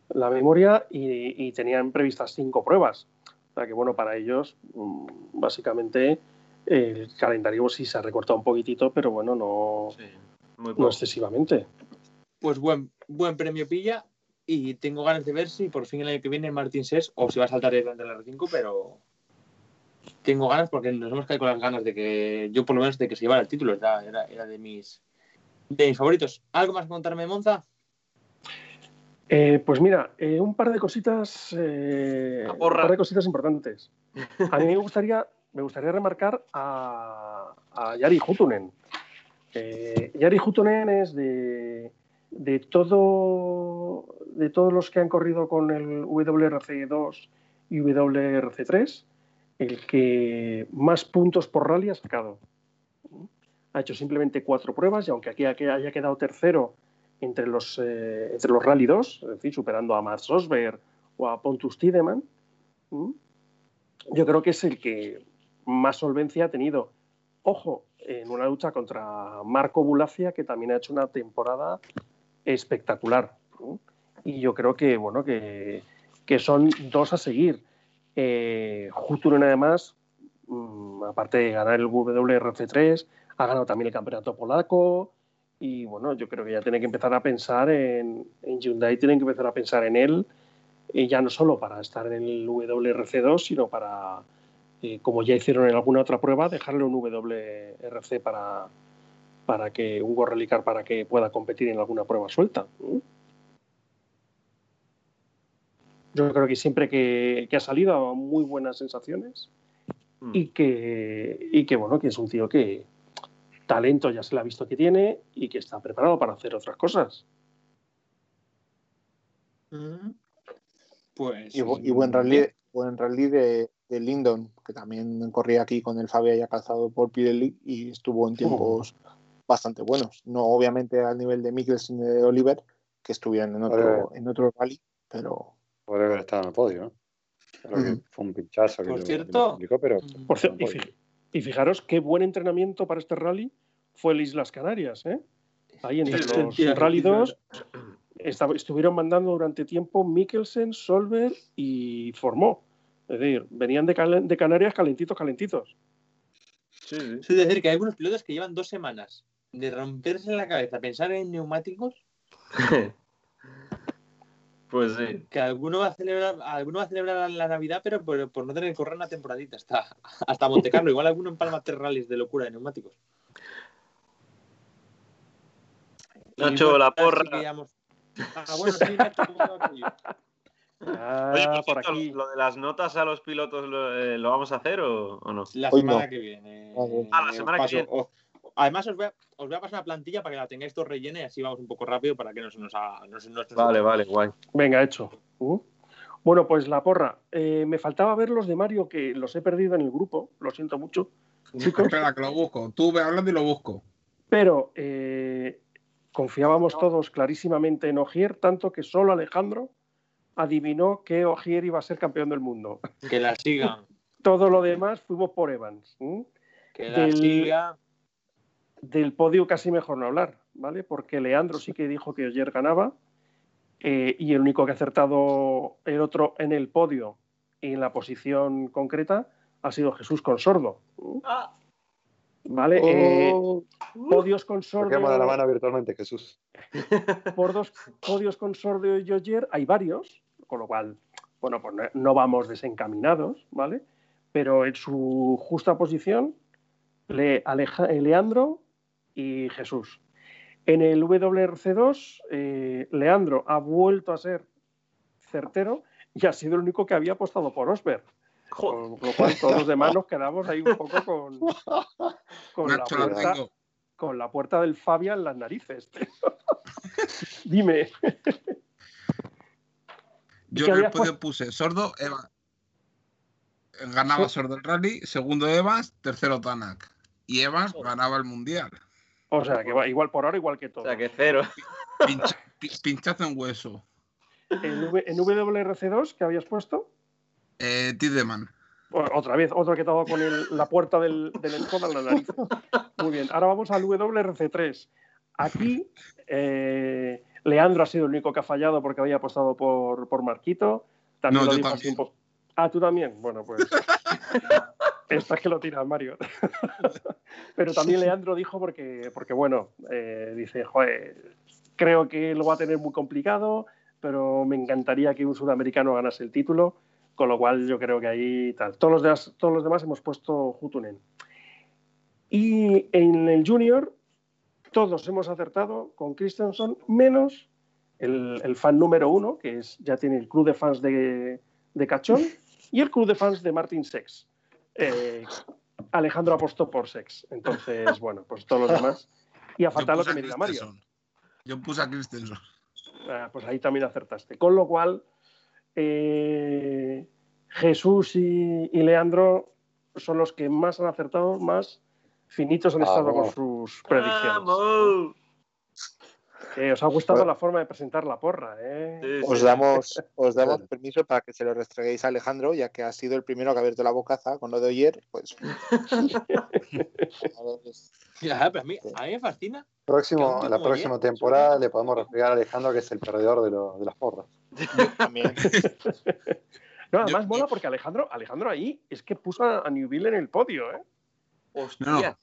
la memoria, y, y tenían previstas cinco pruebas. O sea que, bueno, para ellos, mm, básicamente, el calendario sí se ha recortado un poquitito, pero bueno, no, Sí, muy no excesivamente. Pues buen, buen premio pilla y tengo ganas de ver si por fin el año que viene Martín Ses o si va a saltar delante del R5, pero tengo ganas porque nos hemos caído con las ganas de que yo por lo menos de que se llevara el título, era, era, era de mis de mis favoritos. ¿Algo más que contarme de Monza? Eh, pues mira, eh, un par de cositas, eh, La un par de cositas importantes. A mí me gustaría, me gustaría remarcar a, a Jari Hutunen. Eh, Jari Hutunen es de, de todo, de todos los que han corrido con el WRC2 y WRC3, el que más puntos por rally ha sacado. Ha hecho simplemente cuatro pruebas y aunque aquí haya quedado tercero entre los, eh, entre los Rally 2, es decir, superando a Mats Osberg o a Pontus Tiedemann, yo creo que es el que más solvencia ha tenido. Ojo, en una lucha contra Marco Bulacia, que también ha hecho una temporada espectacular. Y yo creo que, bueno, que, son dos a seguir. Eh, además, mm, aparte de ganar el WRC3, ha ganado también el campeonato polaco. Y bueno, yo creo que ya tiene que empezar a pensar en, en Hyundai, tienen que empezar a pensar en él, y ya no solo para estar en el WRC2, sino para, eh, como ya hicieron en alguna otra prueba, dejarle un WRC para, para que un Gorrelicar para que pueda competir en alguna prueba suelta. Yo creo que siempre que, ha salido muy buenas sensaciones mm. y que, y que bueno, que es un tío que talento ya se le ha visto que tiene y que está preparado para hacer otras cosas. Mm. Pues, y, buen rally, buen rally de, de, Lindon, que también corría aquí con el Fabia ya calzado por Pirelli y estuvo en tiempos bastante buenos. No obviamente al nivel de Mikkelsen y de Oliver, que estuvieron en otro, en otro rally, pero. Podría haber estado en el podio, fue un pinchazo. Por cierto, pero, y, fijaros qué buen entrenamiento para este rally fue el Islas Canarias, ¿eh? Ahí entre los Rally 2 estuvieron mandando durante tiempo Mikkelsen, Solver y Formó. Es decir, venían de, de Canarias calentitos, calentitos. Sí, sí. Es decir, que hay algunos pilotos que llevan dos semanas de romperse en la cabeza pensar en neumáticos. pues sí. Que alguno va a celebrar, alguno va a celebrar la Navidad, pero por, no tener que correr una temporadita hasta, hasta Monte Carlo. Igual alguno empalma tres rallies de locura de neumáticos. Nacho, la porra. Ah, bueno, sí, Nacho, Ah, Oye, por, aquí. ¿lo de las notas a los pilotos lo, eh, vamos a hacer o, no? La semana que viene. Ah, la semana que viene. Además, os voy, a, os voy, a, pasar una plantilla para que la tengáis todo rellena y así vamos un poco rápido para que no se nos haga. No vale, vale, guay. Venga, hecho. Uh. Bueno, pues la porra. Eh, me faltaba ver los de Mario que los he perdido en el grupo. Lo siento mucho. Espera, que lo busco. Tú ve hablando y lo busco. Pero eh, confiábamos todos clarísimamente en Ogier, tanto que solo Alejandro adivinó que Ogier iba a ser campeón del mundo. Que la sigan. Todo lo demás fuimos por Evans. Que la del, siga. Del podio casi mejor no hablar, ¿vale? Porque Leandro sí que dijo que Ogier ganaba eh, y el único que ha acertado el otro en el podio y en la posición concreta ha sido Jesús Consordo. Ah. ¿Vale? Oh. Eh, podios con Sordo. la mano virtualmente, Jesús. Por dos podios con Sordo y Joyer hay varios, con lo cual, bueno, pues no vamos desencaminados, ¿vale? Pero en su justa posición, le eh, Leandro y Jesús. En el WRC2, eh, Leandro ha vuelto a ser certero y ha sido el único que había apostado por Osberg. Con lo cual todos los demás nos quedamos ahí un poco con, con, la, puerta, con la puerta del Fabian en las narices. Dime. Yo en el podio puse sordo, Eva. Ganaba sordo el rally, segundo Evans, tercero Tanak. Y Evans ganaba el mundial. O sea, que igual por ahora, igual que todo. O sea, que cero. pinchazo en hueso. ¿En, en WRC2 que habías puesto? Eh, Tideman. Otra vez, otro que estaba con la puerta del, del en la nariz. Muy bien, ahora vamos al WRC3. Aquí eh, Leandro ha sido el único que ha fallado porque había apostado por, por Marquito. También lo dijo así un poco. Ah, tú también. Bueno, pues. Esta es que lo tira Mario. Pero también Leandro dijo porque, porque bueno, eh, dice, joder, creo que lo va a tener muy complicado, pero me encantaría que un sudamericano ganase el título. Con lo cual yo creo que ahí tal. Todos los demás, todos los demás hemos puesto Hutunen. Y en el junior todos hemos acertado con Christensen, menos el, fan número uno, que es, ya tiene el club de fans de, de Cachón, y el club de fans de Martin Sex. Eh, Alejandro apostó por Sex. Entonces, bueno, pues todos los demás. Y a faltar lo que me diga Mario. Yo puse a Christensen. Ah, pues ahí también acertaste. Con lo cual, eh, Jesús y, Leandro son los que más han acertado, más finitos han estado con sus predicciones. Eh, os ha gustado la forma de presentar la porra, ¿eh? Sí, Os damos, os damos permiso para que se lo restreguéis a Alejandro, ya que ha sido el primero que ha abierto la bocaza con lo de ayer. Pues. Ya, pero a mí, a mí me fascina. Próximo, la próxima temporada le podemos reflejar a Alejandro que es el perdedor de, lo- de las porras. también. No, además mola porque Alejandro, Alejandro ahí es que puso a, a Newville en el podio, ¿eh? Hostia,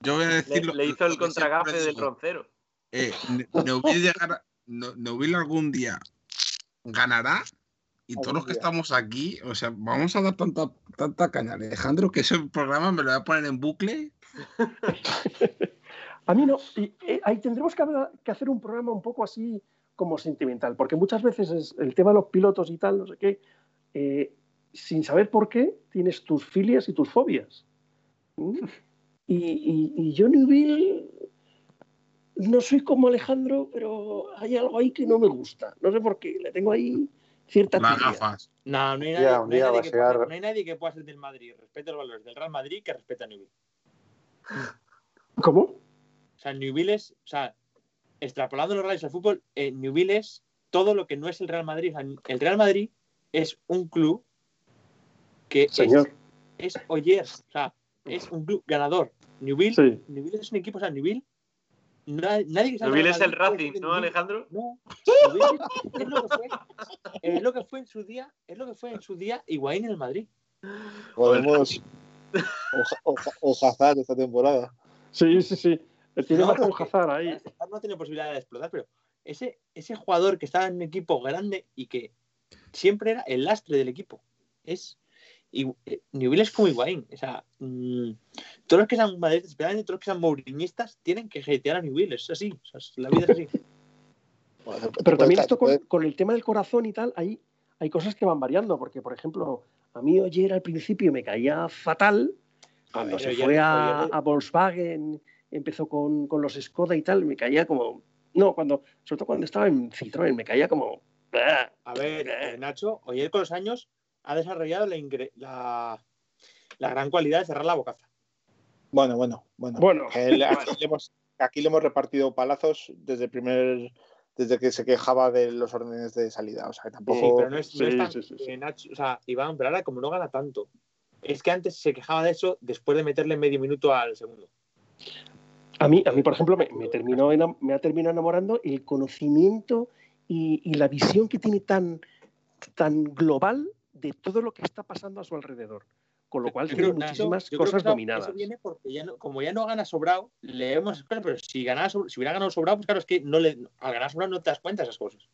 Yo voy a le, decir lo- le hizo el contragafe del roncero. Eh, Ne- Neuville llegará- Ne- Neuville algún día ganará y todos los que día. estamos aquí, o sea, vamos a dar tanta, tanta caña a Alejandro que ese programa me lo voy a poner en bucle. A mí no. Y, eh, ahí tendremos que, hablar- que hacer un programa un poco así como sentimental, porque muchas veces es el tema de los pilotos y tal, no sé qué, eh, sin saber por qué tienes tus filias y tus fobias. ¿Mm? Y, y- y yo, Newville, no soy como Alejandro, pero hay algo ahí que no me gusta. No sé por qué, le tengo ahí cierta Las gafas. No, no hay nadie, no hay nadie que pueda llegar- ser- no hay nadie que pueda ser del Madrid, respeta los valores del Real Madrid que respeta a Newville. ¿Cómo? O sea, Newville es, o sea, extrapolando los reales al fútbol, eh, Newville es todo lo que no es el Real Madrid. O sea, el Real Madrid es un club que es, es Oyer, o sea, es un club ganador. Newville, Sí. Newville es un equipo, o sea, Newville, na- nadie que Real es el Racing, ¿no. Alejandro? No, es lo que fue, es lo que fue en su día, es lo que fue en su día Higuaín en el Madrid. Podemos. Oja- oja- Ojazar esta temporada. Sí, sí, sí. Tiene No, con Hazard ahí. no tiene posibilidad de explotar, pero ese, ese jugador que estaba en un equipo grande y que siempre era el lastre del equipo. Es. Y eh, Newell es como Higuaín. O sea, mm, todos los que sean madridistas, especialmente todos los que sean mourinistas, tienen que hatear a Newell. Es así. O sea, la vida es así. Bueno, Pero también esto con, con el tema del corazón y tal, hay, hay cosas que van variando, porque por ejemplo, a mí Oyer al principio me caía fatal, cuando ver, se fue a, a Volkswagen, empezó con, con los Skoda y tal, me caía como... No, cuando, sobre todo cuando estaba en Citroën, me caía como... A ver, eh, Nacho, Oyer con los años ha desarrollado la, ingre- la, la gran cualidad de cerrar la bocaza. Bueno, bueno, bueno. Bueno, aquí, le hemos, aquí le hemos repartido palazos desde el primer. Desde que se quejaba de los órdenes de salida. O sea, que tampoco. Sí, pero no es, no es Sí, tan- sí, sí, sí. eh, Nacho- o sea, Iván, pero ahora como no gana tanto, es que antes se quejaba de eso después de meterle medio minuto al segundo. A mí, a mí por ejemplo, me, me terminó me ha terminado enamorando el conocimiento y, y la visión que tiene tan, tan global de todo lo que está pasando a su alrededor. Con lo cual Yo tiene muchísimas yo creo que cosas eso- dominadas. Eso viene porque ya no, como ya no gana sobrado, leemos esas cosas, pero si, ganara sobre- si hubiera ganado sobrado, pues claro, es que no le, al ganar sobrado no te das cuenta de esas cosas.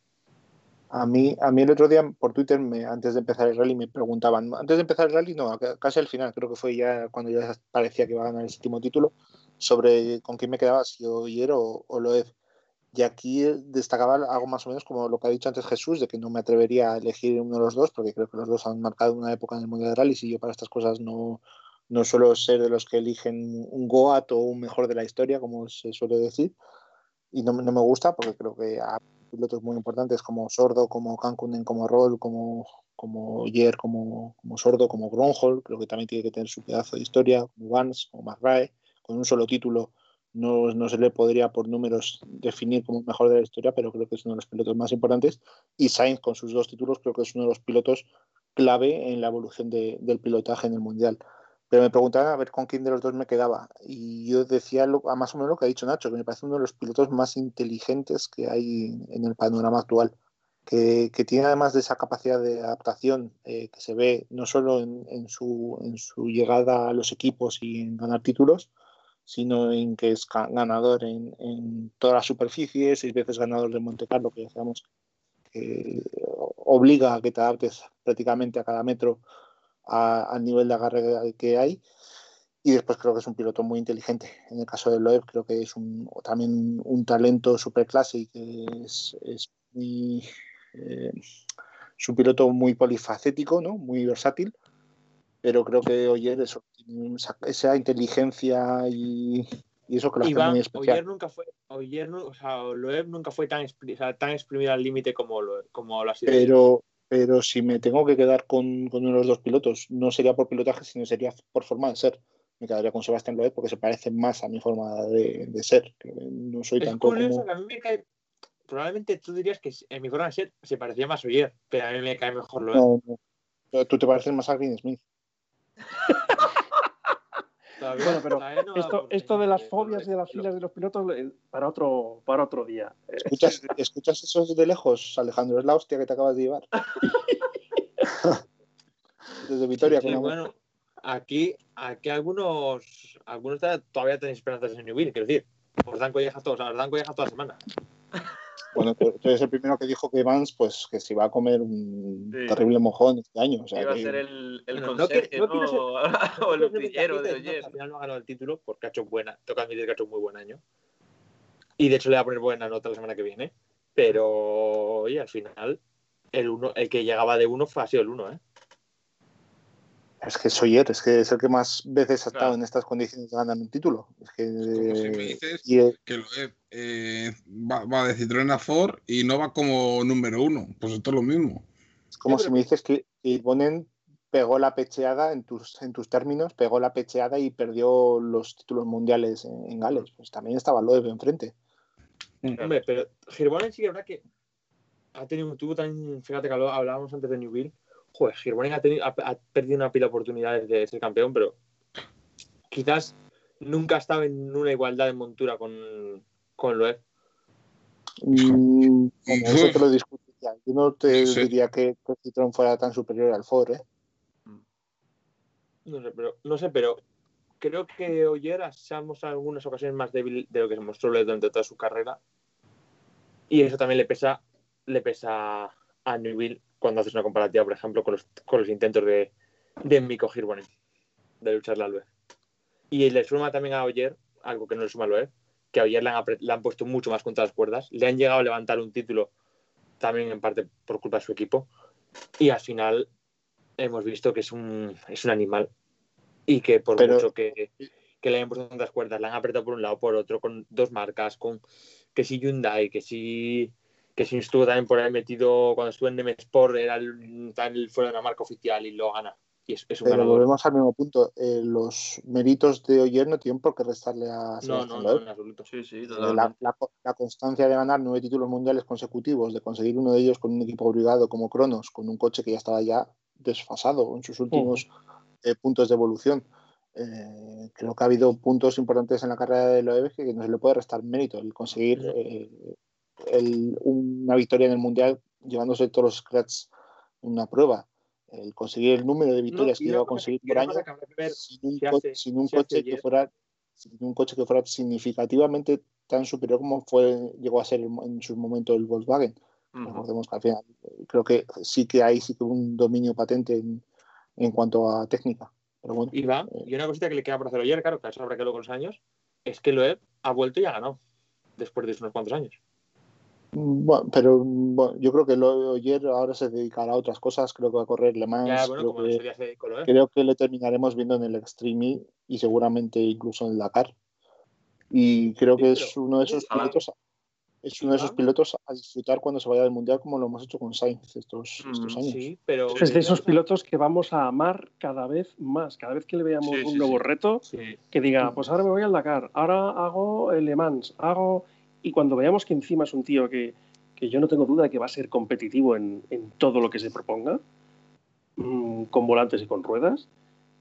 A mí, a mí el otro día por Twitter, me- antes de empezar el rally, me preguntaban, antes de empezar el rally, no, ca- casi al final, creo que fue ya cuando ya parecía que iba a ganar el séptimo título, sobre con quién me quedaba, si Oyer o, o Loeb. Y aquí destacaba algo más o menos como lo que ha dicho antes Jesús, de que no me atrevería a elegir uno de los dos, porque creo que los dos han marcado una época en el Mundial de Rally y yo para estas cosas no, no suelo ser de los que eligen un Goat o un mejor de la historia, como se suele decir. Y no, no me gusta porque creo que hay pilotos muy importantes como Sordo, como Cancunen, como Roll, como, como Oyer, como, como Sordo, como Gronholm, creo que también tiene que tener su pedazo de historia, como Vance, como McRae, con un solo título no, no se le podría por números definir como el mejor de la historia, pero creo que es uno de los pilotos más importantes. Y Sainz, con sus dos títulos, creo que es uno de los pilotos clave en la evolución de- del pilotaje en el Mundial. Pero me preguntaban a ver con quién de los dos me quedaba. Y yo decía lo- más o menos lo que ha dicho Nacho, que me parece uno de los pilotos más inteligentes que hay en el panorama actual. Que, que tiene además de esa capacidad de adaptación eh, que se ve no solo en su, en su llegada a los equipos y en ganar títulos, sino en que es ga- ganador en, en todas las superficies, seis veces ganador de Monte Carlo, que ya sabemos que obliga a que te adaptes prácticamente a cada metro al nivel de agarre que hay. Y después creo que es un piloto muy inteligente. En el caso de Loeb creo que es también un talento superclase y que es, es muy, eh, es un piloto muy polifacético, ¿no? muy versátil pero creo que Oyer tiene esa, esa inteligencia y, y eso que lo hace Iván, muy especial. Oyer nunca fue, Oyer, o sea, Loeb nunca fue tan, o sea, tan exprimido al límite como lo, como lo ha sido. Pero, pero si me tengo que quedar con, con uno de los dos pilotos, no sería por pilotaje, sino sería por forma de ser. Me quedaría con Sebastián Loeb porque se parece más a mi forma de, de ser. No soy es tanto curioso como... a mí me cae, probablemente tú dirías que en mi forma de ser se parecía más a Oyer, pero a mí me cae mejor lo No, Tú te pareces más a Green Smith. Todavía- Bueno, pero no Esto, de las fobias y de las filas de los pilotos eh, para otro, para otro día. Eh, ¿Escuchas, ¿Escuchas eso de lejos, Alejandro? Es la hostia que te acabas de llevar. Desde Vitoria, Sí, con bueno, aquí, aquí algunos, algunos todavía tenéis esperanzas en Newville, quiero decir. Os dan collejas todos, os dan collejas toda la semana. Bueno, tú, tú eres el primero que dijo que Vance, pues que se iba a comer un Sí. terrible mojón este año. O sea, Iba a ser el, el Bueno, no conserje, ¿no? no ser- o el de ayer. Al final no ha ganado el título porque ha hecho buena. Toca admitir que ha hecho muy buen año. Y de hecho le va a poner buena nota la semana que viene. Pero, oye, al final, el, uno, el que llegaba de uno fue, ha sido el uno, ¿eh? Es que Sawyer, es que es el que más veces ha estado Claro. en estas condiciones de ganar un título. Es que, como si me dices y, eh, que Loeb eh, va, va de Citroën a Ford y no va como número uno. Pues esto es lo mismo. es como Yo si creo me dices que, que Bonen pegó la pecheada en tus, en tus términos, pegó la pecheada y perdió los títulos mundiales en, en Gales. Pues también estaba Loeb enfrente. Hombre, pero Girbonen sí que habrá que. Ha tenido un tubo también. Fíjate que hablábamos antes de Newville. Joder, Girbonen ha, tenido- ha, ha perdido una pila de oportunidades de ser campeón, pero quizás nunca ha estado en una igualdad de montura con, con Loeb. Mm, bueno, eso te lo discutiría. Yo no te Sí, diría que, que Citroën fuera tan superior al Ford. ¿eh? No sé, pero, no sé, pero creo que Oyer se ha mostrado en algunas ocasiones más débil de lo que se mostró Loeb durante toda su carrera. Y eso también le pesa, le pesa a Newville cuando haces una comparativa, por ejemplo, con los, con los intentos de, de Mikko Hirvonen de lucharle a Loeb. Y le suma también a Oyer, algo que no le suma a Loeb, que a Oyer le han, le han puesto mucho más contra las cuerdas. Le han llegado a levantar un título también en parte por culpa de su equipo. Y al final hemos visto que es un, es un animal y que por Pero- mucho que, que le hayan puesto tantas cuerdas, le han apretado por un lado por otro, con dos marcas, con que si Hyundai, que si que si estuvo también por ahí metido cuando estuvo en Nemesport, era el, también fuera de una marca oficial y lo gana. Y es, es un Pero ganador. volvemos al mismo punto. Eh, los méritos de Oyer no tienen por qué restarle a No, no, en absoluto. Sí, sí, Eh, totalmente. La, la- la constancia de ganar nueve títulos mundiales consecutivos, de conseguir uno de ellos con un equipo obligado como Cronos, con un coche que ya estaba ya desfasado en sus últimos eh, puntos de evolución. Eh, creo que ha habido puntos importantes en la carrera de Loeb que no se le puede restar mérito. El conseguir eh, el- una victoria en el mundial llevándose todos los scratch en una prueba. El conseguir el número de victorias y que llegó a conseguir por año ver sin un, si co- hace- sin un si hace coche que fuera sin un coche que fuera significativamente tan superior como fue llegó a ser en su momento el Volkswagen. Ujú. Recordemos que al final eh, creo que sí que hay sí que un dominio patente en, en cuanto a técnica. Pero bueno, Y va, y una cosita que le queda por hacer Oyer, claro, que eso habrá que con los años, es que Loeb ha vuelto y ha ganado después de unos cuantos años. Mm, bueno, pero mm, bueno, yo creo que lo ayer ahora se dedicará a otras cosas. Creo que va a correr Le Mans. Ya, bueno, creo, como que, día se dedicó Loeb. creo que le terminaremos viendo en el Extreme y seguramente incluso en el Dakar. Y creo Sí, que es uno de esos pilotos. Es uno de esos pilotos a disfrutar cuando se vaya del mundial, como lo hemos hecho con Sainz estos, Mm, estos años. Sí, pero... Es de esos pilotos que vamos a amar cada vez más. Cada vez que le veamos Sí, un sí, nuevo sí. reto, Sí. que diga, pues ahora me voy al Dakar, ahora hago el Le Mans, hago... Y cuando veamos que encima es un tío que, que yo no tengo duda de que va a ser competitivo en, en todo lo que se proponga, mm, con volantes y con ruedas,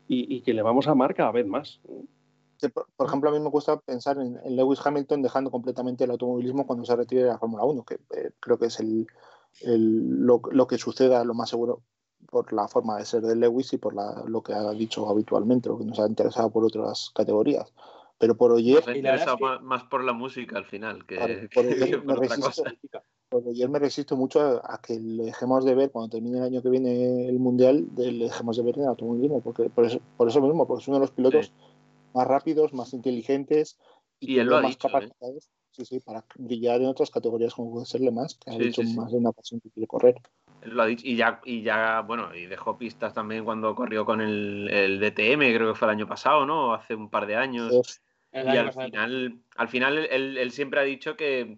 y, y que le vamos a amar cada vez más. Sí, Por, por ejemplo, a mí me gusta pensar en, en Lewis Hamilton dejando completamente el automovilismo cuando se retire de la Fórmula 1, que eh, creo que es el, el- lo, lo que suceda lo más seguro por la forma de ser de Lewis y por la- lo que ha dicho habitualmente, lo que nos ha interesado por otras categorías. Pero por Oyer, Nos Y interesado es que- más, más por la música al final que, Claro, por otra resisto. cosa. por Oyer me resisto mucho a, a que le dejemos de ver cuando termine el año que viene el Mundial, de- le dejemos de ver en el automovilismo, porque por eso, por eso mismo, porque es uno de los pilotos Sí. más rápidos, más inteligentes Y él lo ha más dicho, ¿eh? capacidades sí, sí, para brillar en otras categorías como puede ser Le Mans, que ha Sí, dicho sí, sí. más de una ocasión que quiere correr. Él lo ha dicho. Y ya, y ya, bueno, y dejó pistas también cuando corrió con el, el DTM, creo que fue el año pasado, ¿no? Hace un par de años. El Y al final, al final él, él siempre ha dicho que,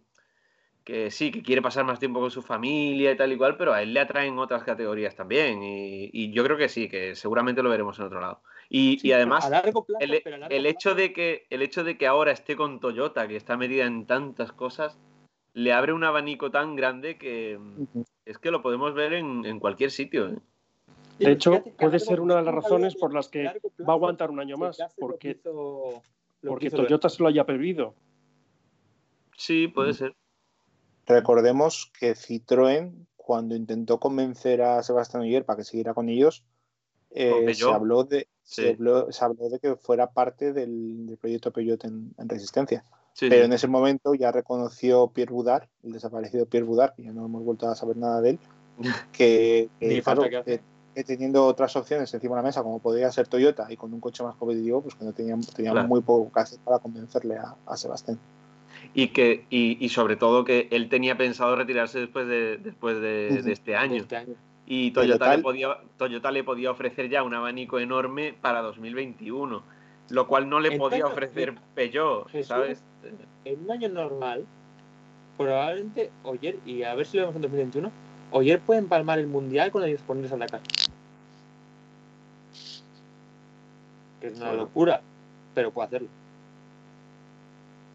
que sí, que quiere pasar más tiempo con su familia y tal y cual, pero a él le atraen otras categorías también. Y, y yo creo que sí, que seguramente lo veremos en otro lado. Y, Sí, y además, a largo plazo, el, pero a largo el plazo- hecho de que, el hecho de que ahora esté con Toyota, que está metida en tantas cosas, le abre un abanico tan grande que es que lo podemos ver en, en cualquier sitio. ¿eh? De hecho, puede ser una de las razones por las que va a aguantar un año más, porque, porque Toyota se lo haya pedido. Sí, puede ser. Recordemos que Citroën, cuando intentó convencer a Sebastián Ogier para que siguiera con ellos, eh, se, habló de, Sí. se, habló, se habló de que fuera parte del, del proyecto Peugeot en, en Resistencia. Sí, Pero sí. en ese momento ya reconoció Pierre Boudard, el desaparecido Pierre Boudard, que ya no hemos vuelto a saber nada de él, que, que, Ni claro, falta que hace. que- que teniendo otras opciones encima de la mesa, como podría ser Toyota y con un coche más competitivo, pues que no tenían, tenían Claro. muy poco que hacer para convencerle a, a Sebastián. Y que y, y sobre todo que él tenía pensado retirarse después de después de, este año. Este año. Y Toyota, le podía, Toyota le podía ofrecer ya un abanico enorme para 2021, lo cual no le En podía ofrecer Peugeot, Jesús. ¿sabes? En un año normal, probablemente Oyer, y a ver si lo vemos en 2021, Oyer puede empalmar el mundial con el ponerse a Dakar. Que es una Bueno. locura, pero puede hacerlo.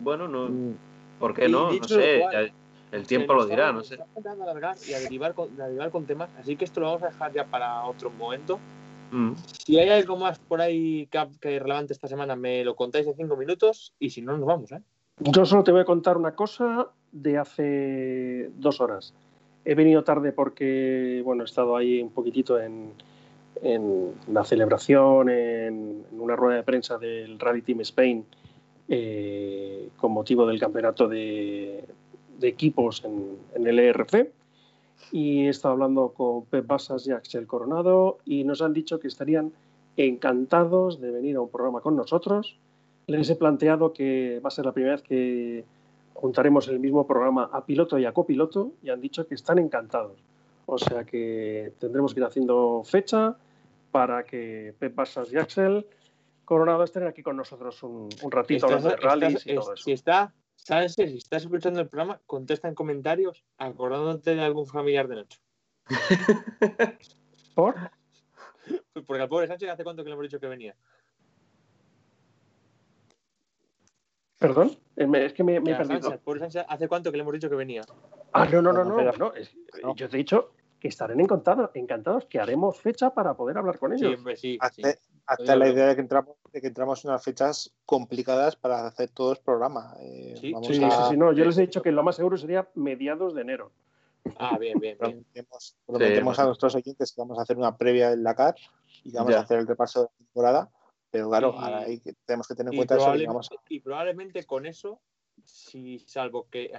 Bueno, no, Mm, ¿por qué Y no? No sé, cual, el tiempo lo dirá, está- no sé. a alargar y a derivar, con, a derivar con temas, así que esto lo vamos a dejar ya para otro momento. Mm. Si hay algo más por ahí que, que relevante esta semana, me lo contáis en cinco minutos y si no, nos vamos, ¿eh? Yo solo te voy a contar una cosa de hace dos horas. He venido tarde porque, bueno, he estado ahí un poquitito en, en la celebración, en, en una rueda de prensa del Rally Team Spain eh, con motivo del campeonato de, de equipos en, en el ERC. Y he estado hablando con Pep Basas y Axel Coronado y nos han dicho que estarían encantados de venir a un programa con nosotros. Les he planteado que va a ser la primera vez que juntaremos el mismo programa a piloto y a copiloto y han dicho que están encantados. O sea que tendremos que ir haciendo fecha para que Pep Basas y Axel Coronado estén aquí con nosotros un, un ratito hablando de rallies y todo es- eso. si está, ¿sabes? Si estás escuchando el programa, contesta en comentarios acordándote de algún familiar de Nacho. ¿Por? Porque al pobre Sánchez hace cuánto que le hemos dicho que venía. ¿Perdón? Eh, Es que me, he perdido. Sánchez, pobre Sánchez hace cuánto que le hemos dicho que venía. Ah, no, no, no, no. No, es- no. Yo te he dicho que estarán encantados, encantados, que haremos fecha para poder hablar con ellos. Siempre sí. sí. Hazte, hazte Oye, la idea de que entramos, de que entramos en unas fechas complicadas para hacer todos programa. Eh, Sí, vamos Sí, sí, a- sí, no, yo les he dicho que lo más seguro sería mediados de enero. Ah, bien, bien, bien. Prometemos, prometemos a nuestros oyentes que vamos a hacer una previa del Dakar y que vamos Ya. a hacer el repaso de la temporada. Pero claro, Y- ahora hay que- tenemos que tener en cuenta eso. y probablemente con eso, si salvo que,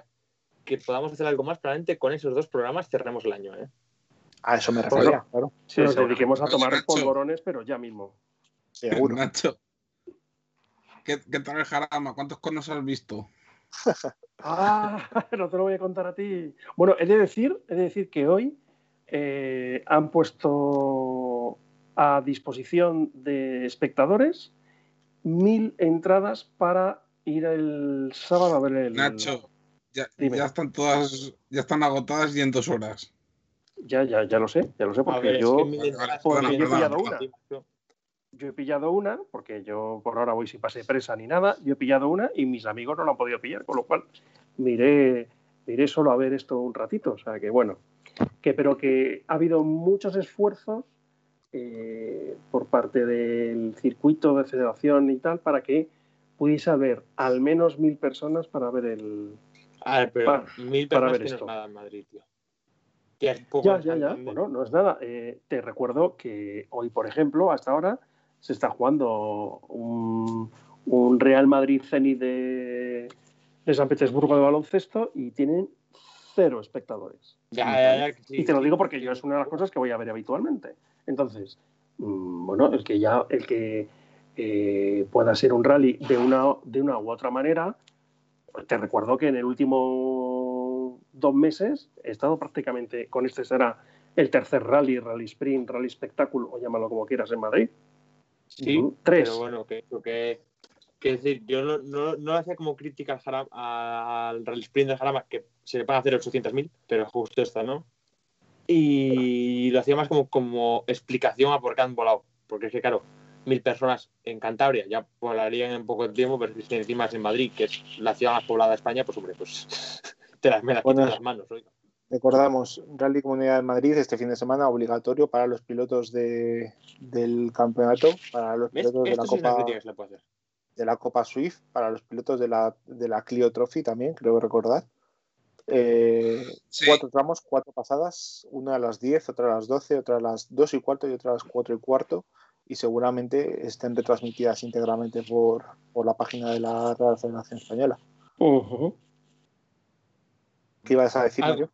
que podamos hacer algo más, probablemente con esos dos programas cerremos el año. ¿eh? A eso me Bueno. refería, claro. Sí, nos dediquemos a tomar Nacho. polvorones, pero ya mismo. Seguro. Nacho. ¿Qué, qué tal el jarama? ¿Cuántos conos has visto? Ah, no te lo voy a contar a ti. Bueno, he de decir, he de decir que hoy eh, han puesto a disposición de espectadores mil entradas para ir el sábado a ver el. Nacho, ya, ya están todas, ya están agotadas y en dos horas. Ya, ya, ya lo sé, ya lo sé, porque ver, es yo, que porque yo he pillado una. yo he pillado una, porque yo por ahora voy sin pase presa ni nada, yo he pillado una y mis amigos no la han podido pillar, con lo cual miré, miré solo a ver esto un ratito. O sea que bueno, que, pero que ha habido muchos esfuerzos eh, por parte del circuito de federación y tal para que pudiese haber al menos mil personas para ver el... A ver, pero Para- mil para personas ver no es esto. nada en Madrid, tío. Ya, ya, ya. Bueno, no es nada. Eh, te recuerdo que hoy, por ejemplo, hasta ahora se está jugando un, un Real Madrid Zenit de, de San Petersburgo de baloncesto y tienen cero espectadores. Ya, ya, ya, que sí, y te lo digo porque yo es una de las cosas que voy a ver habitualmente. Entonces, mm, bueno, el que ya, el que eh, pueda ser un rally de una, de una u otra manera, te recuerdo que en el último dos meses he estado prácticamente, con este será el tercer rally, rally sprint, rally espectáculo, o llámalo como quieras en Madrid. Sí, Mm, tres. pero bueno, que, que, que decir, yo no, no, no hacía como crítica al, Jarama- al Rally Sprint del Jarama, que se le van a hacer 800.000, pero justo esta, ¿no? Y lo hacía más como, como explicación a por qué han volado, porque es que, claro, mil personas en Cantabria ya volarían en poco tiempo, pero si encima es en Madrid, que es la ciudad más poblada de España, pues hombre, pues Te las, me las Bueno. quito de las manos, oiga. Recordamos, Rally Comunidad de Madrid este fin de semana obligatorio para los pilotos de, del campeonato, para los pilotos de la, Copa, de la Copa Swift, para los pilotos de la, de la Clio Trophy también, creo recordar. Eh, Sí. Cuatro tramos, cuatro pasadas, una a las 10, otra a las 12, otra a las 2 y cuarto y otra a las 4 y cuarto. Y seguramente estén retransmitidas íntegramente por, por la página de la Real Federación Española. ¿Qué ibas a decir, Algo. Mario?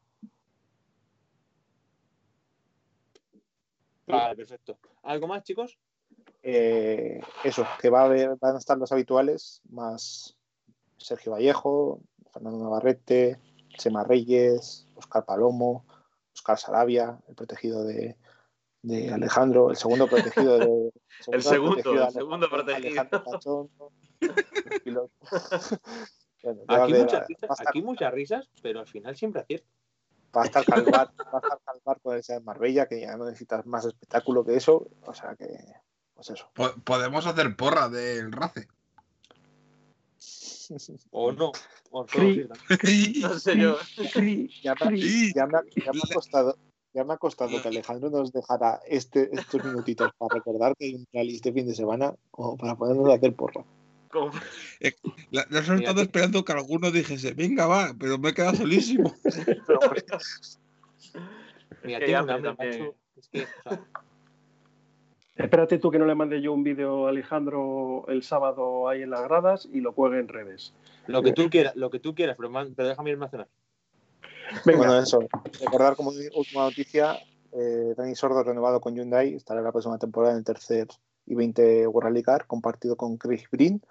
Vale, perfecto. ¿Algo más, chicos? Eh, eso, que va a haber, van a estar los habituales, más Sergio Vallejo, Fernando Navarrete, Chema Reyes, Oscar Palomo, Oscar Sarabia, el protegido de, de Alejandro, el segundo protegido de. El segundo, protegido el segundo protegido. Alejandro el piloto. Bueno, Aquí, muchas risas, a estar- aquí muchas risas, pero al final siempre acierto. va a estar Calvar, va a estar Calvar con ese de Marbella, que ya no necesitas más espectáculo que eso, o sea que, pues eso. Po- podemos hacer porra del RACE. O no. O Cri. No sé yo. Cri, Ya me, cri. ya me ha- ya me ha costado, ya me ha costado que Alejandro nos dejara este, estos minutitos para recordar que hay un rally este fin de semana como para ponernos a hacer porra. Como- La, la he soltado Mira, esperando que alguno dijese, venga, va, pero me he quedado solísimo. Pero, hombre, Mira, hambre también. Es que, o sea, Espérate tú que no le mande yo un vídeo a Alejandro el sábado ahí en las gradas y lo cuelgue en redes. lo que tú quieras, lo que tú quieras, pero, man- pero déjame irme a cenar. Venga, bueno, eso. Recordar como última noticia, eh, Dani Sordo renovado con Hyundai, estará la próxima temporada en el tercer y 20 World Rally Car, compartido con Chris Green,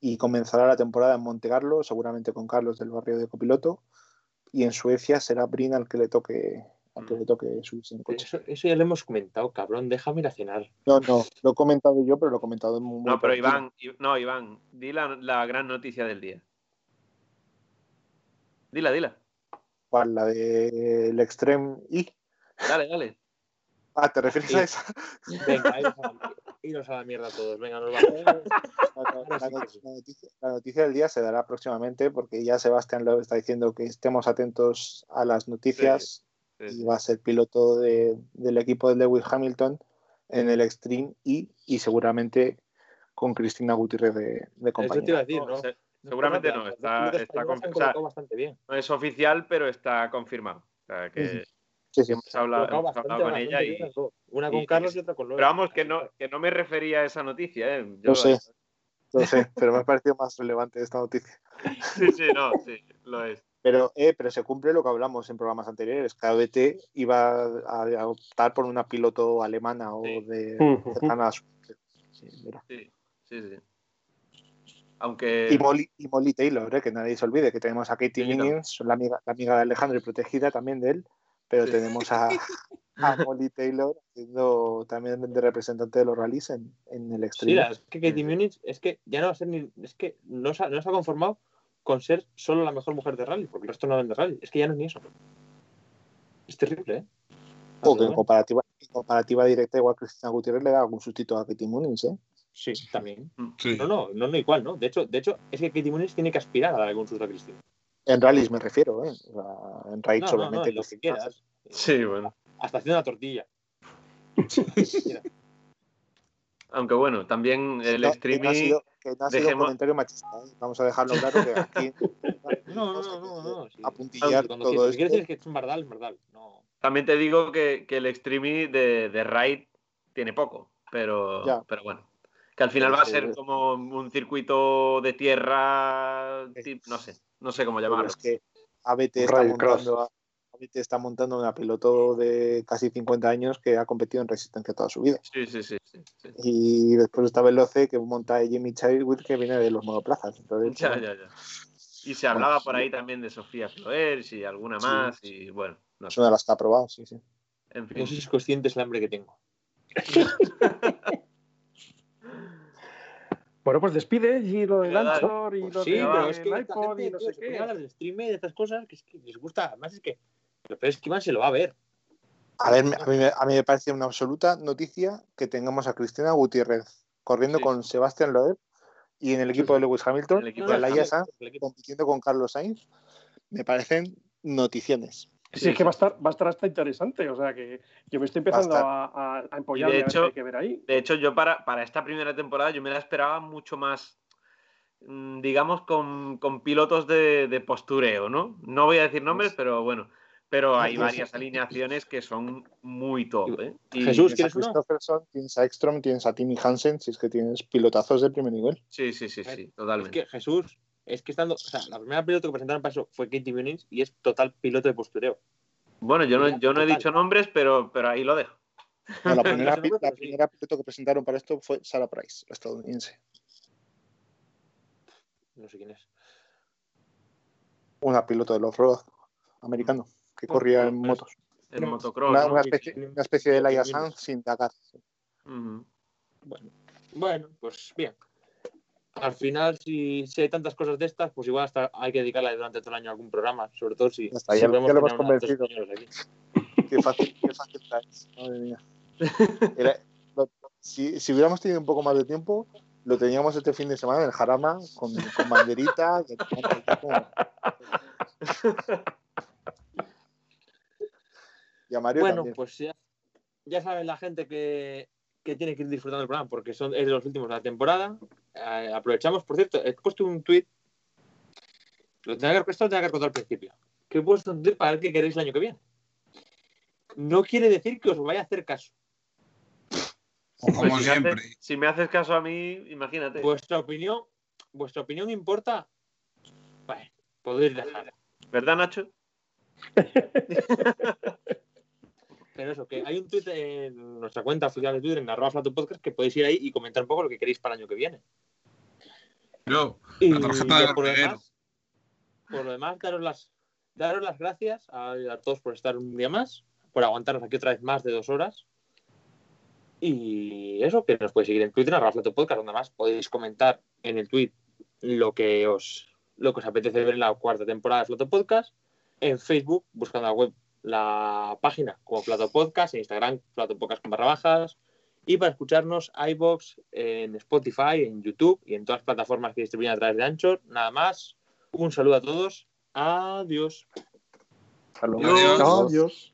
y comenzará la temporada en Monte Carlo, seguramente con Carlos del barrio de copiloto, y en Suecia será Brin al que le toque al que le toque subirse en coche. Eso, eso ya lo hemos comentado, cabrón. Déjame ir a cenar. No, no, lo he comentado yo, pero lo he comentado en muy No, pero. Iván, no, Iván, di la, la gran noticia del día. Dila, dila. ¿Cuál? La del Extreme I. Dale, dale. Ah, ¿te refieres Sí. a esa? Venga, iros a, la, iros a la mierda todos. Venga, nos vamos. La, la- la not- la noticia, la noticia del día se dará próximamente porque ya Sebastián Loeb está diciendo que estemos atentos a las noticias Sí, y sí. va a ser piloto de- del equipo de Lewis Hamilton en el Extreme I y seguramente con Cristina Gutiérrez de, de Eso te iba a decir, ¿no? Se- seguramente no, está, está sea, colocado bastante bien. no es oficial, pero está confirmado. O sea, que Sí, sí. hemos hablado, Colocado hemos bastante, hablado con ella y... Una con y- Carlos y otra con Loeb. Pero vamos, que no, que no me refería a esa noticia, ¿eh? Yo- Lo sé. Lo sé, pero me ha parecido más relevante esta noticia. Sí, sí, no, sí, lo es. Pero, eh, pero se cumple lo que hablamos en programas anteriores. KBT iba a, optar por una piloto alemana o Sí. de cercana a su. Sí, mira. Sí, sí, sí. Aunque... Y Molly, y Molly Taylor, eh, que nadie se olvide, que tenemos a Katie Sí, no. Minions, la amiga, la amiga de Alejandro y protegida también de él, pero Sí. tenemos a, a Molly Taylor siendo también de representante de los rallies en, en el Sí, extremo. la- es que Katie Munich es que ya no va a ser ni. Es que no se, ha, no se ha conformado con ser solo la mejor mujer de rally, porque el resto no vende rally. Es que ya no es ni eso. Es terrible, ¿eh? o que en comparativa, en comparativa directa, igual Cristina Gutiérrez le da algún sustito a Katie Munins, ¿eh? Sí, también. Sí. No, no, no, no igual, ¿no? De hecho, de hecho es que Katie Munich tiene que aspirar a dar algún susto a Cristina. En rallies me refiero, ¿eh? En raids No, no, no, lo que quieras. Sí, bueno. Hasta haciendo una tortilla. Aunque bueno, también el No, que no ha sido, que no ha sido un dejemos- comentario machista, ¿eh? Vamos a dejarlo claro que aquí No, no, no, no, no. sí. apuntillar Cuando todo si, si quieres decir que es un bardal, es bardal. No. También te digo que, que el streaming de, de Raid tiene poco, pero, Ya. pero bueno. Que al final va a ser sí. como un circuito de tierra, tip- no sé, no sé cómo llamarlo. es que ABT está montando, ABT está montando una piloto de casi 50 años que ha competido en resistencia toda su vida. Sí, sí, sí. sí, sí. Y después está Veloce que monta Jimmy Chadwick que viene de los monoplazas. Entonces, Ya, ya, ya. Y se hablaba por ahí también de Sofía Floers y alguna Sí. más, y bueno, no es sé. una de las que ha probado, sí, sí. En fin. No sois conscientes del hambre que tengo. Bueno, pues despide Giro del Venga, dale. Anchor y Pues lo sí, de pero es que el iPod gente, y no sé qué. del streamer y de estas cosas que, es que les gusta. Además es que lo peor es que Iván se lo va a ver. A ver, a mí, me- a mí me parece una absoluta noticia que tengamos a Cristina Gutiérrez corriendo Sí. con Sebastián Loeb y en el equipo de Lewis Hamilton, El equipo y a de Laia Sanz compitiendo con Carlos Sainz. me parecen noticiones. Sí, es que va a estar, va a estar hasta interesante. O sea que yo me estoy empezando a, a, a empollar de a ver hecho- qué hay que ver ahí. De hecho, yo para, para esta primera temporada yo me la esperaba mucho más, mm, digamos, con, con pilotos de, de postureo, ¿no? No voy a decir nombres, pero bueno. Pero hay Pues- varias alineaciones que son muy top, ¿eh? Y- Jesús, Tienes a. Christopherson, tienes a Ekstrom, tienes a Timmy Hansen, si es que tienes pilotazos de primer nivel. Sí, sí, sí, sí, Es totalmente. que Jesús, es que estando. O sea, la primera piloto que presentaron para eso fue Katie Munins y es total piloto de postureo. Bueno, yo no, yo no he dicho nombres, pero, pero ahí lo dejo. No, la primera, la piloto que presentaron para esto fue Sarah Price, la estadounidense. No sé quién es. Una piloto del off-road americano que corría en motos. El No, motocross. Una, ¿no? una especie, una especie de Laia Sanz sin Dakar. Ujú. Bueno, bueno, pues bien. Al final, si, si hay tantas cosas de estas, pues igual hasta hay que dedicarle durante todo el año a algún programa, sobre todo si, Ya está, si ya- lo hemos convencido. aquí. Qué fácil, qué fácil. Madre mía. Era- lo- si, si hubiéramos tenido un poco más de tiempo, lo teníamos este fin de semana en el Jarama con, con banderita. y- Y a Mario Bueno, también. pues ya, ya saben la gente que, que tiene que ir disfrutando del programa porque son, es de los últimos de la temporada. Eh, aprovechamos, por cierto, he puesto un tweet. Lo tenía que haber puesto, lo tenía que contado al principio. Que he puesto un tweet para ver qué queréis el año que viene. No quiere decir que os vaya a hacer caso. O Pues como si, me siempre. haces, si me haces caso a mí, imagínate. Vuestra opinión, vuestra opinión importa. Bueno, podéis dejar. ¿Verdad, Nacho? Pero eso, que hay un tweet en nuestra cuenta oficial de Twitter, en arroba podcast, que podéis ir ahí y comentar un poco lo que queréis para el año que viene. Yo, Y La tarjeta de ya por, lo demás, por lo demás, daros las, daros las gracias a, a todos por estar un día más, por aguantarnos aquí otra vez más de dos horas. Y eso, que nos podéis seguir en Twitter, arroba Flato podcast, donde más podéis comentar en el tweet lo que os, lo que os apetece ver en la cuarta temporada de Flato Podcast. En Facebook, buscando la web, la página como Flato Podcast, en Instagram, Flato Podcast con barra bajas. Y para escucharnos, iBox, en Spotify, en YouTube y en todas las plataformas que distribuyen a través de Anchor. Nada más. Un saludo a todos. Adiós. Hasta luego. Adiós. Adiós.